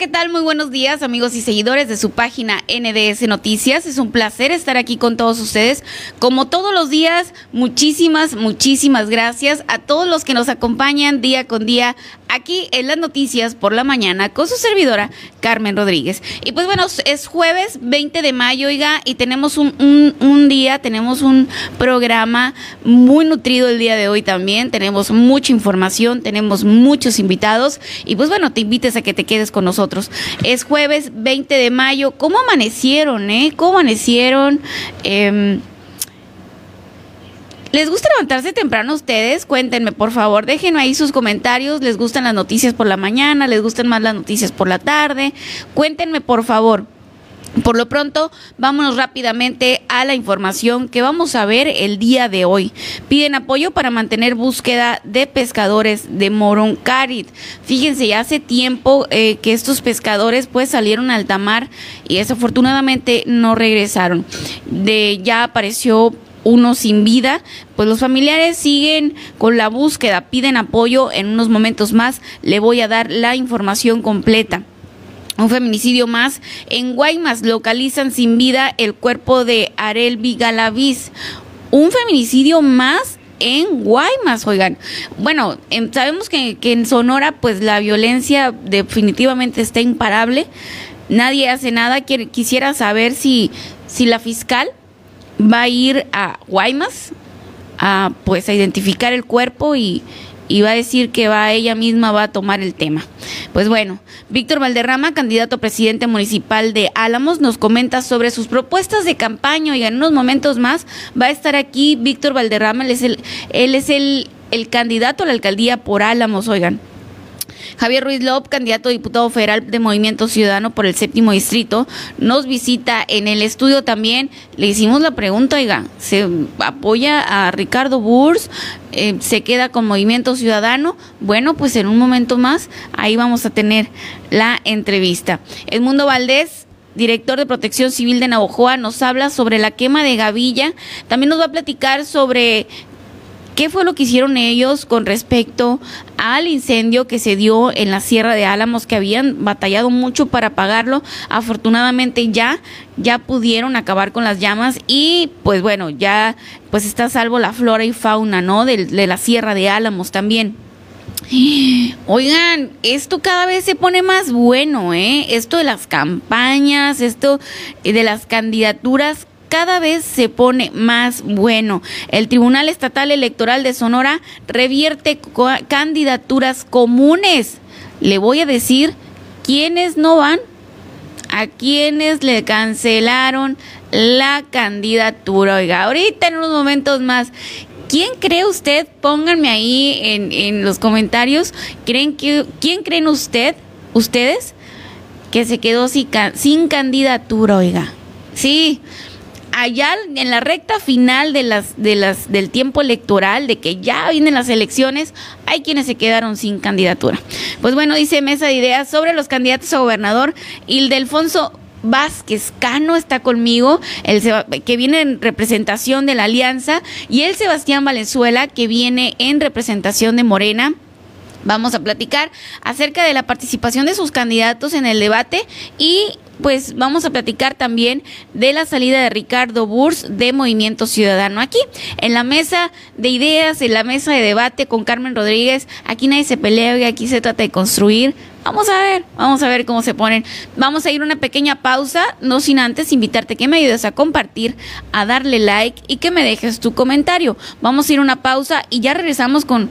¿qué tal? Muy buenos días, amigos y seguidores de su página NDS Noticias. Es un placer estar aquí con todos ustedes. Como todos los días, muchísimas, muchísimas gracias a todos los que nos acompañan día con día aquí en las noticias por la mañana con su servidora Carmen Rodríguez. Y pues bueno, es jueves 20 de mayo, oiga, y tenemos un, un, un, día, tenemos un programa muy nutrido el día de hoy también. Tenemos mucha información, tenemos muchos invitados y pues bueno, te invites a que te quedes con nosotros. Es jueves 20 de mayo. ¿Cómo amanecieron, eh? ¿Cómo amanecieron? Eh, ¿Les gusta levantarse temprano ustedes? Cuéntenme, por favor, déjenme ahí sus comentarios. ¿Les gustan las noticias por la mañana? ¿Les gustan más las noticias por la tarde? Cuéntenme, por favor. Por lo pronto, vámonos rápidamente a la información que vamos a ver el día de hoy. Piden apoyo para mantener búsqueda de pescadores de Moroncarit. Fíjense, ya hace tiempo eh, que estos pescadores pues salieron al tamar y desafortunadamente no regresaron. De ya apareció uno sin vida, pues los familiares siguen con la búsqueda, piden apoyo. En unos momentos más le voy a dar la información completa. Un feminicidio más. En Guaymas localizan sin vida el cuerpo de Arelvi Galaviz. Un feminicidio más en Guaymas, oigan. Bueno, en, sabemos que, que, en Sonora pues la violencia definitivamente está imparable. Nadie hace nada. Quisiera saber si, si la fiscal va a ir a Guaymas a pues a identificar el cuerpo y, y va a decir que va ella misma va a tomar el tema. Pues bueno, Víctor Valderrama, candidato a presidente municipal de Álamos, nos comenta sobre sus propuestas de campaña y en unos momentos más va a estar aquí Víctor Valderrama, él es el, él es el, el candidato a la alcaldía por Álamos, oigan. Javier Ruiz López, candidato a diputado federal de Movimiento Ciudadano por el séptimo distrito, nos visita en el estudio también. Le hicimos la pregunta, oiga, ¿se apoya a Ricardo Burs? Eh, ¿Se queda con Movimiento Ciudadano? Bueno, pues en un momento más ahí vamos a tener la entrevista. Edmundo Valdés, director de Protección Civil de Navojoa, nos habla sobre la quema de Gavilla. También nos va a platicar sobre qué fue lo que hicieron ellos con respecto al incendio que se dio en la Sierra de Álamos, que habían batallado mucho para apagarlo. Afortunadamente ya, ya pudieron acabar con las llamas y pues bueno, ya pues está a salvo la flora y fauna, ¿no? De, de la Sierra de Álamos también. Oigan, esto cada vez se pone más bueno, ¿eh? Esto de las campañas, esto de las candidaturas cada vez se pone más bueno. El Tribunal Estatal Electoral de Sonora revierte candidaturas comunes. Le voy a decir quiénes no van, a quienes le cancelaron la candidatura. Oiga, ahorita en unos momentos más. ¿Quién cree usted? Pónganme ahí en, en los comentarios. ¿Creen que, ¿Quién creen usted, ustedes, que se quedó sin, sin candidatura, oiga? Sí, allá en la recta final del tiempo electoral, de que ya vienen las elecciones, hay quienes se quedaron sin candidatura. Pues bueno, dice Mesa de Ideas sobre los candidatos a gobernador, Ildefonso Vázquez Cano está conmigo, el, que viene en representación de la Alianza, y el Sebastián Valenzuela, que viene en representación de Morena. Vamos a platicar acerca de la participación de sus candidatos en el debate y pues vamos a platicar también de la salida de Ricardo Burs de Movimiento Ciudadano. Aquí, en la mesa de ideas, en la mesa de debate con Carmen Rodríguez, aquí nadie se pelea y aquí se trata de construir. Vamos a ver, vamos a ver cómo se ponen. Vamos a ir una pequeña pausa, no sin antes invitarte que me ayudes a compartir, a darle like y que me dejes tu comentario. Vamos a ir una pausa y ya regresamos con,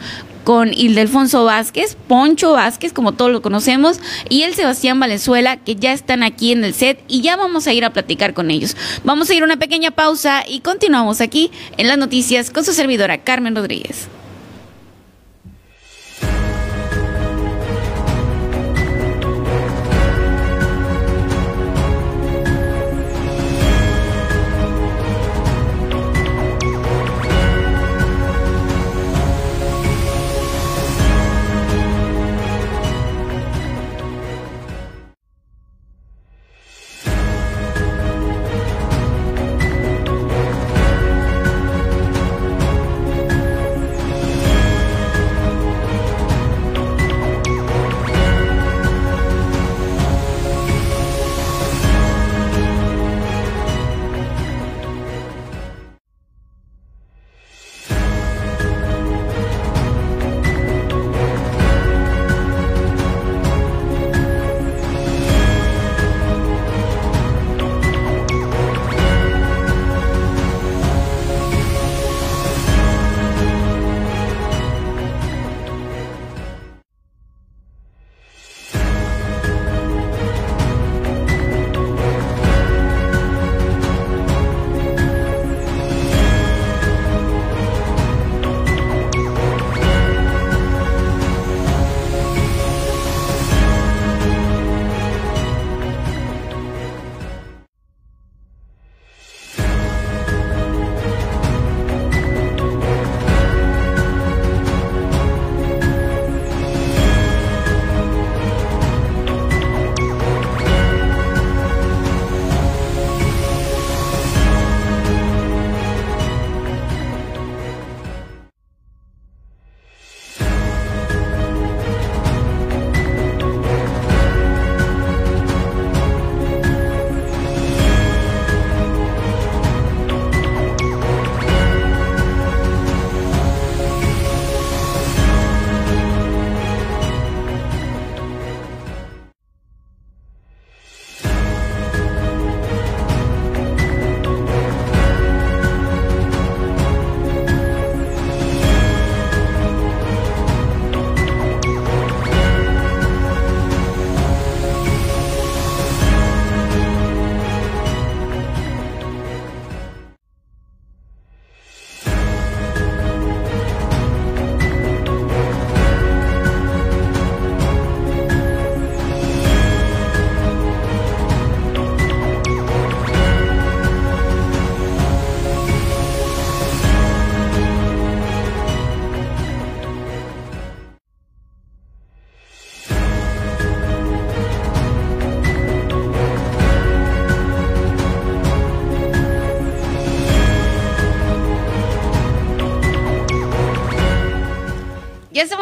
con Ildefonso Vázquez, Poncho Vázquez, como todos lo conocemos, y el Sebastián Valenzuela, que ya están aquí en el set y ya vamos a ir a platicar con ellos. Vamos a ir a una pequeña pausa y continuamos aquí en las noticias con su servidora Carmen Rodríguez.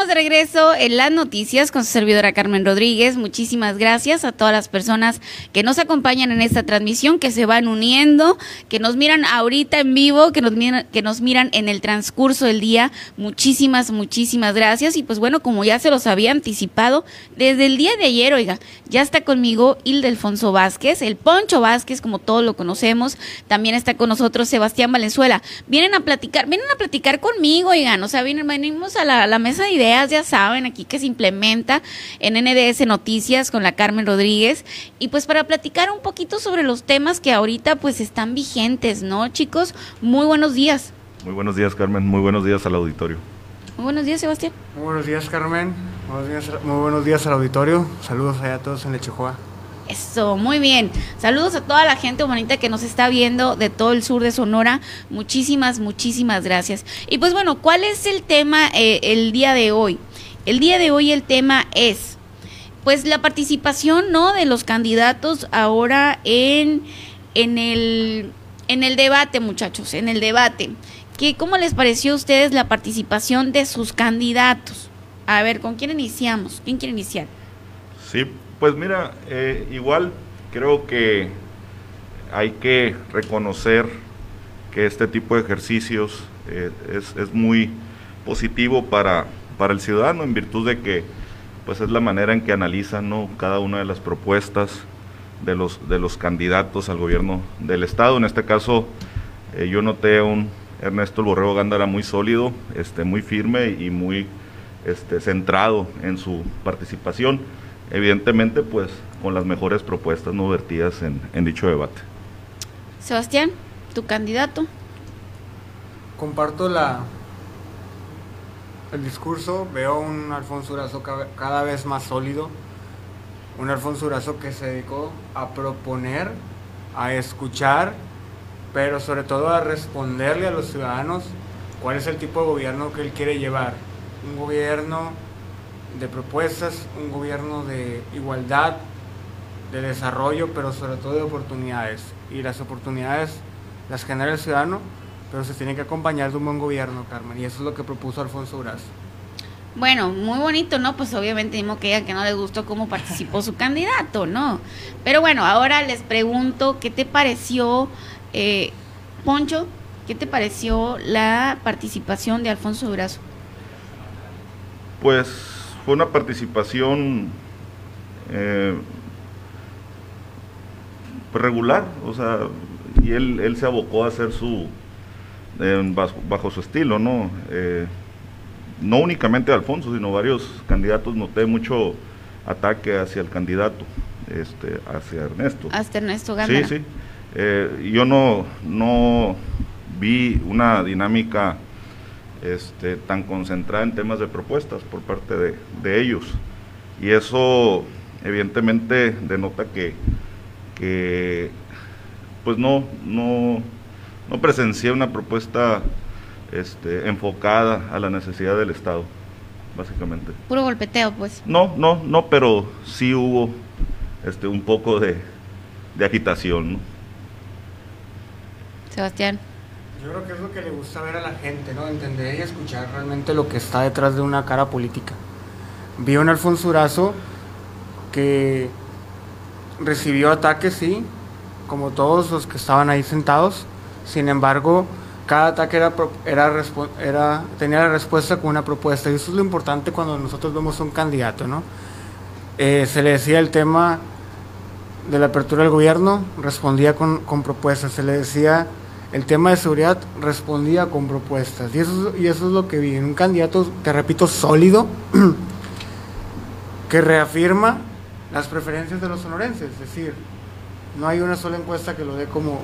De regreso en las noticias con su servidora Carmen Rodríguez. Muchísimas gracias a todas las personas que nos acompañan en esta transmisión, que se van uniendo, que nos miran ahorita en vivo, que nos miran, que nos miran en el transcurso del día. Muchísimas, muchísimas gracias. Y pues bueno, como ya se los había anticipado, desde el día de ayer, oiga, ya está conmigo Hilde Alfonso Vázquez, el Poncho Vázquez, como todos lo conocemos. También está con nosotros Sebastián Valenzuela. Vienen a platicar, vienen a platicar conmigo, oigan, o sea, vienen, venimos a la mesa de ideas, ya saben, aquí que se implementa en NDS Noticias con la Carmen Rodríguez. Y pues para platicar un poquito sobre los temas que ahorita pues están vigentes, ¿no, chicos? Muy buenos días. Muy buenos días, Carmen. Muy buenos días al auditorio. Muy buenos días, Sebastián. Muy buenos días, Carmen. Buenos días, muy buenos días al auditorio. Saludos allá a todos en Lechijoa. Eso, muy bien. Saludos a toda la gente bonita que nos está viendo de todo el sur de Sonora. Muchísimas, muchísimas gracias. Y pues bueno, ¿cuál es el tema eh, el día de hoy? El día de hoy el tema es, pues la participación, ¿no? De los candidatos ahora en, en, el, en el debate, muchachos, en el debate. ¿Qué, ¿Cómo les pareció a ustedes la participación de sus candidatos? A ver, ¿con quién iniciamos? ¿Quién quiere iniciar? Sí, pues mira, eh, igual creo que hay que reconocer que este tipo de ejercicios eh, es, es, muy positivo para, para, el ciudadano en virtud de que pues es la manera en que analizan ¿no? cada una de las propuestas de los, de los candidatos al gobierno del Estado. En este caso eh, yo noté un Ernesto Borrego Gándara muy sólido, este, muy firme y muy este, centrado en su participación evidentemente pues con las mejores propuestas no vertidas en, en dicho debate. Sebastián, tu candidato. Comparto la el discurso, veo un Alfonso Urazo cada vez más sólido, un Alfonso Urazo que se dedicó a proponer, a escuchar, pero sobre todo a responderle a los ciudadanos cuál es el tipo de gobierno que él quiere llevar. Un gobierno de propuestas, un gobierno de igualdad, de desarrollo, pero sobre todo de oportunidades. Y las oportunidades las genera el ciudadano, pero se tiene que acompañar de un buen gobierno, Carmen. Y eso es lo que propuso Alfonso Braz. Bueno, muy bonito, ¿no? Pues obviamente mismo que digan que no les gustó cómo participó su candidato, ¿no? Pero bueno, ahora les pregunto, ¿qué te pareció, eh, Poncho? ¿Qué te pareció la participación de Alfonso Durazo? Pues fue una participación eh, regular, o sea, y él, él se abocó a hacer su, eh, bajo, su estilo, ¿no? Eh, no únicamente Alfonso, sino varios candidatos, noté mucho ataque hacia el candidato, este, hacia Ernesto. Hasta Ernesto Gándara. Sí, sí. Yo no, no vi una dinámica este, tan concentrada en temas de propuestas por parte de, ellos. Y eso evidentemente denota que, que pues no, no, no presencié una propuesta este, enfocada a la necesidad del Estado, básicamente. Puro golpeteo, pues. No, no, no, pero sí hubo este, un poco de, de agitación. Sebastián. Yo creo que es lo que le gusta ver a la gente, ¿no? Entender y escuchar realmente lo que está detrás de una cara política. Vi un Alfonso Urazo que recibió ataques, sí, como todos los que estaban ahí sentados. Sin embargo, cada ataque era, era, era, tenía la respuesta con una propuesta. Y eso es lo importante cuando nosotros vemos un candidato, ¿no? Eh, se le decía el tema de la apertura del gobierno, respondía con propuestas. Se le decía el tema de seguridad respondía con propuestas. Y eso, y eso es lo que vi. Un candidato, te repito, sólido, que reafirma las preferencias de los sonorenses. Es decir, no hay una sola encuesta que lo dé como,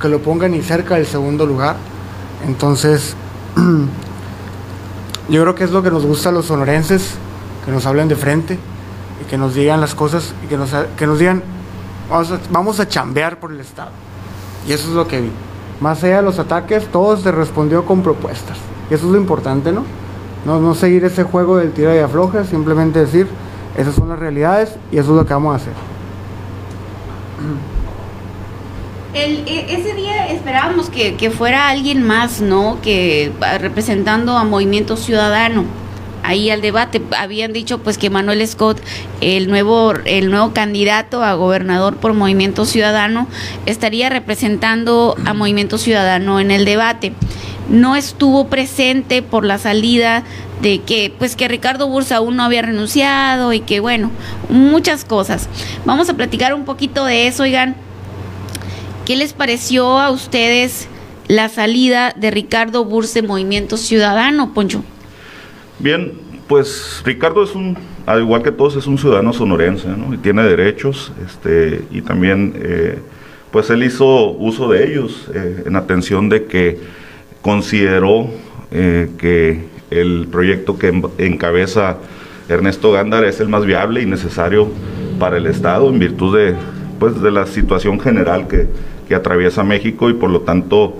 que lo ponga ni cerca del segundo lugar. Entonces, yo creo que es lo que nos gusta a los sonorenses, que nos hablen de frente y que nos digan las cosas y que nos, que nos digan, vamos a, vamos a chambear por el Estado. Y eso es lo que vi. Más allá de los ataques, todo se respondió con propuestas. Y eso es lo importante, ¿no? No, no seguir ese juego del tira y afloja, simplemente decir, esas son las realidades y eso es lo que vamos a hacer. El, e, ese día esperábamos que, que, fuera alguien más, ¿no? Que representando a Movimiento Ciudadano. Ahí al debate. Habían dicho pues que Manuel Scott, el nuevo, el nuevo candidato a gobernador por Movimiento Ciudadano, estaría representando a Movimiento Ciudadano en el debate. No estuvo presente por la salida de que pues que Ricardo Bursa aún no había renunciado y que bueno, muchas cosas. Vamos a platicar un poquito de eso, oigan. ¿Qué les pareció a ustedes la salida de Ricardo Burse Movimiento Ciudadano, Poncho? Bien, pues Ricardo es un, al igual que todos, es un ciudadano sonorense, ¿no? Y tiene derechos, este, y también, eh, pues él hizo uso de ellos eh, en atención de que consideró eh, que el proyecto que encabeza Ernesto Gándara es el más viable y necesario para el Estado en virtud de, pues, de la situación general que, que atraviesa México y por lo tanto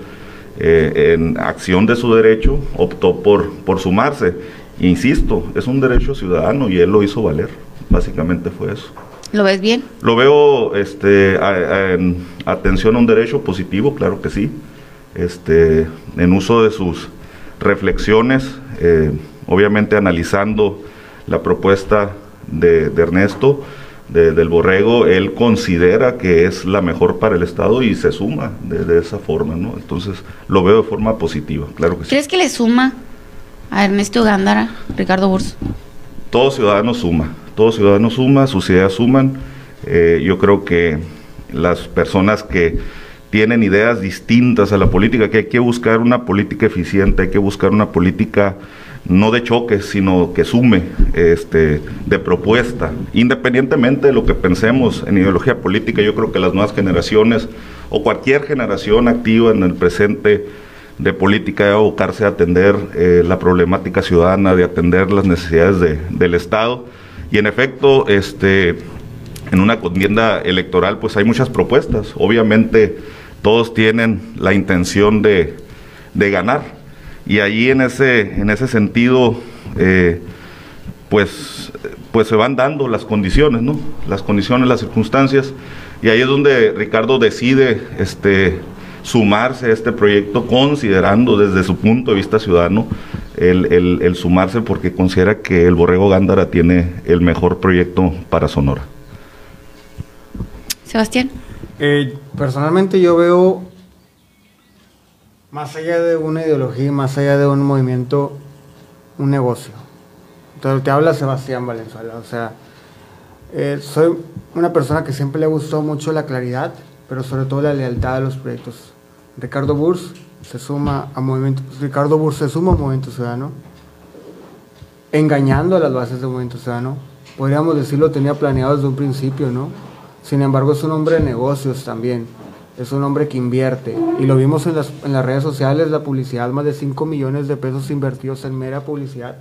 en acción de su derecho optó por, por sumarse Insisto, es un derecho ciudadano y él lo hizo valer. Básicamente fue eso. ¿Lo ves bien? Lo veo este, en atención a un derecho positivo, claro que sí. Este, en uso de sus reflexiones, eh, obviamente analizando la propuesta de, Ernesto, del Borrego, él considera que es la mejor para el Estado y se suma de, esa forma, ¿no? Entonces lo veo de forma positiva, claro que sí. ¿Crees que le suma a Ernesto Gándara, Ricardo Burs? Todo ciudadano suma, todo ciudadano suma, sus ideas suman. Eh, yo creo que las personas que tienen ideas distintas a la política, que hay que buscar una política eficiente, hay que buscar una política no de choque, sino que sume, este, de propuesta. Independientemente de lo que pensemos en ideología política, yo creo que las nuevas generaciones o cualquier generación activa en el presente de política de abocarse a atender eh, la problemática ciudadana, de atender las necesidades del Estado. Y en efecto, este, en una contienda electoral, pues hay muchas propuestas. Obviamente, todos tienen la intención de, ganar. Y ahí en ese, en ese sentido, eh, pues, pues se van dando las condiciones, ¿no? Las condiciones, las circunstancias. Y ahí es donde Ricardo decide este, sumarse a este proyecto considerando desde su punto de vista ciudadano el, sumarse porque considera que el Borrego Gándara tiene el mejor proyecto para Sonora. Sebastián. Eh, personalmente yo veo, más allá de una ideología, más allá de un movimiento, un negocio. Entonces te habla Sebastián Valenzuela, o sea, eh, soy una persona que siempre le gustó mucho la claridad, pero sobre todo la lealtad a los proyectos. Ricardo Burs se suma a Movimiento, Ricardo Burs se suma a Movimiento Ciudadano, engañando a las bases de Movimiento Ciudadano. Podríamos decirlo, tenía planeado desde un principio, ¿no? Sin embargo, es un hombre de negocios también. Es un hombre que invierte. Y lo vimos en las, en las redes sociales, la publicidad, más de 5 millones de pesos invertidos en mera publicidad.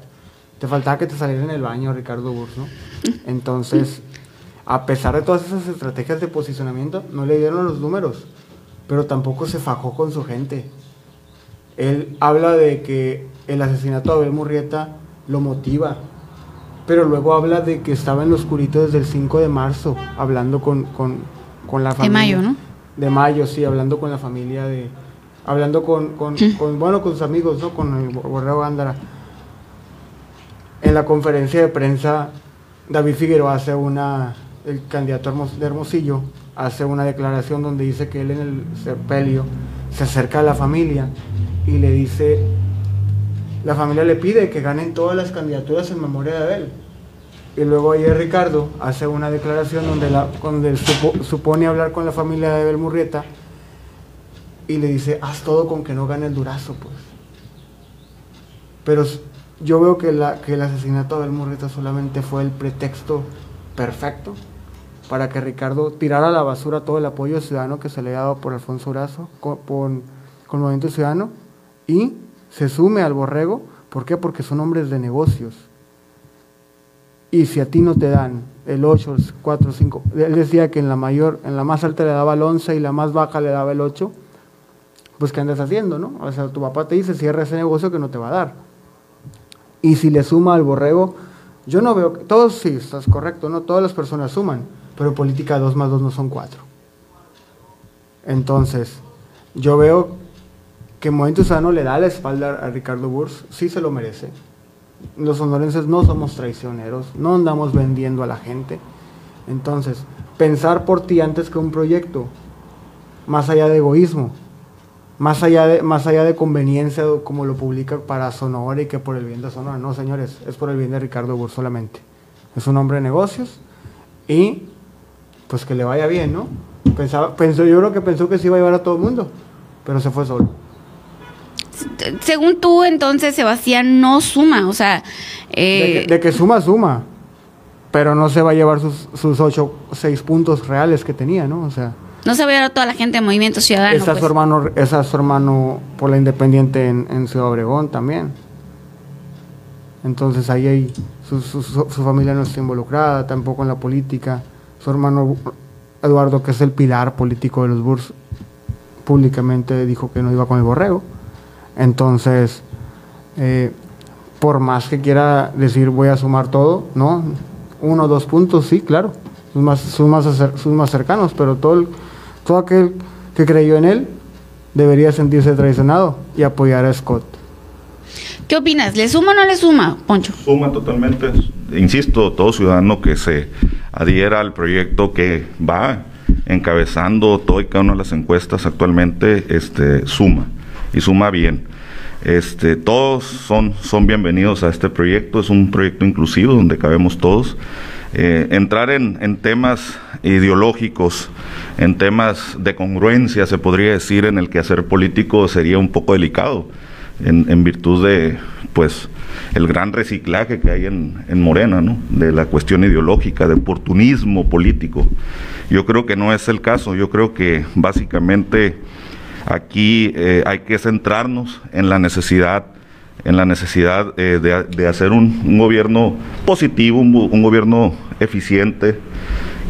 Te faltaba que te saliera en el baño, Ricardo Burs, ¿no? Entonces, a pesar de todas esas estrategias de posicionamiento, no le dieron los números, pero tampoco se fajó con su gente. Él habla de que el asesinato de Abel Murrieta lo motiva, pero luego habla de que estaba en lo oscurito desde el 5 de marzo, hablando con, la familia. De mayo, ¿no? De mayo, sí, hablando con la familia de... Hablando con, con, bueno, con sus amigos, ¿no? Con el Borrego Gándara. En la conferencia de prensa, David Figueroa hace una el candidato de Hermosillo hace una declaración donde dice que él en el sepelio se acerca a la familia y le dice, la familia le pide que ganen todas las candidaturas en memoria de Abel. Y luego ayer Ricardo hace una declaración donde, la, donde supone hablar con la familia de Abel Murrieta y le dice, haz todo con que no gane el Durazo, pues. Pero yo veo que, la, que el asesinato de Abel Murrieta solamente fue el pretexto perfecto para que Ricardo tirara a la basura todo el apoyo ciudadano que se le ha dado por Alfonso Brazo con, con, el Movimiento Ciudadano y se sume al borrego. ¿Por qué? Porque son hombres de negocios. Y si a ti no te dan el 8, el 4, 5, él decía que en la mayor, en la más alta le daba el 11 y la más baja le daba el 8, pues ¿qué andas haciendo, no? O sea, tu papá te dice, cierra ese negocio que no te va a dar. Y si le suma al borrego, yo no veo, todos sí, estás correcto, ¿no? Todas las personas suman, pero política 2 más 2 no son 4. Entonces, yo veo que Movimiento Sano le da la espalda a Ricardo Burs, sí se lo merece. los sonorenses no somos traicioneros, no andamos vendiendo a la gente. Entonces, pensar por ti antes que un proyecto, más allá de egoísmo, más allá de, más allá de conveniencia como lo publica para Sonora y que por el bien de Sonora. No, señores, es por el bien de Ricardo Bur solamente. Es un hombre de negocios y pues que le vaya bien, ¿no? Pensaba, pensó, yo creo que pensó que se iba a llevar a todo el mundo, pero se fue solo. Según tú, entonces, Sebastián no suma, o sea... Eh, de, que, suma, suma, pero no se va a llevar sus, sus ocho, seis puntos reales que tenía, ¿no? O sea... No se va a toda la gente de Movimiento Ciudadano. Está, su, pues. hermano, está su hermano por la Independiente en, Ciudad Obregón también. Entonces ahí hay, su, su, familia no está involucrada, tampoco en la política. Su hermano Eduardo, que es el pilar político de los Burs, públicamente dijo que no iba con el borrego. Entonces, eh, por más que quiera decir voy a sumar todo, ¿no? Uno o dos puntos, sí, claro. Son más, son más, son más cercanos, pero todo el, todo aquel que creyó en él debería sentirse traicionado y apoyar a Scott. ¿Qué opinas? ¿Le suma o no le suma, Poncho? Suma totalmente. Insisto, todo ciudadano que se adhiera al proyecto que va encabezando todo y cada una de las encuestas actualmente, este, suma y suma bien. Este, todos son, son bienvenidos a este proyecto, es un proyecto inclusivo donde cabemos todos. Eh, entrar en, en, temas ideológicos, en temas de congruencia, se podría decir, en el quehacer político sería un poco delicado, en, en virtud de, pues, el gran reciclaje que hay en, en, Morena, ¿no? De la cuestión ideológica, de oportunismo político. Yo creo que no es el caso, yo creo que básicamente aquí eh, hay que centrarnos en la necesidad en la necesidad eh, de, hacer un, gobierno positivo, un, gobierno eficiente,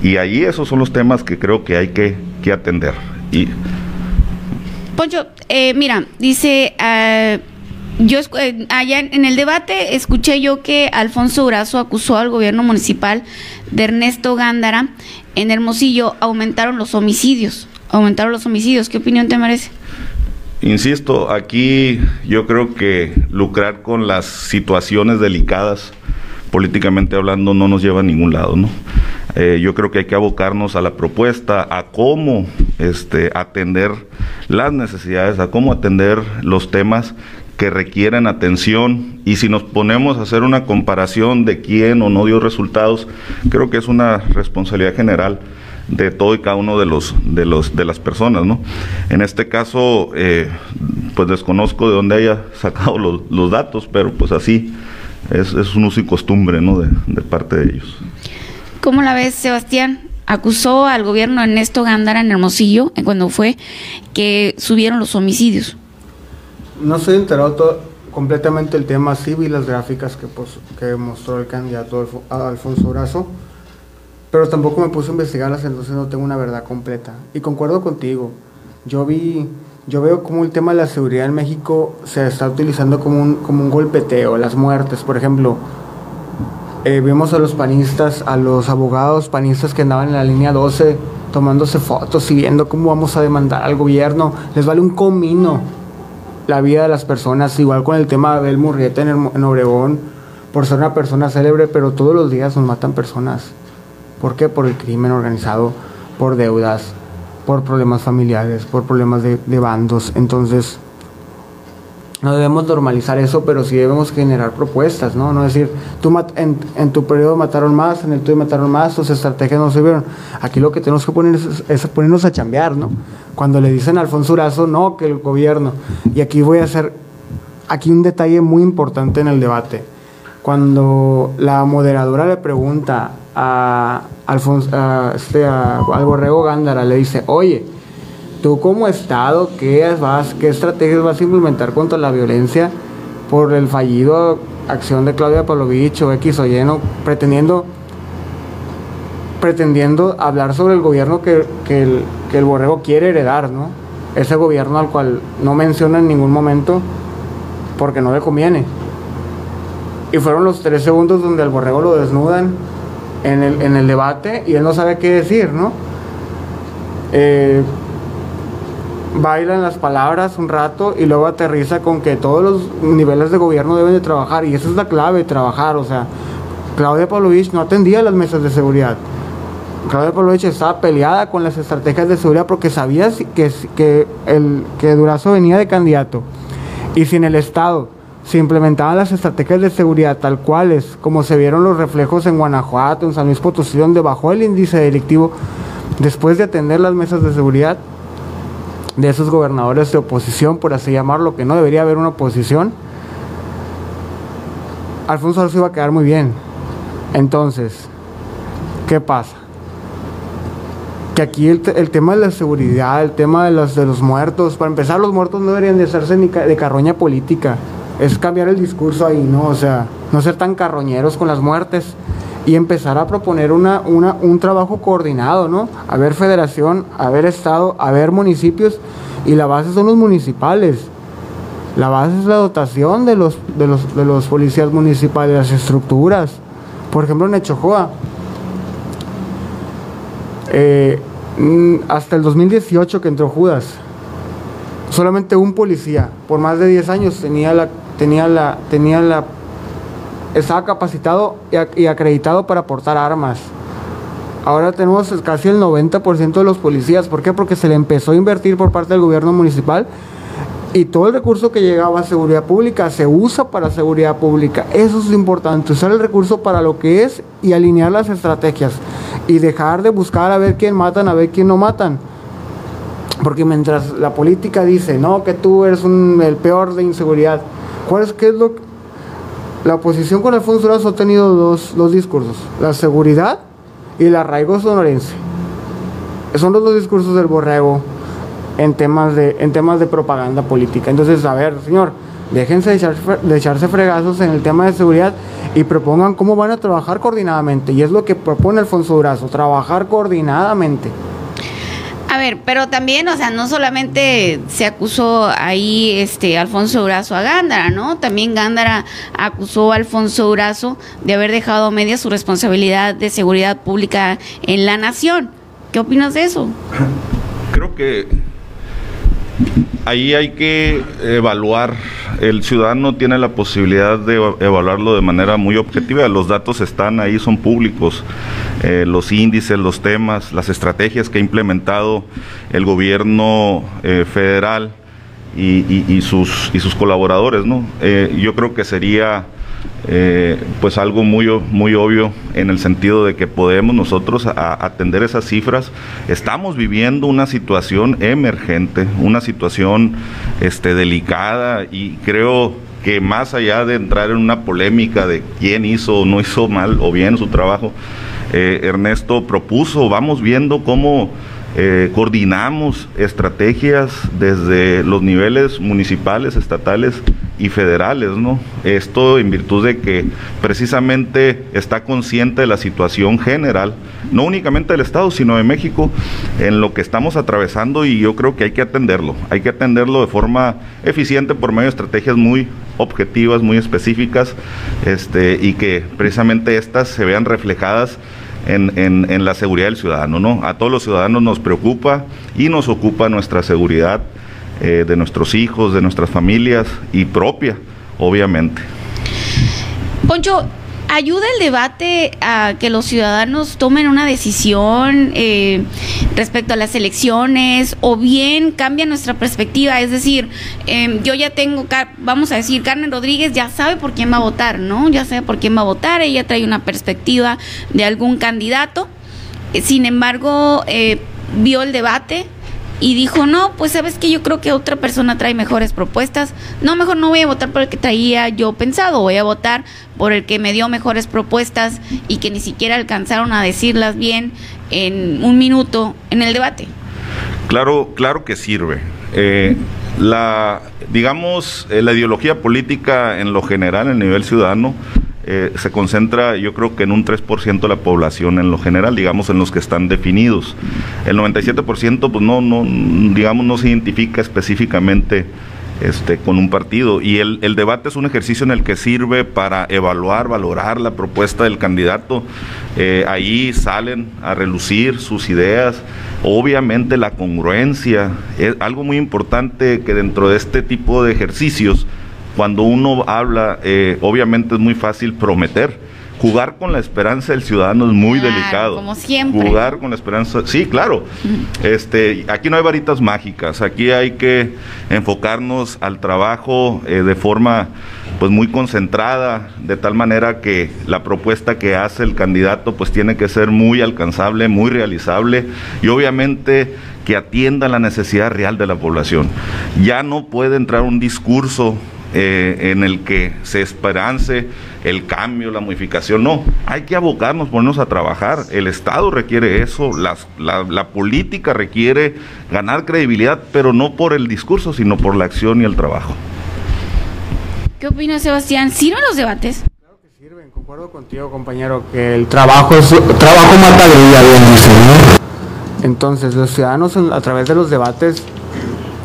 y ahí esos son los temas que creo que hay que, atender. Y... Poncho, eh, mira, dice, ah, yo eh, allá en, el debate escuché yo que Alfonso Brazo acusó al gobierno municipal de Ernesto Gándara en Hermosillo aumentaron los homicidios, aumentaron los homicidios. ¿Qué opinión te merece? Insisto, aquí yo creo que lucrar con las situaciones delicadas, políticamente hablando, no nos lleva a ningún lado, ¿no? Eh, yo creo que hay que abocarnos a la propuesta, a cómo este, atender las necesidades, a cómo atender los temas que requieren atención. Y si nos ponemos a hacer una comparación de quién o no dio resultados, creo que es una responsabilidad general de todo y cada uno de los de los de las personas no en este caso eh, pues desconozco de dónde haya sacado los, datos pero pues así es, es, un uso y costumbre no de, parte de ellos. Cómo la ves Sebastián acusó al gobierno Ernesto Gándara en Hermosillo eh, cuando fue que subieron los homicidios no estoy enterado completamente el tema sí vi las gráficas que, que mostró el candidato Alfonso Brazo pero tampoco me puse a investigarlas, entonces no tengo una verdad completa. Y concuerdo contigo. Yo vi, yo veo como el tema de la seguridad en México se está utilizando como un, como un golpeteo, las muertes, por ejemplo. Eh, vimos a los panistas, a los abogados panistas que andaban en la línea 12 tomándose fotos y viendo cómo vamos a demandar al gobierno. Les vale un comino la vida de las personas, igual con el tema de Abel Murrieta en, en Obregón, por ser una persona célebre, pero todos los días nos matan personas. ¿Por qué? Por el crimen organizado, por deudas, por problemas familiares, por problemas de, bandos. Entonces, no debemos normalizar eso, pero sí debemos generar propuestas, ¿no? No decir, tú en, tu periodo mataron más, en el tuyo mataron más, tus estrategias no sirvieron. Aquí lo que tenemos que poner es, ponernos a chambear, ¿no? Cuando le dicen a Alfonso Urazo, no, que el gobierno. Y aquí voy a hacer, aquí un detalle muy importante en el debate. Cuando la moderadora le pregunta a Alfonso, este, al borrego Gándara, le dice, oye, ¿tú como Estado qué, vas, qué estrategias vas a implementar contra la violencia por el fallido acción de Claudia Pavlovich o X o Y, pretendiendo, pretendiendo hablar sobre el gobierno que, el, que el borrego quiere heredar, ¿no? Ese gobierno al cual no menciona en ningún momento porque no le conviene. Y fueron los tres segundos donde al borrego lo desnudan en el, en el debate y él no sabe qué decir, ¿no? Eh, baila en las palabras un rato y luego aterriza con que todos los niveles de gobierno deben de trabajar y esa es la clave, trabajar, o sea, Claudia Pavlovich no atendía las mesas de seguridad. Claudia Pavlovich estaba peleada con las estrategias de seguridad porque sabía que, que, el, que Durazo venía de candidato. Y si en el Estado se implementaban las estrategias de seguridad tal cuales, como se vieron los reflejos en Guanajuato, en San Luis Potosí, donde bajó el índice delictivo, después de atender las mesas de seguridad de esos gobernadores de oposición, por así llamarlo, que no debería haber una oposición, Alfonso Alonso iba a quedar muy bien. Entonces, ¿qué pasa? Que aquí el, tema de la seguridad, el tema de los, de los muertos, para empezar los muertos no deberían de hacerse ni de carroña política, es cambiar el discurso ahí, ¿no? O sea, no ser tan carroñeros con las muertes y empezar a proponer una, una, un trabajo coordinado, ¿no? A ver federación, a ver estado, a ver municipios y la base son los municipales. La base es la dotación de los, de los, de los policías municipales, las estructuras. Por ejemplo, en Echojoa, eh, mm, hasta el 2018 que entró Judas, solamente un policía por más de 10 años tenía la, tenía la, tenía la, estaba capacitado y, acreditado para portar armas. Ahora tenemos casi el 90% de los policías. ¿Por qué? Porque se le empezó a invertir por parte del gobierno municipal y todo el recurso que llegaba a seguridad pública se usa para seguridad pública. Eso es importante, usar el recurso para lo que es y alinear las estrategias y dejar de buscar a ver quién matan, a ver quién no matan. Porque mientras la política dice, no, que tú eres el peor de inseguridad, ¿cuál es, qué es lo La oposición con Alfonso Durazo ha tenido dos, dos discursos, la seguridad y el arraigo sonorense. Son los dos discursos del borrego en temas de, en temas de propaganda política. Entonces, a ver, señor, déjense de, echarse fregazos en el tema de seguridad y propongan cómo van a trabajar coordinadamente. Y es lo que propone Alfonso Durazo, trabajar coordinadamente. A ver, pero también, o sea, no solamente se acusó ahí este Alfonso Durazo a Gándara, ¿no? También Gándara acusó a Alfonso Durazo de haber dejado a media su responsabilidad de seguridad pública en la nación. ¿Qué opinas de eso? Creo que ahí hay que evaluar, el ciudadano tiene la posibilidad de evaluarlo de manera muy objetiva, los datos están ahí, son públicos, eh, los índices, los temas, las estrategias que ha implementado el gobierno eh, federal y, sus, colaboradores, ¿no? Eh, yo creo que sería eh, pues algo muy, muy obvio en el sentido de que podemos nosotros atender esas cifras. Estamos viviendo una situación emergente, una situación este, delicada y creo que más allá de entrar en una polémica de quién hizo o no hizo mal o bien su trabajo, eh, Ernesto propuso, vamos viendo cómo eh, coordinamos estrategias desde los niveles municipales, estatales y federales, ¿no? Esto en virtud de que precisamente está consciente de la situación general, no únicamente del Estado, sino de México, en lo que estamos atravesando y yo creo que hay que atenderlo, hay que atenderlo de forma eficiente por medio de estrategias muy objetivas, muy específicas, este, y que precisamente estas se vean reflejadas en, en, la seguridad del ciudadano. ¿no? A todos los ciudadanos nos preocupa y nos ocupa nuestra seguridad eh, de nuestros hijos, de nuestras familias y propia, obviamente. Poncho, ayuda el debate a que los ciudadanos tomen una decisión eh, respecto a las elecciones o bien cambia nuestra perspectiva. Es decir, em, yo ya tengo, vamos a decir, Carmen Rodríguez ya sabe por quién va a votar, ¿no? Ya sabe por quién va a votar, ella trae una perspectiva de algún candidato. Sin embargo, eh, vio el debate, y dijo, no, pues sabes que yo creo que otra persona trae mejores propuestas. No, mejor no voy a votar por el que traía yo pensado, voy a votar por el que me dio mejores propuestas y que ni siquiera alcanzaron a decirlas bien en un minuto en el debate. Claro, claro que sirve. Eh, la, digamos, eh, la ideología política en lo general, en el nivel ciudadano, eh, se concentra yo creo que en un 3% de la población en lo general, digamos en los que están definidos. El 97% pues no, no, digamos no se identifica específicamente este, con un partido. Y el, el, debate es un ejercicio en el que sirve para evaluar, valorar la propuesta del candidato. Eh, ahí salen a relucir sus ideas, Obviamente la congruencia es algo muy importante que dentro de este tipo de ejercicios, cuando uno habla, eh, obviamente es muy fácil prometer. Jugar con la esperanza del ciudadano es muy delicado. Como siempre. Jugar con la esperanza, sí, claro. Este, aquí no hay varitas mágicas. Aquí hay que enfocarnos al trabajo eh, de forma pues muy concentrada, de tal manera que la propuesta que hace el candidato pues tiene que ser muy alcanzable, muy realizable y obviamente que atienda la necesidad real de la población. Ya no puede entrar un discurso eh, en el que se esperance el cambio, la modificación. No, hay que abocarnos, ponernos a trabajar. El Estado requiere eso, la, la política requiere ganar credibilidad, pero no por el discurso, sino por la acción y el trabajo. ¿Qué opina Sebastián? ¿Sirven los debates? Claro que sirven, concuerdo contigo, compañero, que el trabajo es trabajo mata grilla, bien dice, ¿no? Entonces, los ciudadanos a través de los debates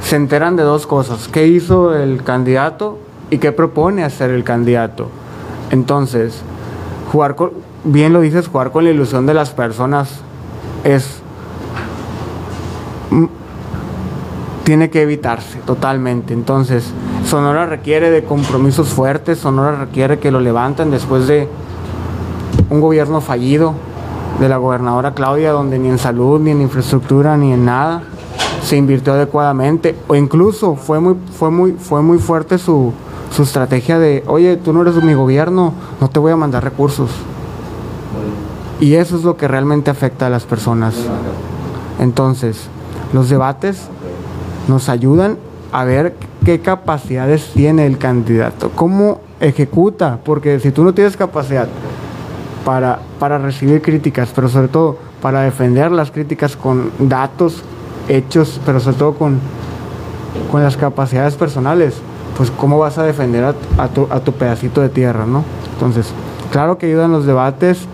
se enteran de dos cosas, qué hizo el candidato y qué propone hacer el candidato. Entonces, jugar con, bien lo dices, jugar con la ilusión de las personas es tiene que evitarse totalmente. Entonces, Sonora requiere de compromisos fuertes, Sonora requiere que lo levanten después de un gobierno fallido de la gobernadora Claudia, donde ni en salud, ni en infraestructura, ni en nada se invirtió adecuadamente. O incluso fue muy, fue muy, fue muy fuerte su, su estrategia de, oye, tú no eres mi gobierno, no te voy a mandar recursos. Y eso es lo que realmente afecta a las personas. Entonces, los debates nos ayudan a ver qué capacidades tiene el candidato, cómo ejecuta, porque si tú no tienes capacidad para, para recibir críticas, pero sobre todo para defender las críticas con datos, hechos, pero sobre todo con, con las capacidades personales, pues cómo vas a defender a, tu, a tu pedacito de tierra, ¿no? Entonces, claro que ayudan los debates,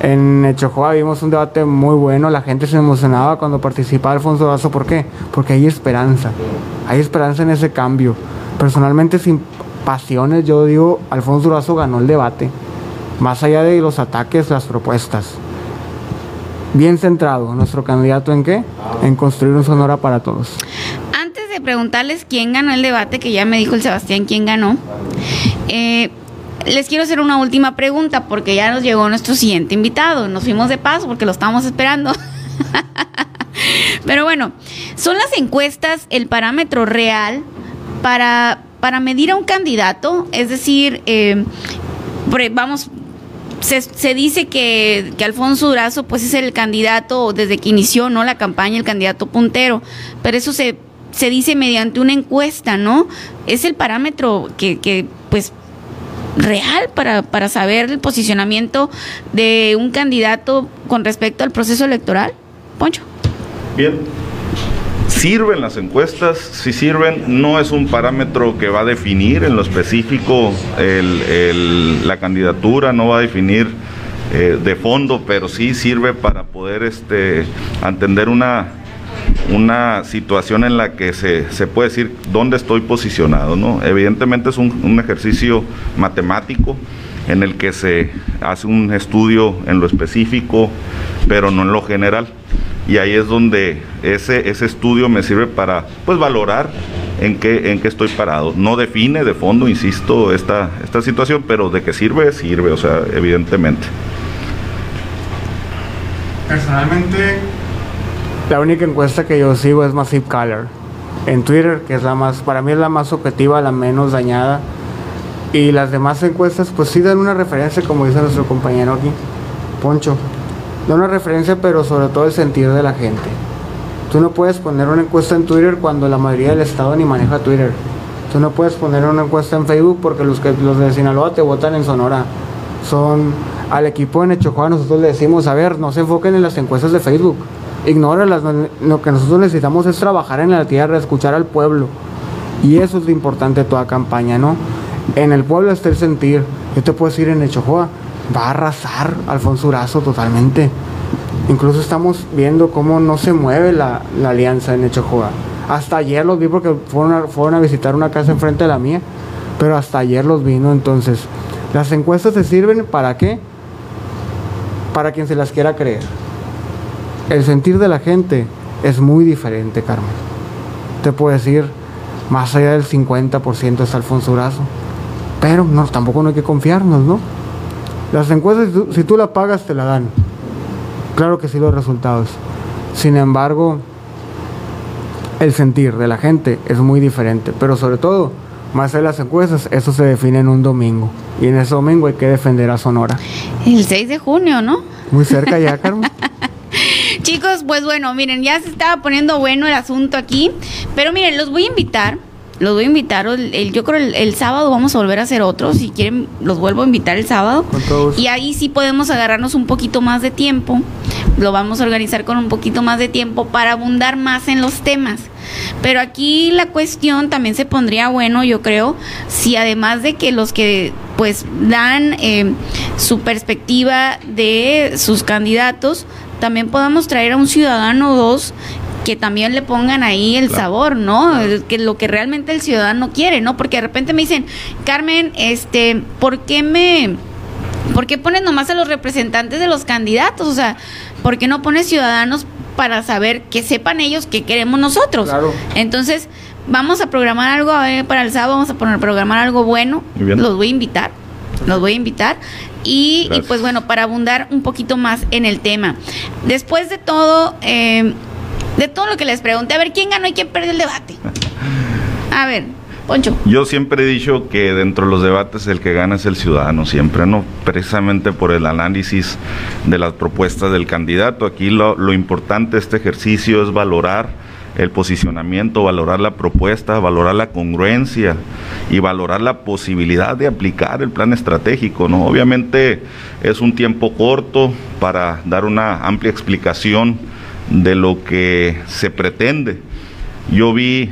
en Echojoa vimos un debate muy bueno, la gente se emocionaba cuando participaba Alfonso Durazo. ¿Por qué? Porque hay esperanza, hay esperanza en ese cambio. Personalmente, sin pasiones, yo digo, Alfonso Durazo ganó el debate, más allá de los ataques, las propuestas. Bien centrado, nuestro candidato en qué? En construir un Sonora para todos. Antes de preguntarles quién ganó el debate, que ya me dijo el Sebastián quién ganó, eh, les quiero hacer una última pregunta porque ya nos llegó nuestro siguiente invitado. Nos fuimos de paso porque lo estábamos esperando. Pero bueno, ¿son las encuestas el parámetro real para, para medir a un candidato? Es decir, eh, vamos, se, dice que, que, Alfonso Durazo pues es el candidato desde que inició no la campaña, el candidato puntero, pero eso se, se dice mediante una encuesta, ¿no? Es el parámetro que, que pues real para, para saber el posicionamiento de un candidato con respecto al proceso electoral? Poncho. Bien. ¿Sirven las encuestas? Si sirven, no es un parámetro que va a definir en lo específico la candidatura, no va a definir eh, de fondo, pero sí sirve para poder este, entender una, una situación en la que se, se, puede decir dónde estoy posicionado. ¿no? Evidentemente es un, un, ejercicio matemático en el que se hace un estudio en lo específico, pero no en lo general. Y ahí es donde ese, ese estudio me sirve para pues, valorar en qué, en qué estoy parado. No define de fondo, insisto, esta, esta situación, pero de qué sirve, sirve, o sea, evidentemente. Personalmente, la única encuesta que yo sigo es Massive Color en Twitter, que es la más, para mí es la más objetiva, la menos dañada. Y las demás encuestas, pues sí dan una referencia, como dice nuestro compañero aquí, Poncho. Una referencia, pero sobre todo el sentido de la gente. Tú no puedes poner una encuesta en Twitter cuando la mayoría del estado ni maneja Twitter. Tú no puedes poner una encuesta en Facebook porque los que los de Sinaloa te votan en Sonora. Son al equipo de Nechojoa nosotros le decimos, a ver, no se enfoquen en las encuestas de Facebook ignóralas. Lo que nosotros necesitamos es trabajar en la tierra, escuchar al pueblo. Y eso es lo importante de toda campaña, ¿no? En el pueblo está el sentir. Yo te puedo decir en Echojoa, va a arrasar Alfonso Urazo totalmente. Incluso estamos viendo cómo no se mueve la, alianza en Echojoa. Hasta ayer los vi porque fueron a, fueron a visitar una casa enfrente de la mía, pero hasta ayer los vino. Entonces, las encuestas se sirven para qué? Para quien se las quiera creer el sentir de la gente es muy diferente, Carmen. Te puedo decir, más allá del 50% es Alfonso Durazo. Pero no, tampoco no hay que confiarnos, ¿no? Las encuestas, si tú, si tú la pagas, te la dan. Claro que sí los resultados. Sin embargo, el sentir de la gente es muy diferente. Pero sobre todo, más de las encuestas, eso se define en un domingo. Y en ese domingo hay que defender a Sonora. El 6 de junio, ¿no? Muy cerca ya, Carmen. Chicos, pues bueno, miren, ya se estaba poniendo bueno el asunto aquí. Pero miren, los voy a invitar. Los voy a invitar. El, el- yo creo el, el sábado vamos a volver a hacer otro. Si quieren, los vuelvo a invitar el sábado. Con. Y ahí sí podemos agarrarnos un poquito más de tiempo. Lo vamos a organizar con un poquito más de tiempo para abundar más en los temas. Pero aquí la cuestión también se pondría bueno, yo creo, si además de que los que pues dan eh, su perspectiva de sus candidatos, también podamos traer a un ciudadano o dos que también le pongan ahí el Claro. sabor, ¿no? Que lo que realmente el ciudadano quiere, ¿no? Porque de repente me dicen, Carmen, este, ¿por qué me ¿Por qué pones nomás a los representantes de los candidatos? O sea, ¿por qué no pones ciudadanos para saber que sepan ellos qué queremos nosotros? Claro. Entonces, vamos a programar algo a ver, para el sábado, vamos a poner programar algo bueno. Muy bien. Los voy a invitar. Los voy a invitar. Y, y, pues bueno, para abundar un poquito más en el tema. Después de todo, eh, de todo lo que les pregunté, a ver quién ganó y quién perdió el debate. A ver, Poncho. Yo siempre he dicho que dentro de los debates el que gana es el ciudadano, siempre, ¿no? Precisamente por el análisis de las propuestas del candidato. Aquí lo, lo importante de este ejercicio es valorar el posicionamiento, valorar la propuesta, valorar la congruencia y valorar la posibilidad de aplicar el plan estratégico, ¿no? Obviamente es un tiempo corto para dar una amplia explicación de lo que se pretende. Yo vi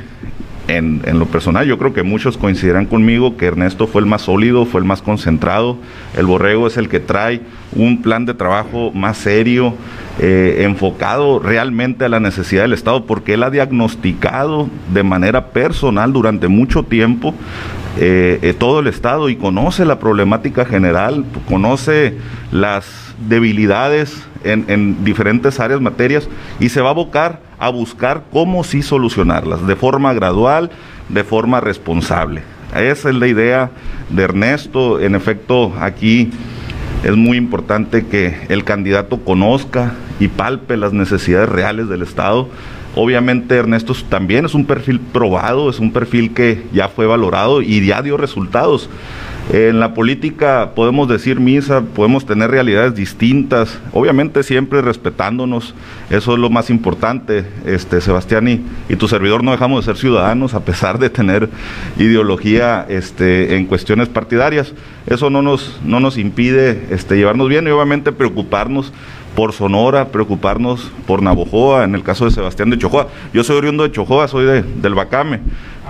en, en lo personal, yo creo que muchos coincidirán conmigo que Ernesto fue el más sólido, fue el más concentrado. El Borrego es el que trae un plan de trabajo más serio, eh, enfocado realmente a la necesidad del Estado, porque él ha diagnosticado de manera personal durante mucho tiempo eh, eh, todo el Estado y conoce la problemática general, conoce las debilidades en, en diferentes áreas, materias, y se va a abocar a buscar cómo sí solucionarlas, de forma gradual, de forma responsable. Esa es la idea de Ernesto. En efecto, aquí es muy importante que el candidato conozca y palpe las necesidades reales del Estado. Obviamente Ernesto es- también es un perfil probado, es un perfil que ya fue valorado y ya dio resultados. En la política podemos decir misa, podemos tener realidades distintas, obviamente siempre respetándonos, eso es lo más importante, este Sebastián y, y tu servidor no dejamos de ser ciudadanos a pesar de tener ideología este, en cuestiones partidarias, eso no nos, no nos impide este, llevarnos bien y obviamente preocuparnos por Sonora, preocuparnos por Navojoa, en el caso de Sebastián de Chojoa. Yo soy oriundo de Chojoa, soy de, del Bacame,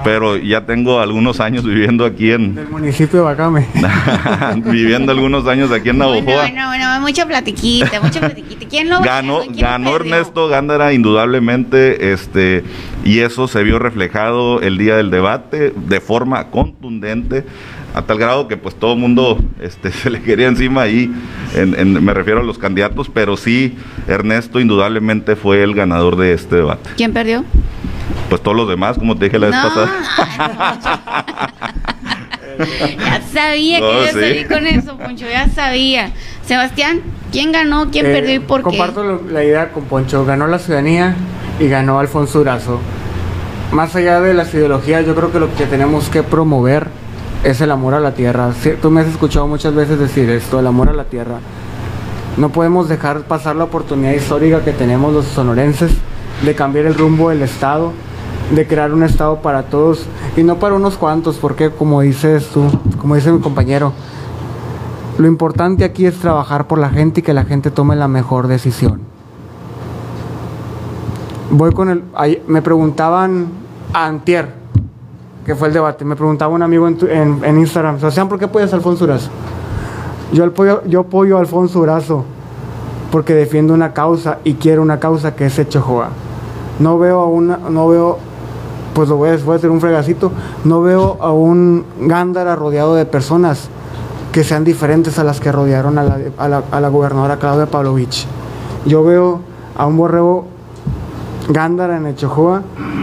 pero ya tengo algunos años viviendo aquí en, Del municipio de Bacame. viviendo algunos años aquí en Bueno, Navojoa. bueno, bueno, mucha platiquita, mucha platiquita. ¿Quién lo ganó, ¿Quién ganó perdió? Ernesto Gándara indudablemente, este, y eso se vio reflejado el día del debate de forma contundente, a tal grado que pues todo el mundo este, se le quería encima ahí, en- en- me refiero a los candidatos, pero sí, Ernesto indudablemente fue el ganador de este debate. ¿Quién perdió? Pues todos los demás, como te dije la vez No, pasada. ya sabía No, que iba a sí. salir con eso, Poncho, ya sabía. Sebastián, ¿quién ganó, quién Eh, perdió y por qué? Comparto la idea con Poncho. Ganó la ciudadanía y ganó Alfonso Durazo. Más allá de las ideologías, yo creo que lo que tenemos que promover es el amor a la tierra. Tú me has escuchado muchas veces decir esto, el amor a la tierra. No podemos dejar pasar la oportunidad histórica que tenemos los sonorenses de cambiar el rumbo del Estado, de crear un Estado para todos y no para unos cuantos, porque como dices tú, como dice mi compañero, lo importante aquí es trabajar por la gente y que la gente tome la mejor decisión. Voy con el... me preguntaban a Antier, que fue el debate, me preguntaba un amigo en, tu- en, en Instagram, Sebastián, ¿por qué apoyas a Alfonso Durazo? Yo apoyo, yo apoyo a Alfonso Durazo porque defiendo una causa y quiero una causa que es Echojoa. No veo a una... No veo... Pues lo voy a, voy hacer un fregacito. No veo a un Gándara rodeado de personas que sean diferentes a las que rodearon a la, a la, a la gobernadora Claudia Pavlovich. Yo veo a un borrego Gándara, en Echojoa,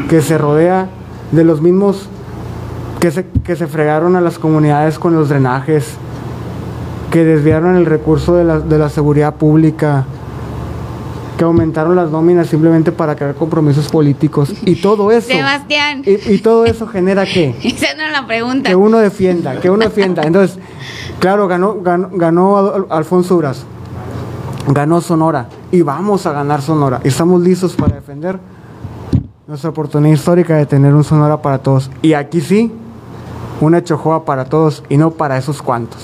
que se rodea de los mismos que se, que se fregaron a las comunidades con los drenajes, que desviaron el recurso de la, de la seguridad pública, que aumentaron las nóminas simplemente para crear compromisos políticos. Y todo eso. Sebastián. Y, y todo eso genera qué? Esa no es la pregunta. Que uno defienda, que uno defienda. Entonces, claro, ganó, ganó, ganó Al- Alfonso Durazo, ganó Sonora y vamos a ganar Sonora. Estamos listos para defender nuestra oportunidad histórica de tener un Sonora para todos. Y aquí sí, una Chojoa para todos y no para esos cuantos.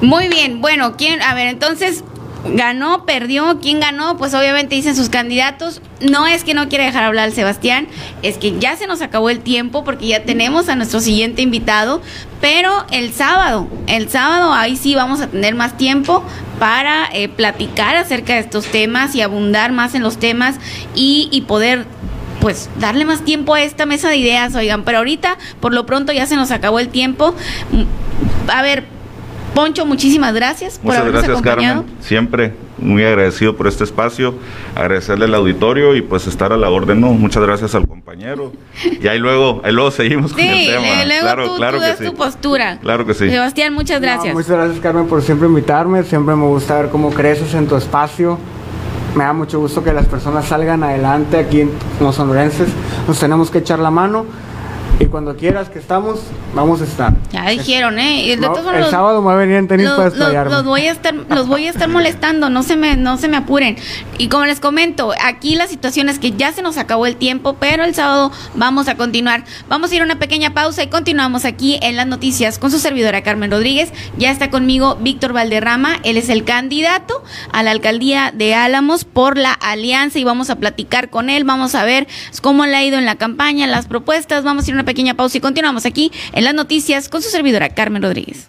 Muy bien, bueno, ¿quién? A ver, entonces, ¿ganó, perdió? ¿Quién ganó? Pues obviamente dicen sus candidatos. No es que no quiera dejar hablar al Sebastián, es que ya se nos acabó el tiempo porque ya tenemos a nuestro siguiente invitado, pero el sábado, el sábado ahí sí vamos a tener más tiempo para eh, platicar acerca de estos temas y abundar más en los temas y, y poder pues darle más tiempo a esta mesa de ideas, oigan, pero ahorita por lo pronto ya se nos acabó el tiempo. A ver, Poncho, muchísimas gracias por Muchas habernos gracias, acompañado. Carmen. Siempre muy agradecido por este espacio, agradecerle al auditorio y pues estar a la orden. ¿no? Muchas gracias al compañero. Y ahí luego, ahí luego seguimos con el Sí, tema. luego claro, tú, claro tú que das sí. tu postura. Claro que sí. Sebastián, muchas gracias. No, muchas gracias Carmen por siempre invitarme, siempre me gusta ver cómo creces en tu espacio. Me da mucho gusto que las personas salgan adelante aquí en los sonorenses. Nos tenemos que echar la mano y cuando quieras que estamos, vamos a estar. Ya dijeron, ¿eh? No, el los- sábado me voy a venir en tenis los, para explayarme. los voy a estar los voy a estar molestando no se me no se me apuren y como les comento aquí la situación es que ya se nos acabó el tiempo pero el sábado vamos a continuar vamos a ir a una pequeña pausa y continuamos aquí en las noticias con su servidora Carmen Rodríguez ya está conmigo Víctor Valderrama él es el candidato a la alcaldía de Álamos por la alianza y vamos a platicar con él vamos a ver cómo le ha ido en la campaña las propuestas vamos a ir a una pequeña pausa y continuamos aquí en las noticias con su servidora Carmen Rodríguez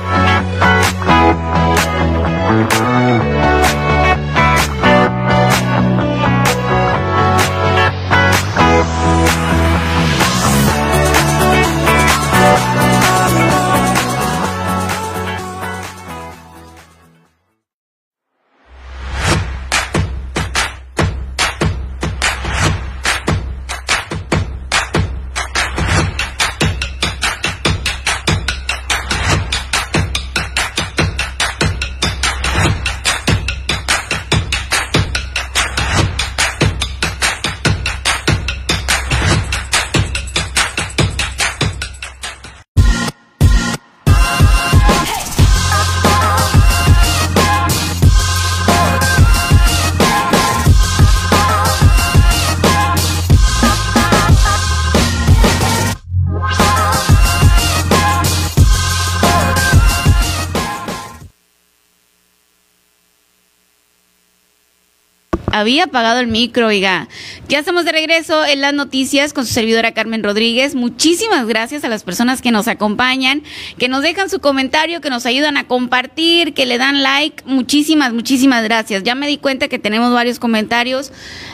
Había apagado el micro, oiga. Ya estamos de regreso en las noticias con su servidora Carmen Rodríguez. Muchísimas gracias a las personas que nos acompañan, que nos dejan su comentario, que nos ayudan a compartir, que le dan like. Muchísimas, muchísimas gracias. Ya me di cuenta que tenemos varios comentarios.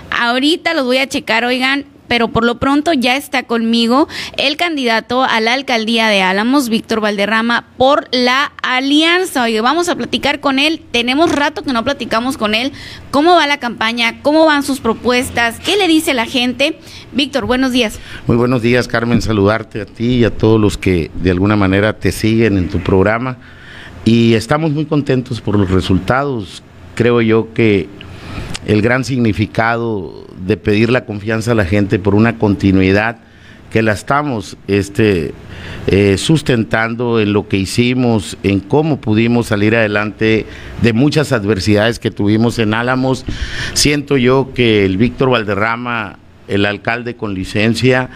Ahorita los voy a checar, oigan pero por lo pronto ya está conmigo el candidato a la alcaldía de Álamos, Víctor Valderrama, por la alianza. Oye, vamos a platicar con él. Tenemos rato que no platicamos con él. ¿Cómo va la campaña? ¿Cómo van sus propuestas? ¿Qué le dice la gente? Víctor, buenos días. Muy buenos días, Carmen. Saludarte a ti y a todos los que de alguna manera te siguen en tu programa. Y estamos muy contentos por los resultados. Creo yo que el gran significado de pedir la confianza a la gente por una continuidad que la estamos este, eh, sustentando en lo que hicimos, en cómo pudimos salir adelante de muchas adversidades que tuvimos en Álamos. Siento yo que el Víctor Valderrama, el alcalde con licencia,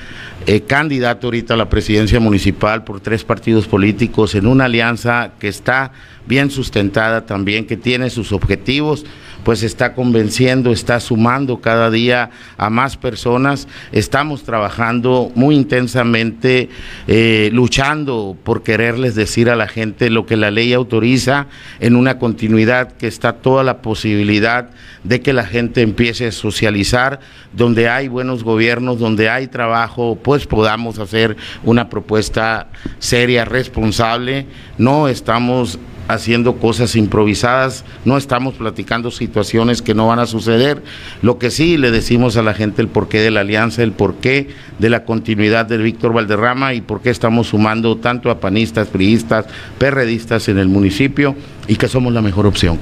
eh, candidato ahorita a la presidencia municipal por tres partidos políticos en una alianza que está bien sustentada también, que tiene sus objetivos pues está convenciendo, está sumando cada día a más personas. Estamos trabajando muy intensamente, eh, luchando por quererles decir a la gente lo que la ley autoriza en una continuidad que está toda la posibilidad de que la gente empiece a socializar, donde hay buenos gobiernos, donde hay trabajo, pues podamos hacer una propuesta seria, responsable. No estamos haciendo cosas improvisadas, no estamos platicando situaciones que no van a suceder. Lo que sí le decimos a la gente el porqué de la alianza, el porqué de la continuidad de Víctor Valderrama y por qué estamos sumando tanto a panistas, priistas, perredistas en el municipio y que somos la mejor opción,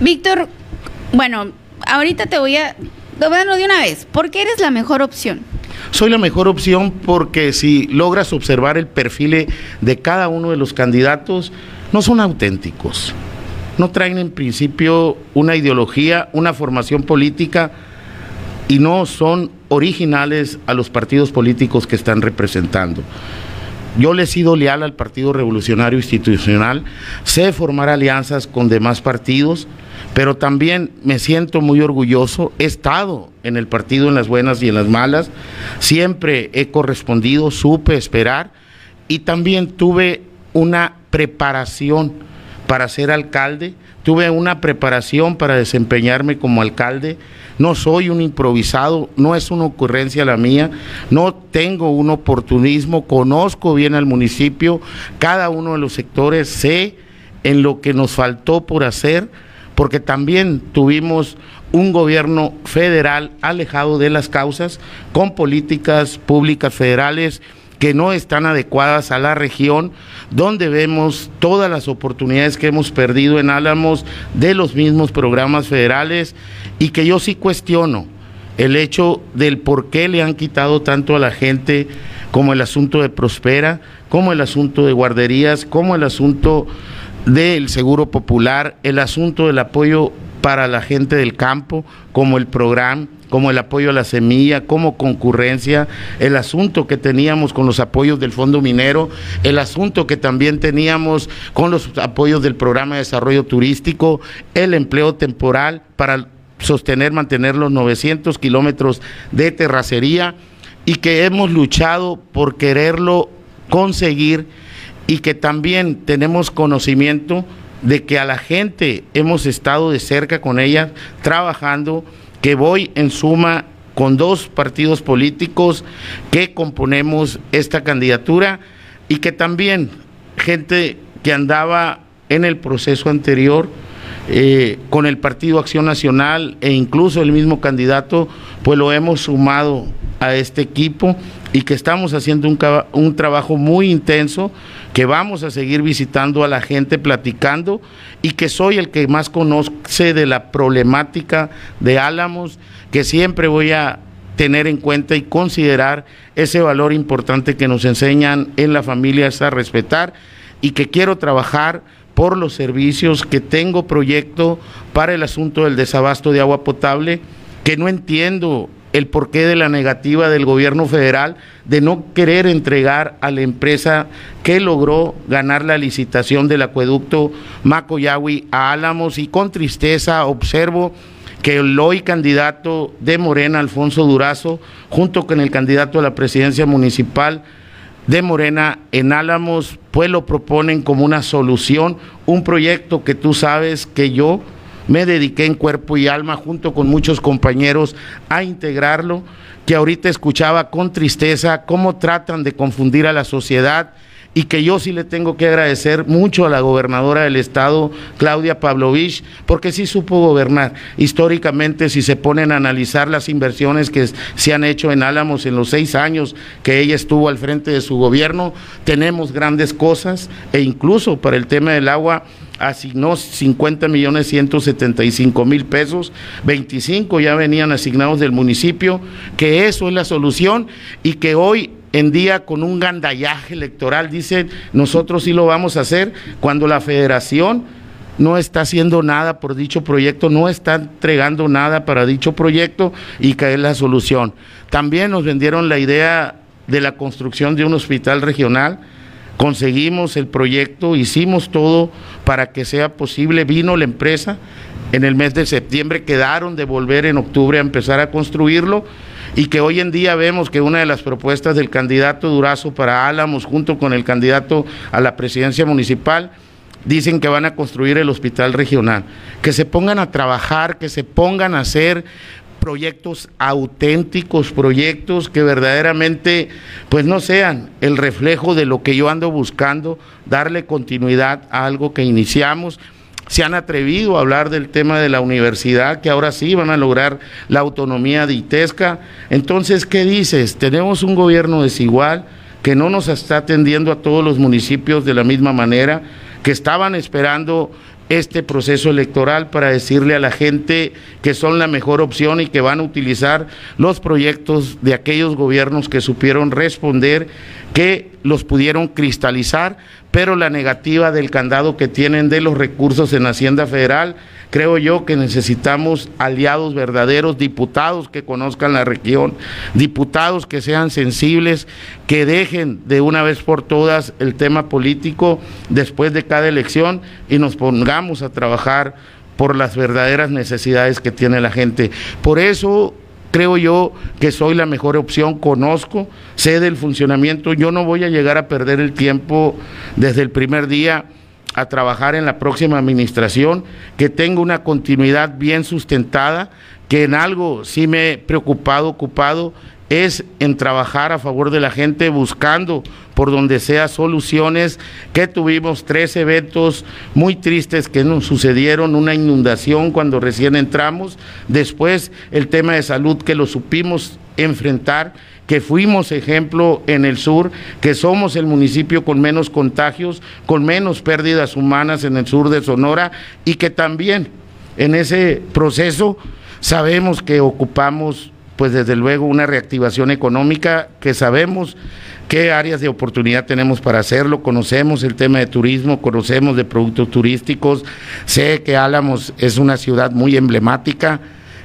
Víctor, bueno, ahorita te voy a bueno, de una vez, ¿por qué eres la mejor opción? Soy la mejor opción porque si logras observar el perfil de cada uno de los candidatos, no son auténticos. No traen en principio una ideología, una formación política y no son originales a los partidos políticos que están representando. Yo le he sido leal al Partido Revolucionario Institucional, sé formar alianzas con demás partidos, pero también me siento muy orgulloso. He estado en el partido en las buenas y en las malas, siempre he correspondido, supe esperar y también tuve una preparación para ser alcalde, tuve una preparación para desempeñarme como alcalde, no soy un improvisado, no es una ocurrencia la mía, no tengo un oportunismo, conozco bien al municipio, cada uno de los sectores, sé en lo que nos faltó por hacer, porque también tuvimos un gobierno federal alejado de las causas, con políticas públicas federales que no están adecuadas a la región, donde vemos todas las oportunidades que hemos perdido en Álamos de los mismos programas federales y que yo sí cuestiono el hecho del por qué le han quitado tanto a la gente como el asunto de Prospera, como el asunto de guarderías, como el asunto del Seguro Popular, el asunto del apoyo para la gente del campo, como el programa como el apoyo a la semilla, como concurrencia, el asunto que teníamos con los apoyos del Fondo Minero, el asunto que también teníamos con los apoyos del Programa de Desarrollo Turístico, el empleo temporal para sostener, mantener los 900 kilómetros de terracería y que hemos luchado por quererlo conseguir y que también tenemos conocimiento de que a la gente hemos estado de cerca con ella trabajando que voy en suma con dos partidos políticos que componemos esta candidatura y que también gente que andaba en el proceso anterior eh, con el Partido Acción Nacional e incluso el mismo candidato, pues lo hemos sumado a este equipo y que estamos haciendo un, un trabajo muy intenso, que vamos a seguir visitando a la gente, platicando y que soy el que más conoce de la problemática de Álamos, que siempre voy a tener en cuenta y considerar ese valor importante que nos enseñan en la familia es a respetar y que quiero trabajar por los servicios, que tengo proyecto para el asunto del desabasto de agua potable, que no entiendo el porqué de la negativa del gobierno federal de no querer entregar a la empresa que logró ganar la licitación del acueducto Macoyahui a Álamos. Y con tristeza observo que el hoy candidato de Morena, Alfonso Durazo, junto con el candidato a la presidencia municipal de Morena en Álamos, pues lo proponen como una solución, un proyecto que tú sabes que yo me dediqué en cuerpo y alma junto con muchos compañeros a integrarlo, que ahorita escuchaba con tristeza cómo tratan de confundir a la sociedad y que yo sí le tengo que agradecer mucho a la gobernadora del estado, Claudia Pavlovich, porque sí supo gobernar. Históricamente, si se ponen a analizar las inversiones que se han hecho en Álamos en los seis años que ella estuvo al frente de su gobierno, tenemos grandes cosas e incluso para el tema del agua asignó 50 millones 175 mil pesos, 25 ya venían asignados del municipio, que eso es la solución y que hoy en día con un gandallaje electoral dicen nosotros sí lo vamos a hacer cuando la federación no está haciendo nada por dicho proyecto, no está entregando nada para dicho proyecto y que es la solución. También nos vendieron la idea de la construcción de un hospital regional, conseguimos el proyecto, hicimos todo para que sea posible, vino la empresa, en el mes de septiembre quedaron de volver en octubre a empezar a construirlo y que hoy en día vemos que una de las propuestas del candidato Durazo para Álamos junto con el candidato a la presidencia municipal dicen que van a construir el hospital regional, que se pongan a trabajar, que se pongan a hacer proyectos auténticos, proyectos que verdaderamente pues no sean el reflejo de lo que yo ando buscando, darle continuidad a algo que iniciamos se han atrevido a hablar del tema de la universidad, que ahora sí van a lograr la autonomía de ITESCA. Entonces, ¿qué dices? Tenemos un gobierno desigual que no nos está atendiendo a todos los municipios de la misma manera, que estaban esperando este proceso electoral para decirle a la gente que son la mejor opción y que van a utilizar los proyectos de aquellos gobiernos que supieron responder, que los pudieron cristalizar, pero la negativa del candado que tienen de los recursos en Hacienda Federal, creo yo que necesitamos aliados verdaderos, diputados que conozcan la región, diputados que sean sensibles, que dejen de una vez por todas el tema político después de cada elección y nos pongamos a trabajar por las verdaderas necesidades que tiene la gente. Por eso creo yo que soy la mejor opción, conozco, sé del funcionamiento, yo no voy a llegar a perder el tiempo desde el primer día a trabajar en la próxima administración, que tenga una continuidad bien sustentada, que en algo sí me he preocupado, ocupado, es en trabajar a favor de la gente, buscando por donde sea soluciones, que tuvimos tres eventos muy tristes que nos sucedieron, una inundación cuando recién entramos, después el tema de salud que lo supimos enfrentar, que fuimos ejemplo en el sur, que somos el municipio con menos contagios, con menos pérdidas humanas en el sur de Sonora y que también en ese proceso sabemos que ocupamos pues desde luego una reactivación económica que sabemos qué áreas de oportunidad tenemos para hacerlo, conocemos el tema de turismo, conocemos de productos turísticos, sé que Álamos es una ciudad muy emblemática,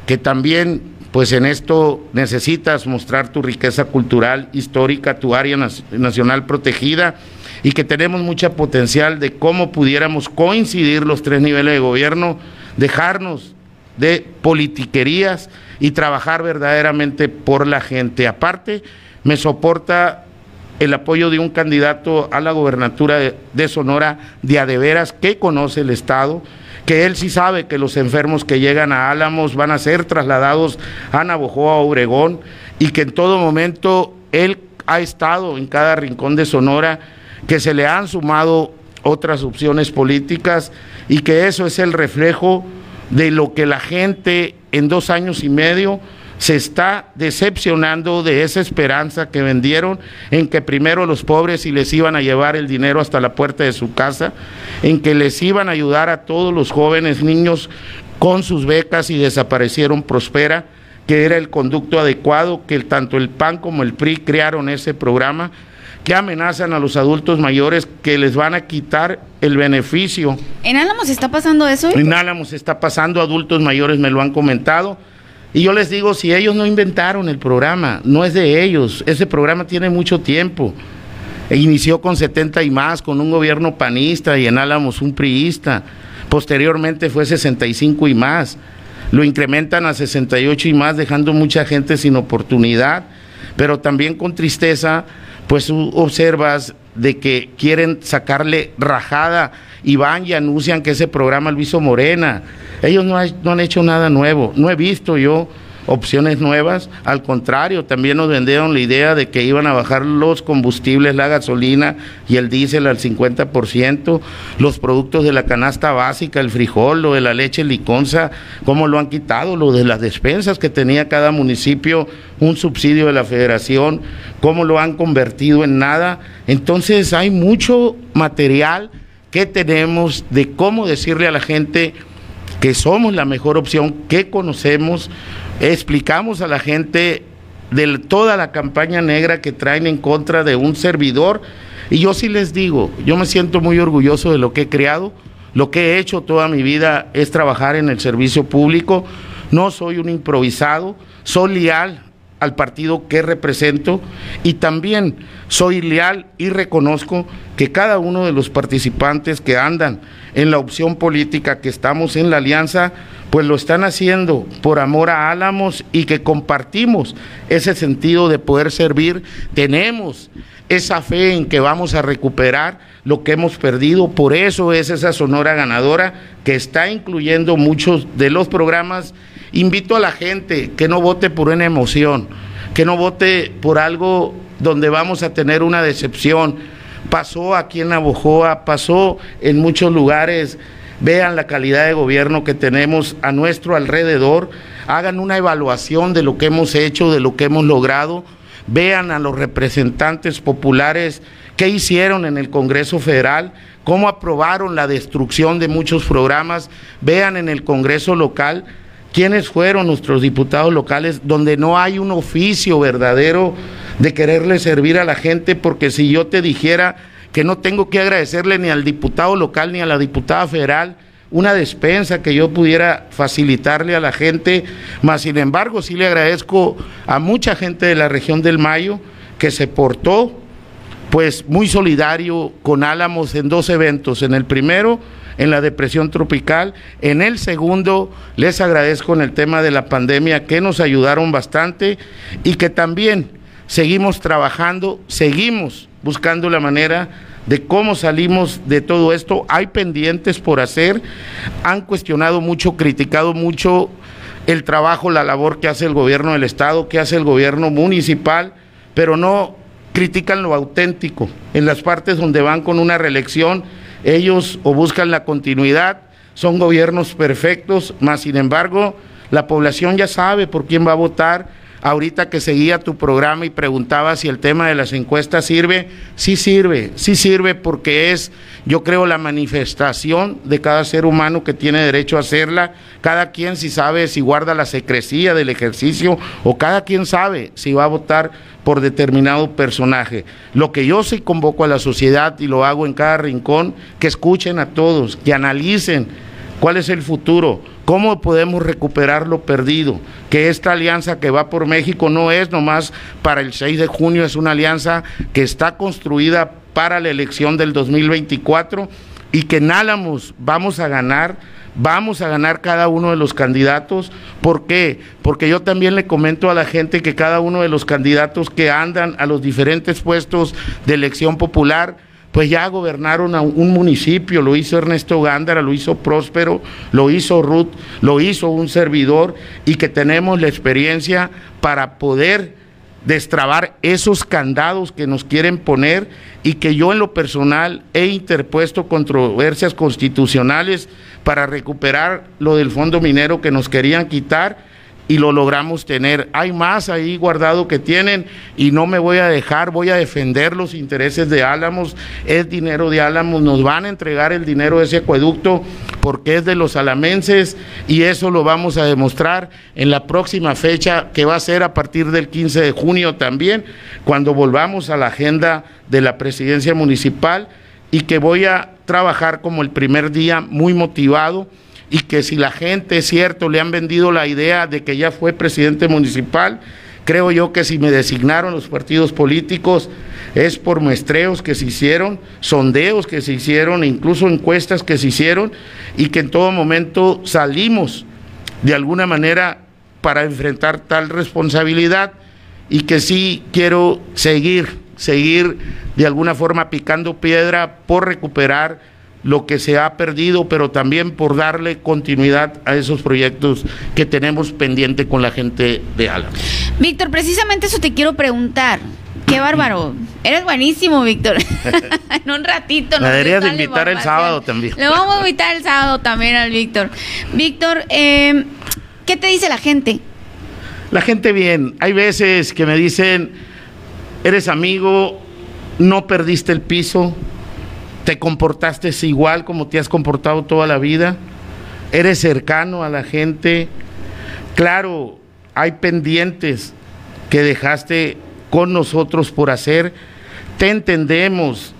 que también pues en esto necesitas mostrar tu riqueza cultural, histórica, tu área nacional protegida y que tenemos mucha potencial de cómo pudiéramos coincidir los tres niveles de gobierno, dejarnos de politiquerías y trabajar verdaderamente por la gente. Aparte, me soporta el apoyo de un candidato a la gobernatura de, Sonora de Adeveras que conoce el Estado, que él sí sabe que los enfermos que llegan a Álamos van a ser trasladados a Navojoa, Obregón, y que en todo momento él ha estado en cada rincón de Sonora, que se le han sumado otras opciones políticas y que eso es el reflejo de lo que la gente en dos años y medio se está decepcionando de esa esperanza que vendieron en que primero los pobres y les iban a llevar el dinero hasta la puerta de su casa, en que les iban a ayudar a todos los jóvenes niños con sus becas y desaparecieron Prospera, que era el conducto adecuado, que tanto el PAN como el PRI crearon ese programa que amenazan a los adultos mayores que les van a quitar el beneficio. ¿En Álamos está pasando eso? En Álamos está pasando, adultos mayores me lo han comentado. Y yo les digo, si ellos no inventaron el programa, no es de ellos, ese programa tiene mucho tiempo. E inició con 70 y más, con un gobierno panista y en Álamos un priista. Posteriormente fue 65 y más. lo incrementan a 68 y más, dejando mucha gente sin oportunidad, pero también con tristeza, pues observas de que quieren sacarle rajada y van y anuncian que ese programa lo hizo Morena. Ellos no, han hecho nada nuevo, no he visto yo opciones nuevas. Al contrario, también nos vendieron la idea de que iban a bajar los combustibles, la gasolina y el diésel al 50%, los productos de la canasta básica, el frijol, lo de la leche liconza, cómo lo han quitado, lo de las despensas que tenía cada municipio, un subsidio de la federación, cómo lo han convertido en nada. Entonces hay mucho material que tenemos de cómo decirle a la gente que somos la mejor opción, que conocemos, explicamos a la gente de toda la campaña negra que traen en contra de un servidor. Y yo sí les digo, yo me siento muy orgulloso de lo que he creado. Lo que he hecho toda mi vida es trabajar en el servicio público. No soy un improvisado, soy leal al partido que represento y también soy leal y reconozco que cada uno de los participantes que andan en la opción política que estamos en la alianza, pues lo están haciendo por amor a Álamos y que compartimos ese sentido de poder servir. Tenemos esa fe en que vamos a recuperar lo que hemos perdido, por eso es esa Sonora ganadora que está incluyendo muchos de los programas. Invito a la gente que no vote por una emoción, que no vote por algo donde vamos a tener una decepción. Pasó aquí en Navojoa, pasó en muchos lugares. Vean la calidad de gobierno que tenemos a nuestro alrededor, hagan una evaluación de lo que hemos hecho, de lo que hemos logrado, vean a los representantes populares qué hicieron en el Congreso Federal, cómo aprobaron la destrucción de muchos programas, vean en el Congreso local quiénes fueron nuestros diputados locales, donde no hay un oficio verdadero de quererle servir a la gente, porque si yo te dijera que no tengo que agradecerle ni al diputado local ni a la diputada federal una despensa que yo pudiera facilitarle a la gente, más sin embargo sí le agradezco a mucha gente de la región del Mayo que se portó pues muy solidario con Álamos en dos eventos, en el primero en la depresión tropical, en el segundo les agradezco en el tema de la pandemia que nos ayudaron bastante y que también seguimos trabajando, seguimos buscando la manera de cómo salimos de todo esto. Hay pendientes por hacer, han cuestionado mucho, criticado mucho el trabajo, la labor que hace el gobierno del Estado, que hace el gobierno municipal, pero no critican lo auténtico. En las partes donde van con una reelección, ellos o buscan la continuidad, son gobiernos perfectos, más sin embargo, la población ya sabe por quién va a votar. Ahorita que seguía tu programa y preguntaba si el tema de las encuestas sirve, sí sirve, sí sirve porque es, yo creo, la manifestación de cada ser humano que tiene derecho a hacerla, cada quien si sabe si guarda la secrecía del ejercicio o cada quien sabe si va a votar por determinado personaje. Lo que yo sí convoco a la sociedad y lo hago en cada rincón, que escuchen a todos, que analicen cuál es el futuro ¿Cómo podemos recuperar lo perdido? Que esta alianza que va por México no es nomás para el 6 de junio, es una alianza que está construida para la elección del 2024 y que en Álamos vamos a ganar, vamos a ganar cada uno de los candidatos. ¿Por qué? Porque yo también le comento a la gente que cada uno de los candidatos que andan a los diferentes puestos de elección popular, pues ya gobernaron a un municipio, lo hizo Ernesto Gándara, lo hizo Próspero, lo hizo Ruth, lo hizo un servidor y que tenemos la experiencia para poder destrabar esos candados que nos quieren poner y que yo en lo personal he interpuesto controversias constitucionales para recuperar lo del fondo minero que nos querían quitar y lo logramos tener. Hay más ahí guardado que tienen y no me voy a dejar, voy a defender los intereses de Álamos, es dinero de Álamos, nos van a entregar el dinero de ese acueducto porque es de los alamenses y eso lo vamos a demostrar en la próxima fecha que va a ser a partir del 15 de junio también, cuando volvamos a la agenda de la presidencia municipal y que voy a trabajar como el primer día muy motivado y que si la gente, es cierto, le han vendido la idea de que ya fue presidente municipal, creo yo que si me designaron los partidos políticos es por muestreos que se hicieron, sondeos que se hicieron, incluso encuestas que se hicieron y que en todo momento salimos de alguna manera para enfrentar tal responsabilidad y que sí quiero seguir, seguir de alguna forma picando piedra por recuperar lo que se ha perdido, pero también por darle continuidad a esos proyectos que tenemos pendiente con la gente de Álamo. Víctor, precisamente eso te quiero preguntar. Qué bárbaro. Eres buenísimo, Víctor. en un ratito. Me deberías de invitar el sábado también. Le vamos a invitar el sábado también al Víctor. Víctor, eh, ¿qué te dice la gente? La gente bien. Hay veces que me dicen, eres amigo, no perdiste el piso, te comportaste igual como te has comportado toda la vida, eres cercano a la gente. Claro, hay pendientes que dejaste con nosotros por hacer. Te entendemos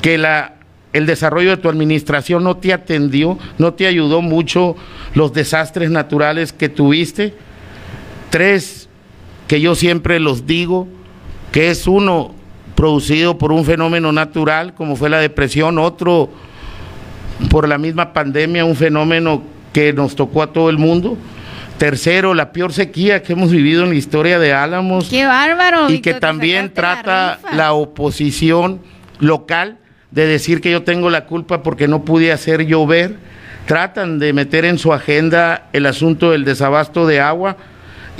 que la, el desarrollo de tu administración no te atendió, no te ayudó mucho los desastres naturales que tuviste. Tres, que yo siempre los digo, que es uno producido por un fenómeno natural como fue la depresión, otro por la misma pandemia, un fenómeno que nos tocó a todo el mundo. Tercero, la peor sequía que hemos vivido en la historia de Álamos. Qué bárbaro. Y que también trata la, la, oposición local de decir que yo tengo la culpa porque no pude hacer llover. Tratan de meter en su agenda el asunto del desabasto de agua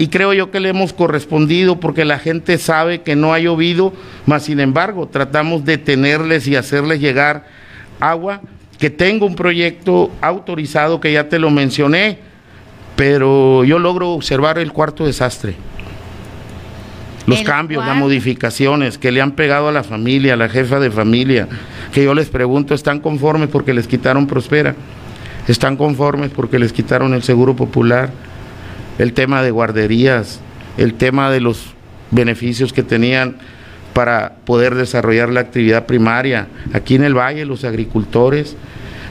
y creo yo que le hemos correspondido porque la gente sabe que no ha llovido, mas sin embargo tratamos de tenerles y hacerles llegar agua, que tengo un proyecto autorizado que ya te lo mencioné, pero yo logro observar el cuarto desastre. Los El cambios, las modificaciones que le han pegado a la familia, a la jefa de familia, que yo les pregunto, ¿están conformes porque les quitaron Prospera? ¿Están conformes porque les quitaron el Seguro Popular? El tema de guarderías, el tema de los beneficios que tenían para poder desarrollar la actividad primaria. Aquí en el valle, los agricultores,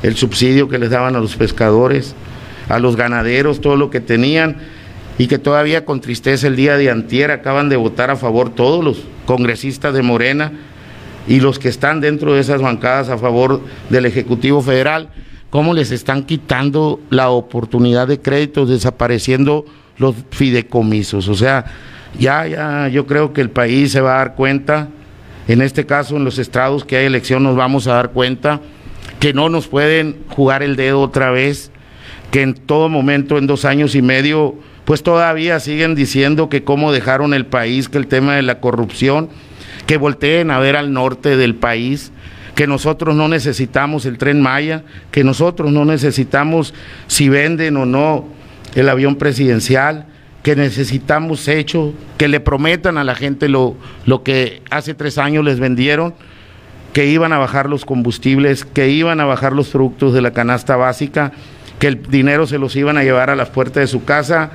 el subsidio que les daban a los pescadores, a los ganaderos, todo lo que tenían y que todavía con tristeza el día de antier acaban de votar a favor todos los congresistas de Morena y los que están dentro de esas bancadas a favor del Ejecutivo Federal, cómo les están quitando la oportunidad de créditos, desapareciendo los fideicomisos. O sea, ya, ya, yo creo que el país se va a dar cuenta, en este caso en los estados que hay elección nos vamos a dar cuenta que no nos pueden jugar el dedo otra vez, que en todo momento, en dos años y medio, pues todavía siguen diciendo que cómo dejaron el país, que el tema de la corrupción, que volteen a ver al norte del país, que nosotros no necesitamos el tren Maya, que nosotros no necesitamos si venden o no el avión presidencial, que necesitamos hecho, que le prometan a la gente lo, lo que hace tres años les vendieron, que iban a bajar los combustibles, que iban a bajar los productos de la canasta básica, que el dinero se los iban a llevar a las puertas de su casa.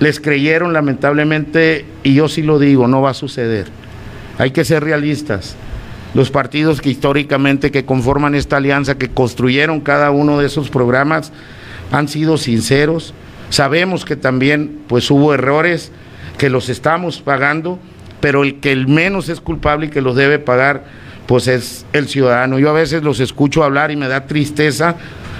Les creyeron lamentablemente, y yo sí lo digo, no va a suceder. Hay que ser realistas. Los partidos que históricamente que conforman esta alianza, que construyeron cada uno de esos programas, han sido sinceros. Sabemos que también pues hubo errores que los estamos pagando, pero el que el menos es culpable y que los debe pagar pues es el ciudadano. Yo a veces los escucho hablar y me da tristeza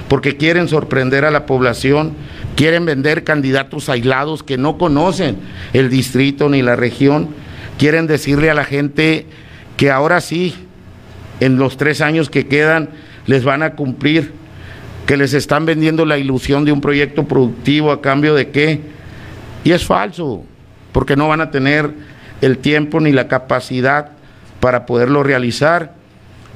porque quieren sorprender a la población, quieren vender candidatos aislados que no conocen el distrito ni la región, quieren decirle a la gente que ahora sí, en los tres años que quedan, les van a cumplir, que les están vendiendo la ilusión de un proyecto productivo a cambio de qué. Y es falso, porque no van a tener el tiempo ni la capacidad para poderlo realizar.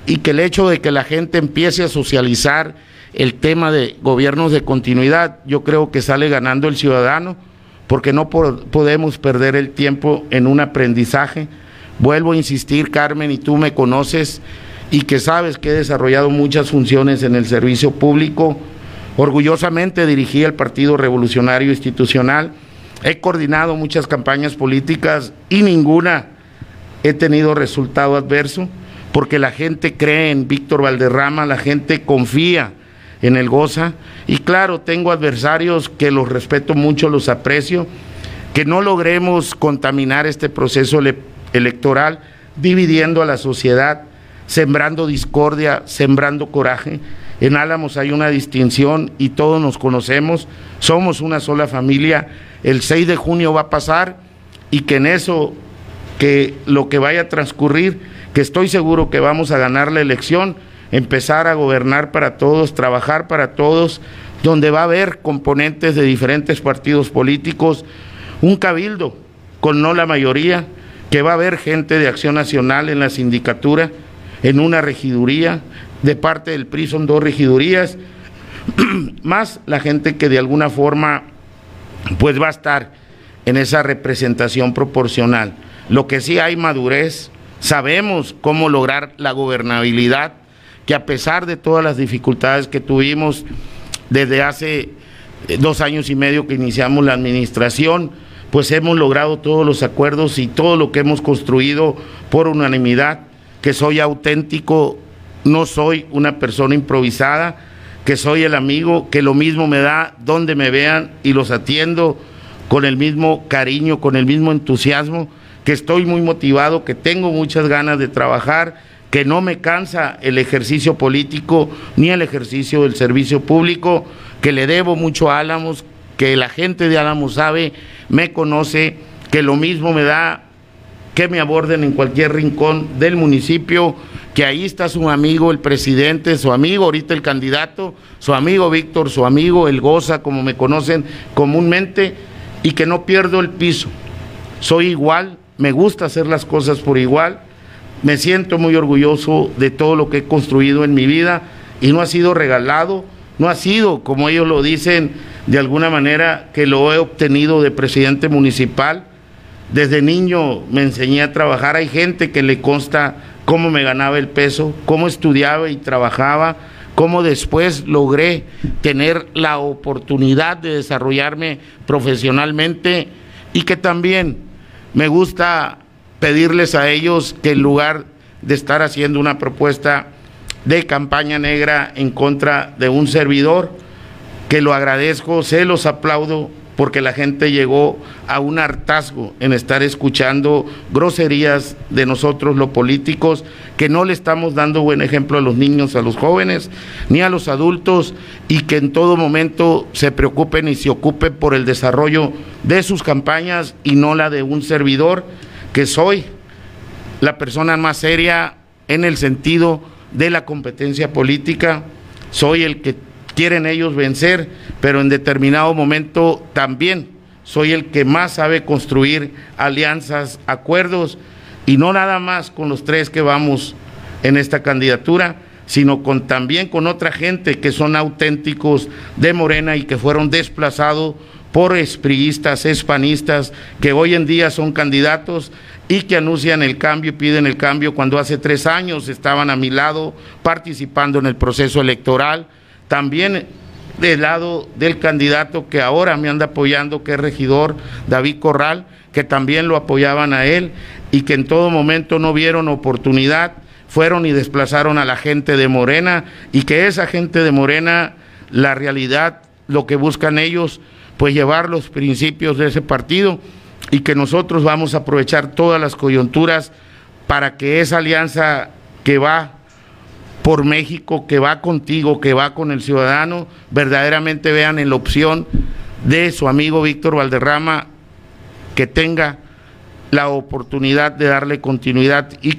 Y que el hecho de que la gente empiece a socializar el tema de gobiernos de continuidad, yo creo que sale ganando el ciudadano, porque no podemos perder el tiempo en un aprendizaje. Vuelvo a insistir, Carmen, y tú me conoces y que sabes que he desarrollado muchas funciones en el servicio público. Orgullosamente dirigí el Partido Revolucionario Institucional. He coordinado muchas campañas políticas y ninguna he tenido resultado adverso porque la gente cree en Víctor Valderrama, la gente confía en el Goza y claro, tengo adversarios que los respeto mucho, los aprecio, que no logremos contaminar este proceso electoral dividiendo a la sociedad, sembrando discordia, sembrando coraje En Álamos hay una distinción y todos nos conocemos, somos una sola familia. El 6 de junio va a pasar y que en eso, que lo que vaya a transcurrir, que estoy seguro que vamos a ganar la elección, empezar a gobernar para todos, trabajar para todos, donde va a haber componentes de diferentes partidos políticos, un cabildo con no la mayoría, que va a haber gente de Acción Nacional en la sindicatura, en una regiduría, de parte del PRI son dos regidurías, más la gente que de alguna forma pues va a estar en esa representación proporcional. Lo que sí hay madurez, sabemos cómo lograr la gobernabilidad, que a pesar de todas las dificultades que tuvimos desde hace eh, dos años y medio que iniciamos la administración, pues hemos logrado todos los acuerdos y todo lo que hemos construido por unanimidad, que soy auténtico no soy una persona improvisada, que soy el amigo, que lo mismo me da donde me vean y los atiendo con el mismo cariño, con el mismo entusiasmo, que estoy muy motivado, que tengo muchas ganas de trabajar, que no me cansa el ejercicio político ni el ejercicio del servicio público, que le debo mucho a Álamos, que la gente de Álamos sabe, me conoce, que lo mismo me da que me aborden en cualquier rincón del municipio, que ahí está su amigo, el presidente, su amigo, ahorita el candidato, su amigo Víctor, su amigo el Goza, como me conocen comúnmente, y que no pierdo el piso. Soy igual, me gusta hacer las cosas por igual, me siento muy orgulloso de todo lo que he construido en mi vida y no ha sido regalado, no ha sido, como ellos lo dicen, de alguna manera que lo he obtenido de presidente municipal. Desde niño me enseñé a trabajar, hay gente que le consta cómo me ganaba el peso, cómo estudiaba y trabajaba, cómo después logré tener la oportunidad de desarrollarme profesionalmente y que también me gusta pedirles a ellos que en lugar de estar haciendo una propuesta de campaña negra en contra de un servidor, que lo agradezco, se los aplaudo, porque la gente llegó a un hartazgo en estar escuchando groserías de nosotros los políticos, que no le estamos dando buen ejemplo a los niños, a los jóvenes, ni a los adultos, y que en todo momento se preocupen y se ocupen por el desarrollo de sus campañas y no la de un servidor, que soy la persona más seria en el sentido de la competencia política, soy el que quieren ellos vencer, pero en determinado momento también soy el que más sabe construir alianzas, acuerdos, y no nada más con los tres que vamos en esta candidatura, sino con también con otra gente que son auténticos de Morena y que fueron desplazados por espriistas, espanistas, que hoy en día son candidatos y que anuncian el cambio y piden el cambio cuando hace tres años estaban a mi lado participando en el proceso electoral también del lado del candidato que ahora me anda apoyando, que es regidor David Corral, que también lo apoyaban a él y que en todo momento no vieron oportunidad, fueron y desplazaron a la gente de Morena y que esa gente de Morena, la realidad, lo que buscan ellos, pues llevar los principios de ese partido y que nosotros vamos a aprovechar todas las coyunturas para que esa alianza que va por México, que va contigo, que va con el ciudadano, verdaderamente vean en la opción de su amigo Víctor Valderrama que tenga la oportunidad de darle continuidad y,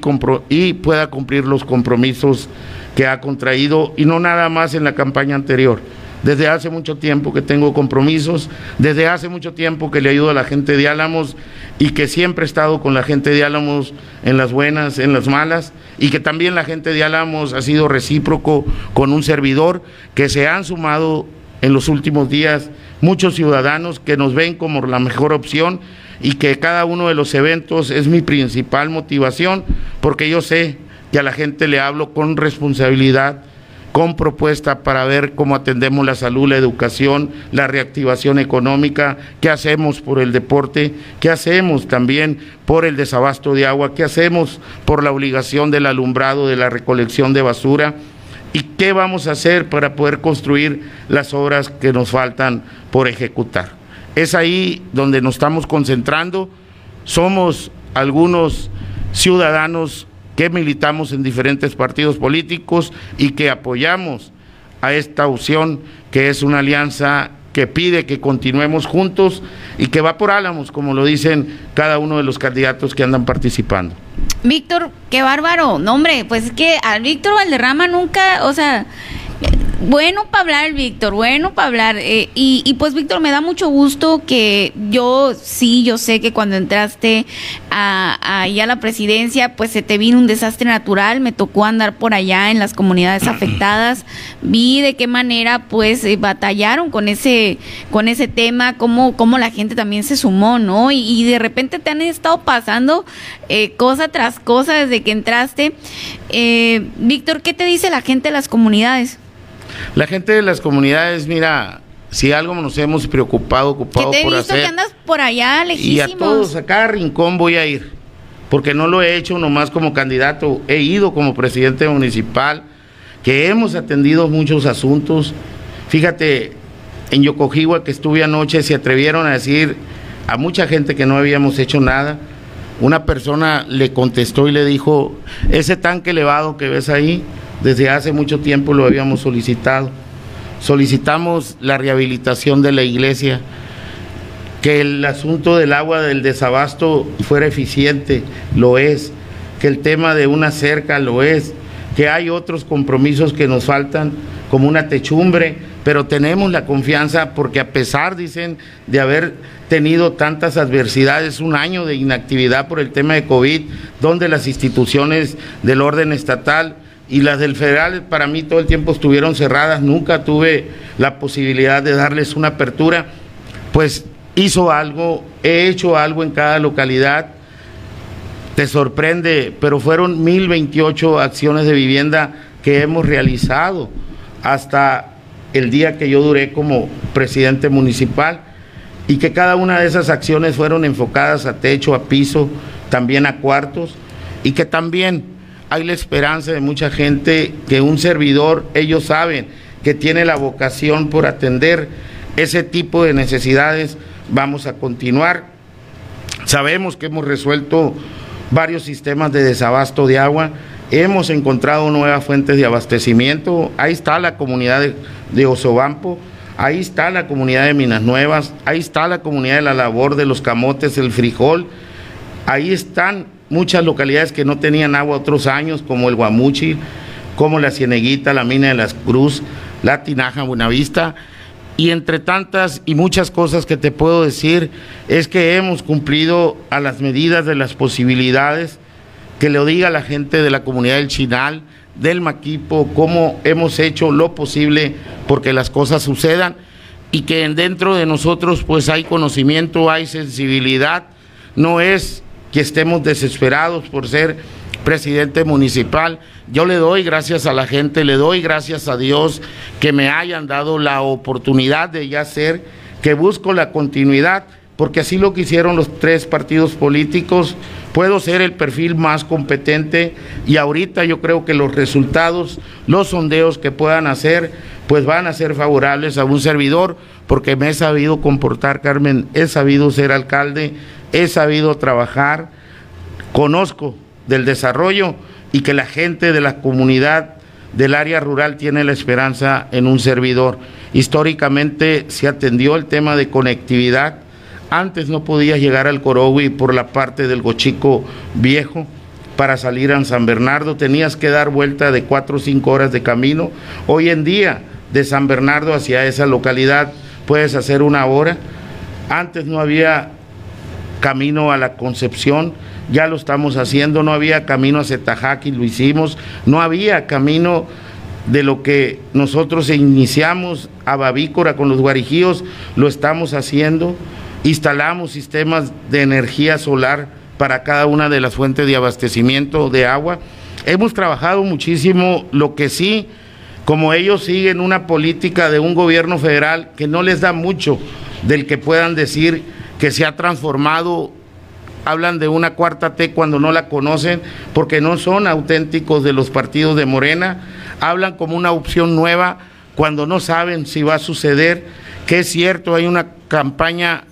y pueda cumplir los compromisos que ha contraído y no nada más en la campaña anterior. Desde hace mucho tiempo que tengo compromisos, desde hace mucho tiempo que le ayudo a la gente de Álamos y que siempre he estado con la gente de Álamos en las buenas, en las malas, y que también la gente de Álamos ha sido recíproco con un servidor, que se han sumado en los últimos días muchos ciudadanos que nos ven como la mejor opción y que cada uno de los eventos es mi principal motivación, porque yo sé que a la gente le hablo con responsabilidad con propuesta para ver cómo atendemos la salud, la educación, la reactivación económica, qué hacemos por el deporte, qué hacemos también por el desabasto de agua, qué hacemos por la obligación del alumbrado, de la recolección de basura y qué vamos a hacer para poder construir las obras que nos faltan por ejecutar. Es ahí donde nos estamos concentrando. Somos algunos ciudadanos que militamos en diferentes partidos políticos y que apoyamos a esta opción que es una alianza que pide que continuemos juntos y que va por Álamos, como lo dicen cada uno de los candidatos que andan participando. Víctor, qué bárbaro. No, hombre, pues es que al Víctor Valderrama nunca, o sea, bueno para hablar, Víctor, bueno para hablar. Eh, y, pues, Víctor, me da mucho gusto que yo, sí, yo sé que cuando entraste a, a la presidencia, pues se te vino un desastre natural. Me tocó andar por allá en las comunidades afectadas. Vi de qué manera, pues, eh, batallaron con ese, con ese tema, cómo, cómo la gente también se sumó, ¿no? Y, de repente te han estado pasando eh, cosa tras cosa desde que entraste. Víctor, ¿qué te dice la gente de las comunidades? La gente de las comunidades, mira, si algo nos hemos preocupado, ocupado que te he por visto que andas por allá Y a todos, a cada rincón voy a ir, porque no lo he hecho nomás como candidato, he ido como presidente municipal, que hemos atendido muchos asuntos. Fíjate, en Yocojiwa que estuve anoche se atrevieron a decir a mucha gente que no habíamos hecho nada. Una persona le contestó y le dijo, ese tanque elevado que ves ahí, desde hace mucho tiempo lo habíamos solicitado. Solicitamos la rehabilitación de la iglesia, que el asunto del agua del desabasto fuera eficiente, lo es, que el tema de una cerca lo es, que hay otros compromisos que nos faltan, como una techumbre, pero tenemos la confianza porque a pesar, dicen, de haber tenido tantas adversidades, un año de inactividad por el tema de COVID, donde las instituciones del orden estatal y las del federal para mí todo el tiempo estuvieron cerradas, nunca tuve la posibilidad de darles una apertura, pues hizo algo, he hecho algo en cada localidad, te sorprende, pero fueron 1028 acciones de vivienda que hemos realizado hasta el día que yo duré como presidente municipal y que cada una de esas acciones fueron enfocadas a techo, a piso, también a cuartos y que también hay la esperanza de mucha gente que un servidor, ellos saben que tiene la vocación por atender ese tipo de necesidades, vamos a continuar. Sabemos que hemos resuelto varios sistemas de desabasto de agua, hemos encontrado nuevas fuentes de abastecimiento, ahí está la comunidad de, de Osobampo, ahí está la comunidad de Minas Nuevas, ahí está la comunidad de la labor de los camotes, el frijol, ahí están muchas localidades que no tenían agua otros años, como el Guamuchi, como la Cieneguita, la Mina de las Cruz, la Tinaja, Buenavista. Y entre tantas y muchas cosas que te puedo decir, es que hemos cumplido a las medidas de las posibilidades, que le diga la gente de la comunidad del Chinal, del Maquipo, cómo hemos hecho lo posible porque las cosas sucedan y que dentro de nosotros pues hay conocimiento, hay sensibilidad, no es que estemos desesperados por ser presidente municipal. Yo le doy gracias a la gente, le doy gracias a Dios que me hayan dado la oportunidad de ya ser, que busco la continuidad, porque así lo quisieron los tres partidos políticos. Puedo ser el perfil más competente y ahorita yo creo que los resultados, los sondeos que puedan hacer, pues van a ser favorables a un servidor, porque me he sabido comportar, Carmen, he sabido ser alcalde, he sabido trabajar, conozco del desarrollo y que la gente de la comunidad del área rural tiene la esperanza en un servidor. Históricamente se atendió el tema de conectividad. Antes no podías llegar al Corogui por la parte del Gochico Viejo para salir a San Bernardo. Tenías que dar vuelta de cuatro o cinco horas de camino. Hoy en día, de San Bernardo hacia esa localidad, puedes hacer una hora. Antes no había camino a la Concepción, ya lo estamos haciendo, no había camino a Zetajaki, lo hicimos, no había camino de lo que nosotros iniciamos a Babícora con los guarijíos, lo estamos haciendo, instalamos sistemas de energía solar para cada una de las fuentes de abastecimiento de agua. Hemos trabajado muchísimo, lo que sí, como ellos siguen una política de un gobierno federal que no les da mucho del que puedan decir que se ha transformado, hablan de una cuarta T cuando no la conocen, porque no son auténticos de los partidos de Morena, hablan como una opción nueva cuando no saben si va a suceder, que es cierto, hay una campaña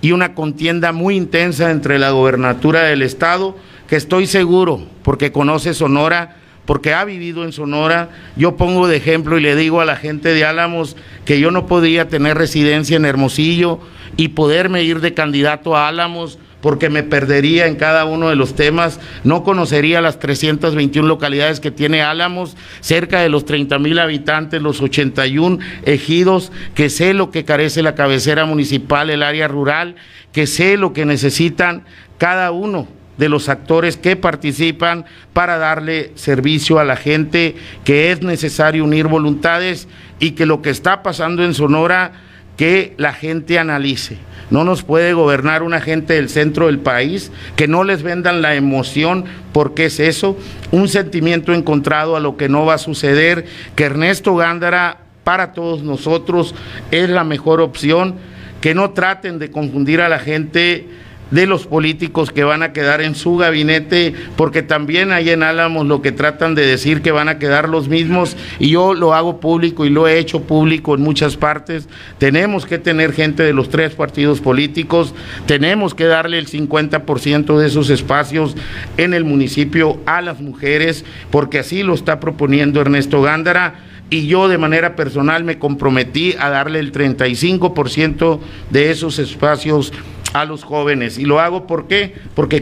y una contienda muy intensa entre la gobernatura del Estado, que estoy seguro, porque conoce Sonora, porque ha vivido en Sonora. Yo pongo de ejemplo y le digo a la gente de Álamos que yo no podía tener residencia en Hermosillo y poderme ir de candidato a Álamos porque me perdería en cada uno de los temas, no conocería las 321 localidades que tiene Álamos, cerca de los 30 mil habitantes, los 81 ejidos, que sé lo que carece la cabecera municipal, el área rural, que sé lo que necesitan cada uno de los actores que participan para darle servicio a la gente, que es necesario unir voluntades y que lo que está pasando en Sonora, que la gente analice. No nos puede gobernar una gente del centro del país, que no les vendan la emoción, porque es eso, un sentimiento encontrado a lo que no va a suceder, que Ernesto Gándara para todos nosotros es la mejor opción, que no traten de confundir a la gente de los políticos que van a quedar en su gabinete, porque también ahí en Álamos lo que tratan de decir que van a quedar los mismos, y yo lo hago público y lo he hecho público en muchas partes, tenemos que tener gente de los tres partidos políticos, tenemos que darle el 50% de esos espacios en el municipio a las mujeres, porque así lo está proponiendo Ernesto Gándara y yo de manera personal me comprometí a darle el 35% de esos espacios a los jóvenes. Y lo hago. Porque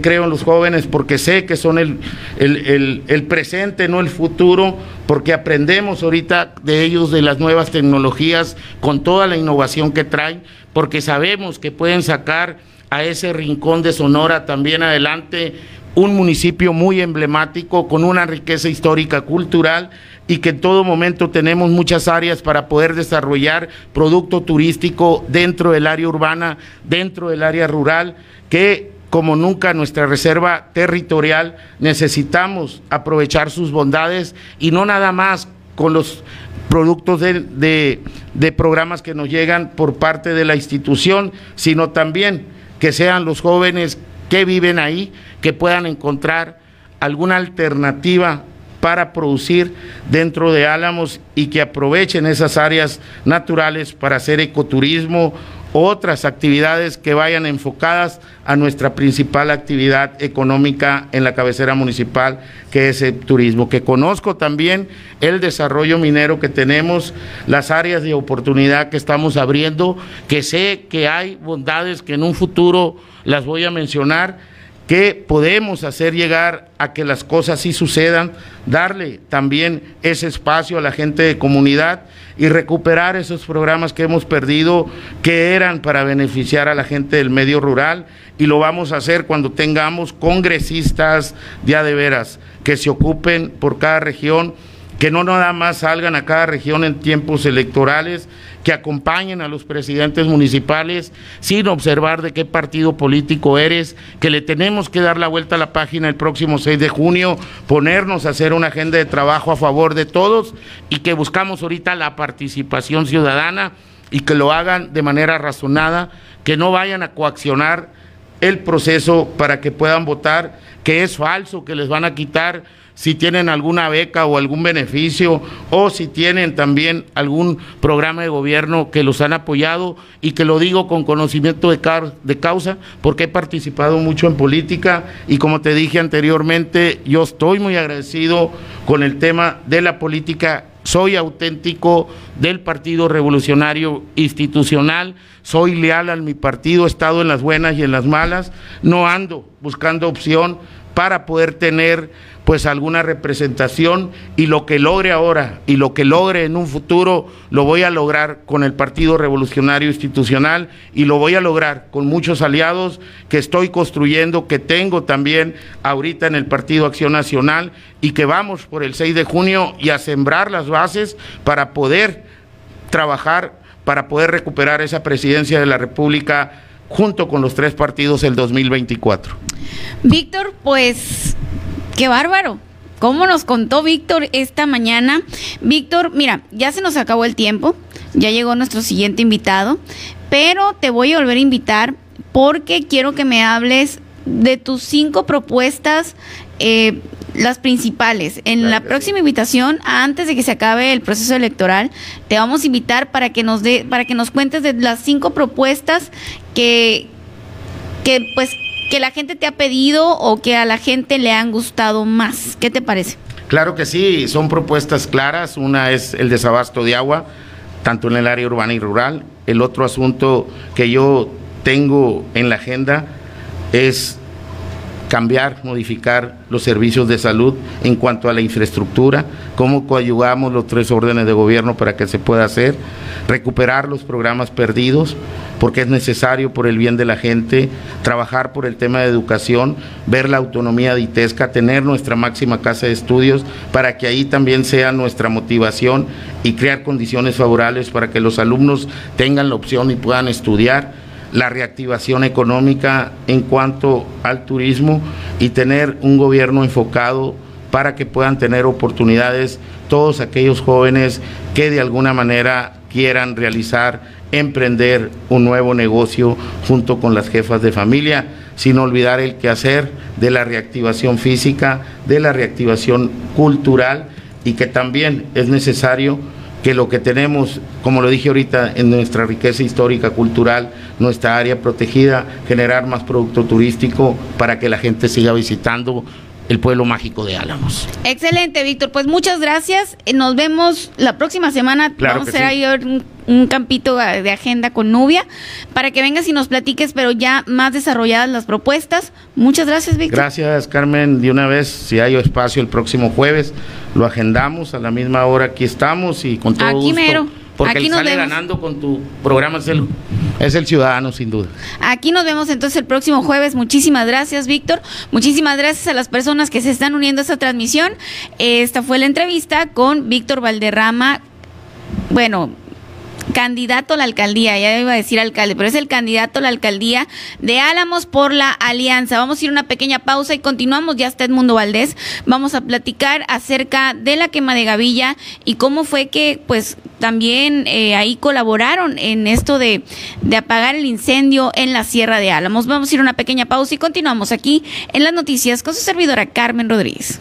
creo en los jóvenes, porque sé que son el, el, el, presente, no el futuro, porque aprendemos ahorita de ellos, de las nuevas tecnologías, con toda la innovación que traen, porque sabemos que pueden sacar a ese rincón de Sonora también adelante un municipio muy emblemático, con una riqueza histórica, cultural, y que en todo momento tenemos muchas áreas para poder desarrollar producto turístico dentro del área urbana, dentro del área rural, que como nunca nuestra reserva territorial necesitamos aprovechar sus bondades y no nada más con los productos de, de, programas que nos llegan por parte de la institución, sino también que sean los jóvenes que viven ahí, que puedan encontrar alguna alternativa para producir dentro de Álamos y que aprovechen esas áreas naturales para hacer ecoturismo, otras actividades que vayan enfocadas a nuestra principal actividad económica en la cabecera municipal, que es el turismo, que conozco también el desarrollo minero que tenemos, las áreas de oportunidad que estamos abriendo, que sé que hay bondades que en un futuro las voy a mencionar que podemos hacer llegar a que las cosas sí sucedan, darle también ese espacio a la gente de comunidad y recuperar esos programas que hemos perdido que eran para beneficiar a la gente del medio rural. Y lo vamos a hacer cuando tengamos congresistas ya de veras que se ocupen por cada región que no nada más salgan a cada región en tiempos electorales, que acompañen a los presidentes municipales sin observar de qué partido político eres, que le tenemos que dar la vuelta a la página el próximo 6 de junio, ponernos a hacer una agenda de trabajo a favor de todos y que buscamos ahorita la participación ciudadana y que lo hagan de manera razonada, que no vayan a coaccionar el proceso para que puedan votar, que es falso, que les van a quitar si tienen alguna beca o algún beneficio o si tienen también algún programa de gobierno que los han apoyado y que lo digo con conocimiento de, de causa porque he participado mucho en política y como te dije anteriormente, yo estoy muy agradecido con el tema de la política. Soy auténtico del Partido Revolucionario Institucional, soy leal a mi partido, he estado en las buenas y en las malas, no ando buscando opción para poder tener pues alguna representación y lo que logre ahora y lo que logre en un futuro lo voy a lograr con el Partido Revolucionario Institucional y lo voy a lograr con muchos aliados que estoy construyendo, que tengo también ahorita en el Partido Acción Nacional y que vamos por el 6 de junio y a sembrar las bases para poder trabajar, para poder recuperar esa presidencia de la República junto con los tres partidos el 2024. Víctor, pues Qué bárbaro. ¿Cómo nos contó Víctor esta mañana? Víctor, mira, ya se nos acabó el tiempo, ya llegó nuestro siguiente invitado, pero te voy a volver a invitar porque quiero que me hables de tus cinco propuestas, eh, las principales. En la próxima invitación, antes de que se acabe el proceso electoral, te vamos a invitar para que nos dé, para que nos cuentes de las cinco propuestas que, que pues que la gente te ha pedido o que a la gente le han gustado más. ¿Qué te parece? Claro que sí, son propuestas claras. Una es el desabasto de agua, tanto en el área urbana y rural. El otro asunto que yo tengo en la agenda es cambiar, modificar los servicios de salud en cuanto a la infraestructura, cómo coayugamos los tres órdenes de gobierno para que se pueda hacer, recuperar los programas perdidos, porque es necesario por el bien de la gente, trabajar por el tema de educación, ver la autonomía de ITESCA, tener nuestra máxima casa de estudios para que ahí también sea nuestra motivación y crear condiciones favorables para que los alumnos tengan la opción y puedan estudiar la reactivación económica en cuanto al turismo y tener un gobierno enfocado para que puedan tener oportunidades todos aquellos jóvenes que de alguna manera quieran realizar, emprender un nuevo negocio junto con las jefas de familia, sin olvidar el quehacer de la reactivación física, de la reactivación cultural y que también es necesario que lo que tenemos, como lo dije ahorita, en nuestra riqueza histórica, cultural, nuestra área protegida, generar más producto turístico para que la gente siga visitando el pueblo mágico de Álamos. Excelente, Víctor. Pues muchas gracias. Eh, nos vemos la próxima semana. Claro Vamos a hacer sí. ahí un, un campito de agenda con Nubia para que vengas y nos platiques, pero ya más desarrolladas las propuestas. Muchas gracias, Víctor. Gracias, Carmen. De una vez, si hay espacio el próximo jueves, lo agendamos a la misma hora. Aquí estamos y con todo Aquí gusto. mero. Porque Aquí el nos sale vemos. ganando con tu programa es el, es el ciudadano, sin duda. Aquí nos vemos entonces el próximo jueves. Muchísimas gracias, Víctor. Muchísimas gracias a las personas que se están uniendo a esta transmisión. Esta fue la entrevista con Víctor Valderrama. Bueno, candidato a la alcaldía, ya iba a decir alcalde, pero es el candidato a la alcaldía de Álamos por la Alianza. Vamos a ir a una pequeña pausa y continuamos. Ya está Edmundo Valdés. Vamos a platicar acerca de la quema de Gavilla y cómo fue que, pues, también eh, ahí colaboraron en esto de, de apagar el incendio en la Sierra de Álamos. Vamos a ir a una pequeña pausa y continuamos aquí en las noticias con su servidora Carmen Rodríguez.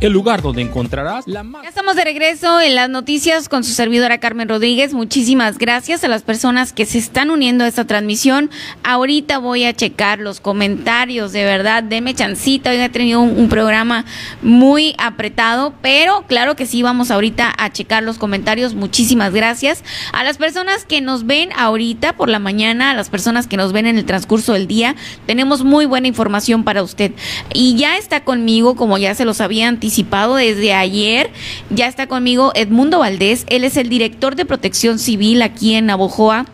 el lugar donde encontrarás la más... Ya estamos de regreso en las noticias con su servidora Carmen Rodríguez. Muchísimas gracias a las personas que se están uniendo a esta transmisión. Ahorita voy a checar los comentarios, de verdad, deme chancita. Hoy he tenido un, programa muy apretado, pero claro que sí, vamos ahorita a checar los comentarios. Muchísimas gracias. A las personas que nos ven ahorita por la mañana, a las personas que nos ven en el transcurso del día, tenemos muy buena información para usted. Y ya está conmigo, como ya se los había anticipado, desde ayer. Ya está conmigo Edmundo Valdés, él es el director de protección civil aquí en Navojoa